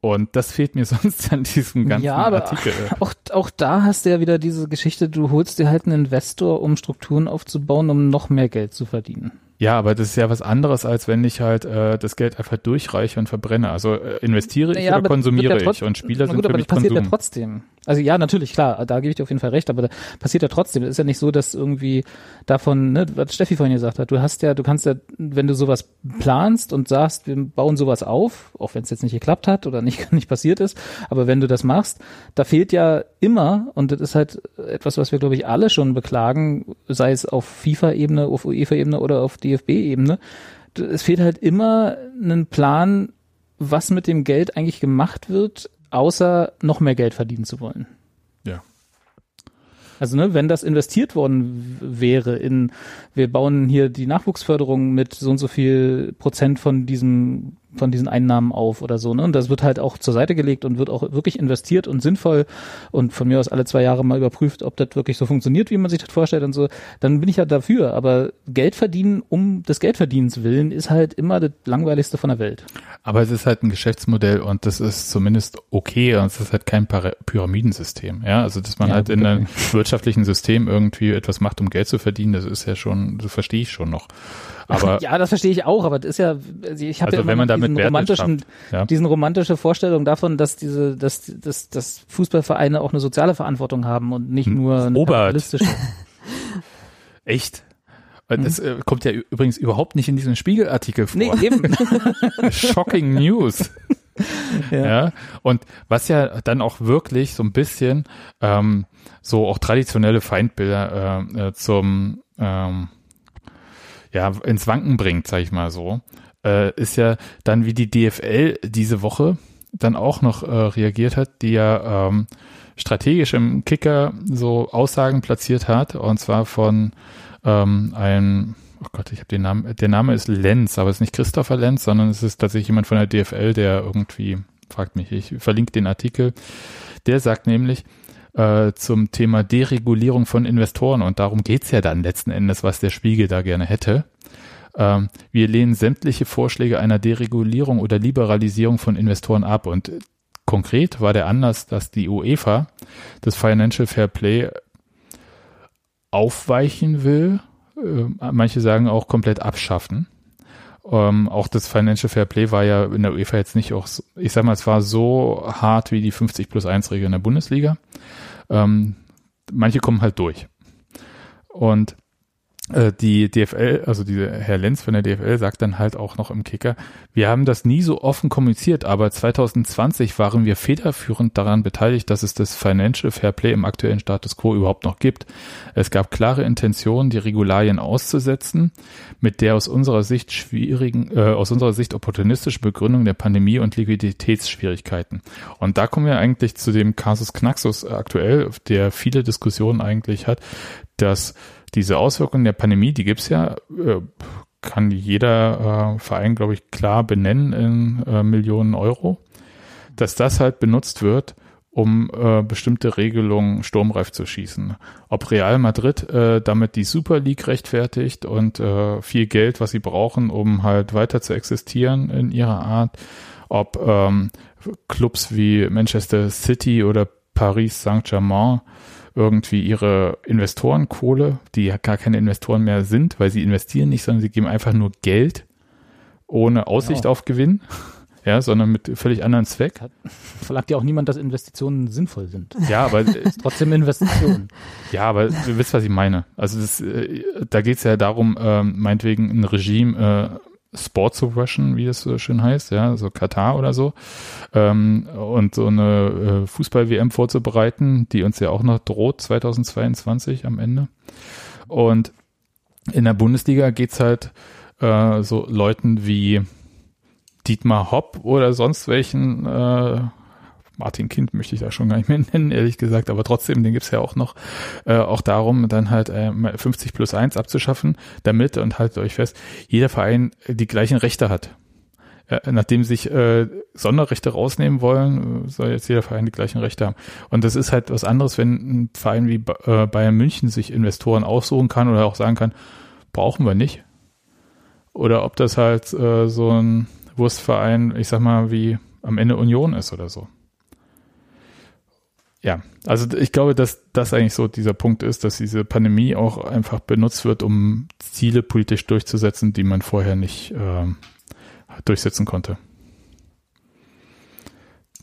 S1: Und das fehlt mir sonst an diesem ganzen
S3: ja, aber
S1: Artikel.
S3: Auch, auch da hast du ja wieder diese Geschichte, du holst dir halt einen Investor, um Strukturen aufzubauen, um noch mehr Geld zu verdienen.
S1: Ja, aber das ist ja was anderes, als wenn ich halt äh, das Geld einfach durchreiche und verbrenne. Also äh, investiere ich
S3: Ja,
S1: oder konsumiere
S3: ja
S1: ich? Und Spieler
S3: Na
S1: sind
S3: gut,
S1: für
S3: aber
S1: mich
S3: das passiert
S1: Konsum.
S3: ja trotzdem. Also ja, natürlich, klar, da gebe ich dir auf jeden Fall recht, aber da passiert ja trotzdem. Es ist ja nicht so, dass irgendwie davon, ne, was Steffi vorhin gesagt hat, du hast ja, du kannst ja, wenn du sowas planst und sagst, wir bauen sowas auf, auch wenn es jetzt nicht geklappt hat oder nicht, nicht passiert ist, aber wenn du das machst, da fehlt ja immer, und das ist halt etwas, was wir, glaube ich, alle schon beklagen, sei es auf FIFA-Ebene, auf UEFA-Ebene oder auf DFB-Ebene, es fehlt halt immer ein Plan, was mit dem Geld eigentlich gemacht wird, außer noch mehr Geld verdienen zu wollen.
S1: Ja.
S3: Also ne, wenn das investiert worden wäre in, wir bauen hier die Nachwuchsförderung mit so und so viel Prozent von diesem von diesen Einnahmen auf oder so, ne? Und das wird halt auch zur Seite gelegt und wird auch wirklich investiert und sinnvoll und von mir aus alle zwei Jahre mal überprüft, ob das wirklich so funktioniert, wie man sich das vorstellt und so, dann bin ich ja dafür. Aber Geld verdienen um des Geldverdienens willen ist halt immer das langweiligste von der Welt.
S1: Aber es ist halt ein Geschäftsmodell und das ist zumindest okay und es ist halt kein Pyramidensystem. Ja, also dass man
S3: Ja,
S1: halt in einem wirtschaftlichen System irgendwie etwas macht, um Geld zu verdienen, das ist ja schon, das verstehe ich schon noch. Aber
S3: ja, das verstehe ich auch, aber das ist ja, also ich habe
S1: Also
S3: ja
S1: wenn man damit
S3: diesen
S1: Werte
S3: romantischen,
S1: schafft, ja.
S3: diesen romantische Vorstellung davon, dass diese, dass, dass, dass Fußballvereine auch eine soziale Verantwortung haben und nicht nur eine kapitalistische.
S1: echt? Und Das äh, kommt ja übrigens überhaupt nicht in diesem Spiegelartikel vor.
S3: Nee, eben.
S1: Shocking News.
S3: Ja.
S1: ja. Und was ja dann auch wirklich so ein bisschen ähm, so auch traditionelle Feindbilder äh, äh, zum ähm, ja ins Wanken bringt, sag ich mal so, äh, ist ja dann wie die DFL diese Woche dann auch noch äh, reagiert hat, die ja ähm, strategisch im Kicker so Aussagen platziert hat, und zwar von ähm, einem Oh Gott, ich habe den Namen. Der Name ist Lenz, aber es ist nicht Christopher Lenz, sondern es ist tatsächlich jemand von der DFL, der irgendwie, fragt mich, ich verlinke den Artikel. Der sagt nämlich äh, zum Thema Deregulierung von Investoren und darum geht's ja dann letzten Endes, was der Spiegel da gerne hätte. Ähm, wir lehnen sämtliche Vorschläge einer Deregulierung oder Liberalisierung von Investoren ab und konkret war der Anlass, dass die UEFA das Financial Fair Play aufweichen will. Äh, manche sagen auch komplett abschaffen. Ähm, auch das Financial Fair Play war ja in der UEFA jetzt nicht auch, so, ich sag mal, es war so hart wie die 50 plus 1 Regel in der Bundesliga. Ähm, manche kommen halt durch. Und die DFL, also dieser Herr Lenz von der DFL sagt dann halt auch noch im Kicker, wir haben das nie so offen kommuniziert, aber 2020 waren wir federführend daran beteiligt, dass es das Financial Fair Play im aktuellen Status quo überhaupt noch gibt. Es gab klare Intentionen, die Regularien auszusetzen, mit der aus unserer Sicht schwierigen, äh, aus unserer Sicht opportunistischen Begründung der Pandemie und Liquiditätsschwierigkeiten. Und da kommen wir eigentlich zu dem Casus Knaxus aktuell, der viele Diskussionen eigentlich hat, dass diese Auswirkungen der Pandemie, die gibt's ja, äh, kann jeder äh, Verein, glaube ich, klar benennen in äh, Millionen Euro, dass das halt benutzt wird, um äh, bestimmte Regelungen sturmreif zu schießen. Ob Real Madrid äh, damit die Super League rechtfertigt und äh, viel Geld, was sie brauchen, um halt weiter zu existieren in ihrer Art, ob ähm, Clubs wie Manchester City oder Paris Saint-Germain irgendwie ihre Investorenkohle, die ja gar keine Investoren mehr sind, weil sie investieren nicht, sondern sie geben einfach nur Geld ohne Aussicht
S3: Genau.
S1: auf Gewinn, ja, sondern mit völlig anderen Zweck.
S3: Hat, verlangt ja auch niemand, dass Investitionen sinnvoll sind.
S1: Ja, aber äh,
S3: Ist trotzdem Investitionen.
S1: ja, aber ihr wisst, was ich meine. Also das, äh, da geht es ja darum, ähm, meinetwegen ein Regime äh, Sport rushen, wie es so schön heißt, ja, so Katar oder so, ähm, und so eine äh, Fußball-WM vorzubereiten, die uns ja auch noch droht 2022 am Ende. Und in der Bundesliga geht's halt äh, so Leuten wie Dietmar Hopp oder sonst welchen äh, Martin Kind möchte ich da schon gar nicht mehr nennen, ehrlich gesagt, aber trotzdem, den gibt's ja auch noch, äh, auch darum, dann halt äh, 50 plus 1 abzuschaffen, damit, und haltet euch fest, jeder Verein die gleichen Rechte hat. Äh, nachdem sich äh, Sonderrechte rausnehmen wollen, äh, soll jetzt jeder Verein die gleichen Rechte haben. Und das ist halt was anderes, wenn ein Verein wie äh, Bayern München sich Investoren aussuchen kann oder auch sagen kann, brauchen wir nicht. Oder ob das halt äh, so ein Wurstverein, ich sag mal, wie am Ende Union ist oder so. Ja, also ich glaube, dass das eigentlich so dieser Punkt ist, dass diese Pandemie auch einfach benutzt wird, um Ziele politisch durchzusetzen, die man vorher nicht ähm, durchsetzen konnte.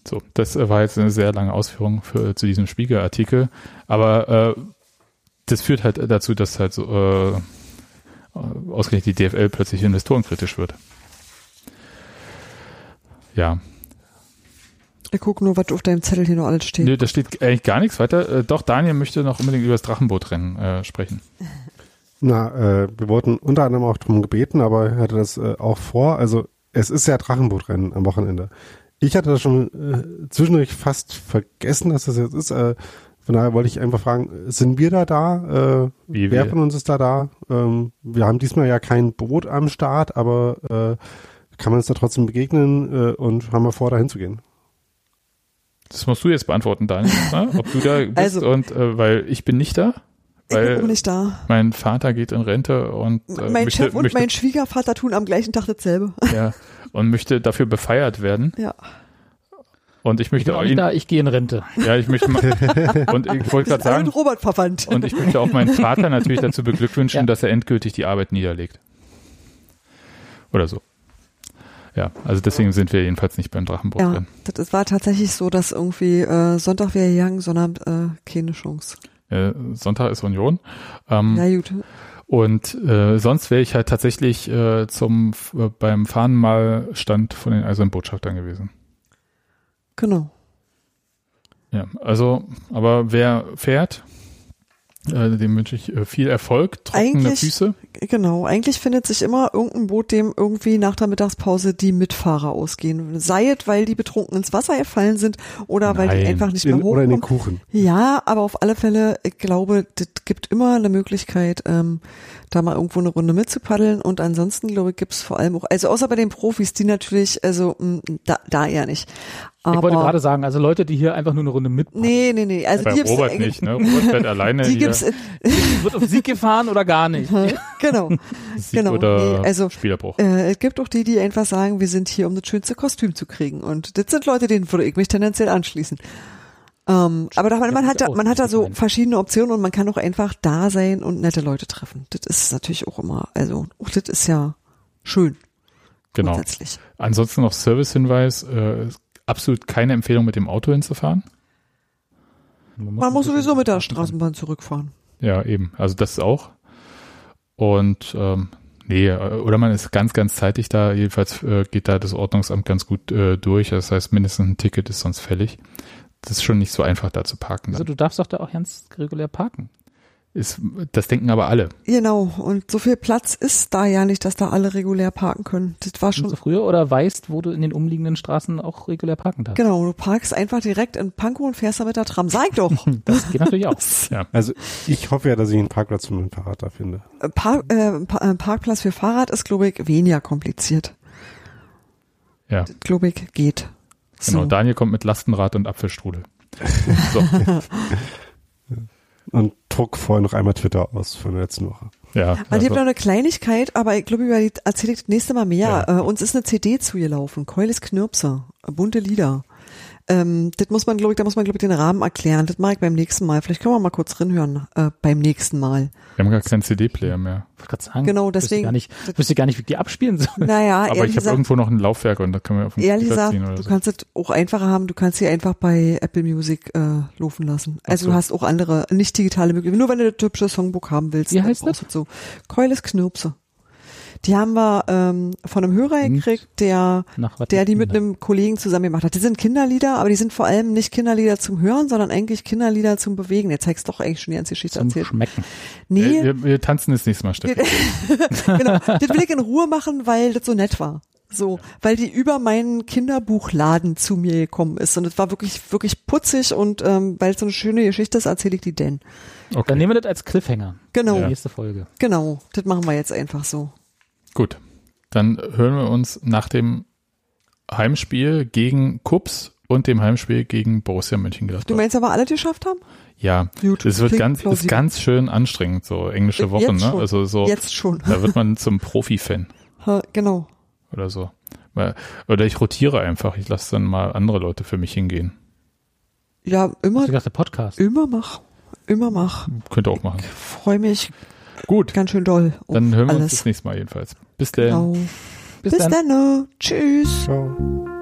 S1: So, das äh, war jetzt eine sehr lange Ausführung für, zu diesem Spiegelartikel, aber äh, das führt halt dazu, dass halt so äh, ausgerechnet die DFL plötzlich investorenkritisch wird. Ja,
S2: Ich gucke nur, was auf deinem Zettel hier noch alles steht.
S1: Nö, da steht eigentlich gar nichts weiter. Äh, doch, Daniel möchte noch unbedingt über das Drachenbootrennen äh, sprechen.
S4: Na, äh, wir wurden unter anderem auch drum gebeten, aber er hatte das äh, auch vor. Also es ist ja Drachenbootrennen am Wochenende. Ich hatte das schon äh, zwischendurch fast vergessen, dass das jetzt ist. Äh, von daher wollte ich einfach fragen, sind wir da da? Äh,
S1: Wie
S4: wer
S1: wir?
S4: von uns ist da da? Ähm, wir haben diesmal ja kein Boot am Start, aber äh, kann man uns da trotzdem begegnen äh, und haben wir vor, da hinzugehen?
S1: Das musst du jetzt beantworten, Daniel, ne? ob du da bist
S2: Also-
S1: und äh, weil ich bin nicht da,
S2: ich bin
S1: weil
S2: auch nicht da.
S1: mein Vater geht in Rente und äh,
S2: mein
S1: möchte,
S2: Chef und
S1: möchte,
S2: mein Schwiegervater tun am gleichen Tag dasselbe.
S1: ja, und möchte dafür befeiert werden
S2: Ja.
S1: und ich
S3: Ich
S1: möchte
S3: bin auch
S1: ihn,
S3: da, ich gehe in Rente.
S1: ja, ich möchte mal, und ich wollte gerade sagen
S2: Robert verwandt.
S1: und ich möchte auch meinen Vater natürlich dazu beglückwünschen,
S3: Ja.
S1: dass er endgültig die Arbeit niederlegt. Oder so. Ja, also deswegen sind wir jedenfalls nicht beim
S2: ja,
S1: Drachenbootrennen.
S2: das war tatsächlich so, dass irgendwie äh, Sonntag wäre gegangen, Sonnabend äh, keine Chance.
S1: Äh, Sonntag ist Union. Ähm,
S2: Ja gut.
S1: Und äh, sonst wäre ich halt tatsächlich äh, zum äh, beim Fahnenmalstand von den Eisernen Botschaftern gewesen.
S2: Genau.
S1: Ja, also, aber wer fährt, äh, dem wünsche ich äh, viel Erfolg, trockene
S2: Eigentlich-
S1: Füße.
S2: Genau. Eigentlich findet sich immer irgendein Boot, dem irgendwie nach der Mittagspause die Mitfahrer ausgehen. Sei es, weil die betrunken ins Wasser gefallen sind oder weil
S1: Nein.
S2: die einfach nicht mehr
S4: oder in den
S2: hochkommen.
S4: Kuchen.
S2: Ja, aber auf alle Fälle, ich glaube, das gibt immer eine Möglichkeit, ähm, da mal irgendwo eine Runde mitzupaddeln. Und ansonsten, glaube ich, gibt's vor allem auch, also außer bei den Profis, die natürlich, also mh, da, da eher nicht. Aber,
S3: Ich wollte gerade sagen, also Leute, die hier einfach nur eine Runde mit
S2: nee, nee, nee. Also
S1: Bei
S2: die gibt's,
S1: Robert nicht, ne? Robert fährt alleine
S2: Die
S1: hier.
S2: gibt's,
S3: wird auf Sieg gefahren oder gar nicht.
S2: genau.
S1: Sieg
S2: genau.
S1: oder
S2: Nee, also
S1: Spielerbruch.
S2: Äh, es gibt auch die, die einfach sagen, wir sind hier, um das schönste Kostüm zu kriegen. Und das sind Leute, denen würde ich mich tendenziell anschließen. Ähm, aber da, man, man hat da, man hat da so verschiedene Optionen und man kann auch einfach da sein und nette Leute treffen. Das ist natürlich auch immer, also, auch das ist ja schön.
S1: Genau.
S2: Grundsätzlich.
S1: Ansonsten noch Servicehinweis, äh, absolut keine Empfehlung mit dem Auto hinzufahren.
S2: Man muss sowieso mit der Straßenbahn zurückfahren.
S1: Ja, eben. Also das auch. Und ähm, nee, äh, oder man ist ganz, ganz zeitig da. Jedenfalls äh, geht da das Ordnungsamt ganz gut äh, durch. Das heißt, mindestens ein Ticket ist sonst fällig. Das ist schon nicht so einfach, da zu parken.
S3: Also
S1: Dann.
S3: du darfst doch da auch ganz regulär parken.
S1: Ist, das denken aber alle.
S2: Genau. Und so viel Platz ist da ja nicht, dass da alle regulär parken können. Das war
S3: Schon so früher oder weißt, wo du in den umliegenden Straßen auch regulär parken darfst.
S2: Genau, du parkst einfach direkt in Pankow und fährst da mit der Tram. Sag doch.
S3: Das geht natürlich auch.
S4: Also ich hoffe ja, dass ich einen Parkplatz für mein Fahrrad da finde.
S2: Park, äh, Pa- äh, Parkplatz für Fahrrad ist, glaube ich, weniger kompliziert.
S1: Ja,
S2: Glaube ich, geht.
S1: genau.
S2: So.
S1: Daniel kommt mit Lastenrad und Apfelstrudel. So,
S4: Und druck vorher noch einmal Twitter aus von der letzten Woche.
S1: ja.
S2: Also, ich
S1: Also,
S2: habe noch eine Kleinigkeit, aber ich glaube, über die erzähle ich das nächste Mal mehr.
S1: Ja.
S2: Äh, uns ist eine CD zugelaufen, Keulis Knirpse, bunte Lieder. Ähm, das muss man, glaube ich, da muss man, glaube ich, den Rahmen erklären. Das mache ich beim nächsten Mal. Vielleicht können wir mal kurz reinhören äh, beim nächsten Mal.
S1: wir haben gar keinen CD-Player mehr.
S3: Ich wollte gerade sagen.
S2: Genau,
S3: wüsste
S2: deswegen-
S3: Gar nicht, wüsste gar nicht, wie die abspielen soll.
S2: Naja,
S1: Aber ich habe irgendwo noch ein Laufwerk und da können wir auf den
S2: ehrlich
S1: Computer
S2: gesagt,
S1: ziehen oder
S2: du
S1: so.
S2: kannst es auch einfacher haben. Du kannst sie einfach bei Apple Music äh, laufen lassen. Also
S1: so.
S2: du hast auch andere, nicht digitale Möglichkeiten. Nur wenn du das hübsche Songbook haben willst.
S3: Wie heißt
S2: brauchst du So. Keulis Knirpse. Die haben wir ähm, von einem Hörer
S3: Und?
S2: gekriegt, der der die mit einem Kollegen zusammen gemacht hat. Die sind Kinderlieder, aber die sind vor allem nicht Kinderlieder zum Hören, sondern eigentlich Kinderlieder zum Bewegen. Jetzt zeigst doch eigentlich schon die ganze Geschichte
S3: zum
S2: erzählt.
S3: Schmecken.
S2: Nee,
S1: wir, wir tanzen das nächste Mal, Steffi.
S2: genau. Das will ich in Ruhe machen, weil das so nett war. So, weil die über meinen Kinderbuchladen zu mir gekommen ist. Und es war wirklich, wirklich putzig und ähm, weil es so eine schöne Geschichte ist, erzähle ich die denn.
S1: Okay,
S3: Dann nehmen wir das als Cliffhanger.
S2: Genau,
S3: Nächste Folge.
S2: genau. Das machen wir jetzt einfach so.
S1: Gut. Dann hören wir uns nach dem Heimspiel gegen Kups und dem Heimspiel gegen Borussia Mönchengladbach.
S2: Du meinst aber alle geschafft haben?
S1: Ja,
S2: Gut,
S1: es wird ganz, ist ganz schön anstrengend, so englische
S2: Jetzt
S1: Wochen, ne? Also so,
S2: Jetzt schon.
S1: da wird man zum Profi-Fan
S2: Genau.
S1: oder so. Oder ich rotiere einfach, ich lasse dann mal andere Leute für mich hingehen.
S2: Ja, immer,
S3: Hast du gedacht, der Podcast?
S2: immer mach. Immer mach.
S1: Könnt ihr auch machen.
S2: Freue mich
S1: Gut,
S2: ganz schön doll.
S1: dann hören wir uns
S2: alles.
S1: das nächste Mal jedenfalls. Bis dann.
S2: Genau.
S3: Bis
S2: Bis
S3: dann.
S2: dann. Tschüss.
S4: Ciao.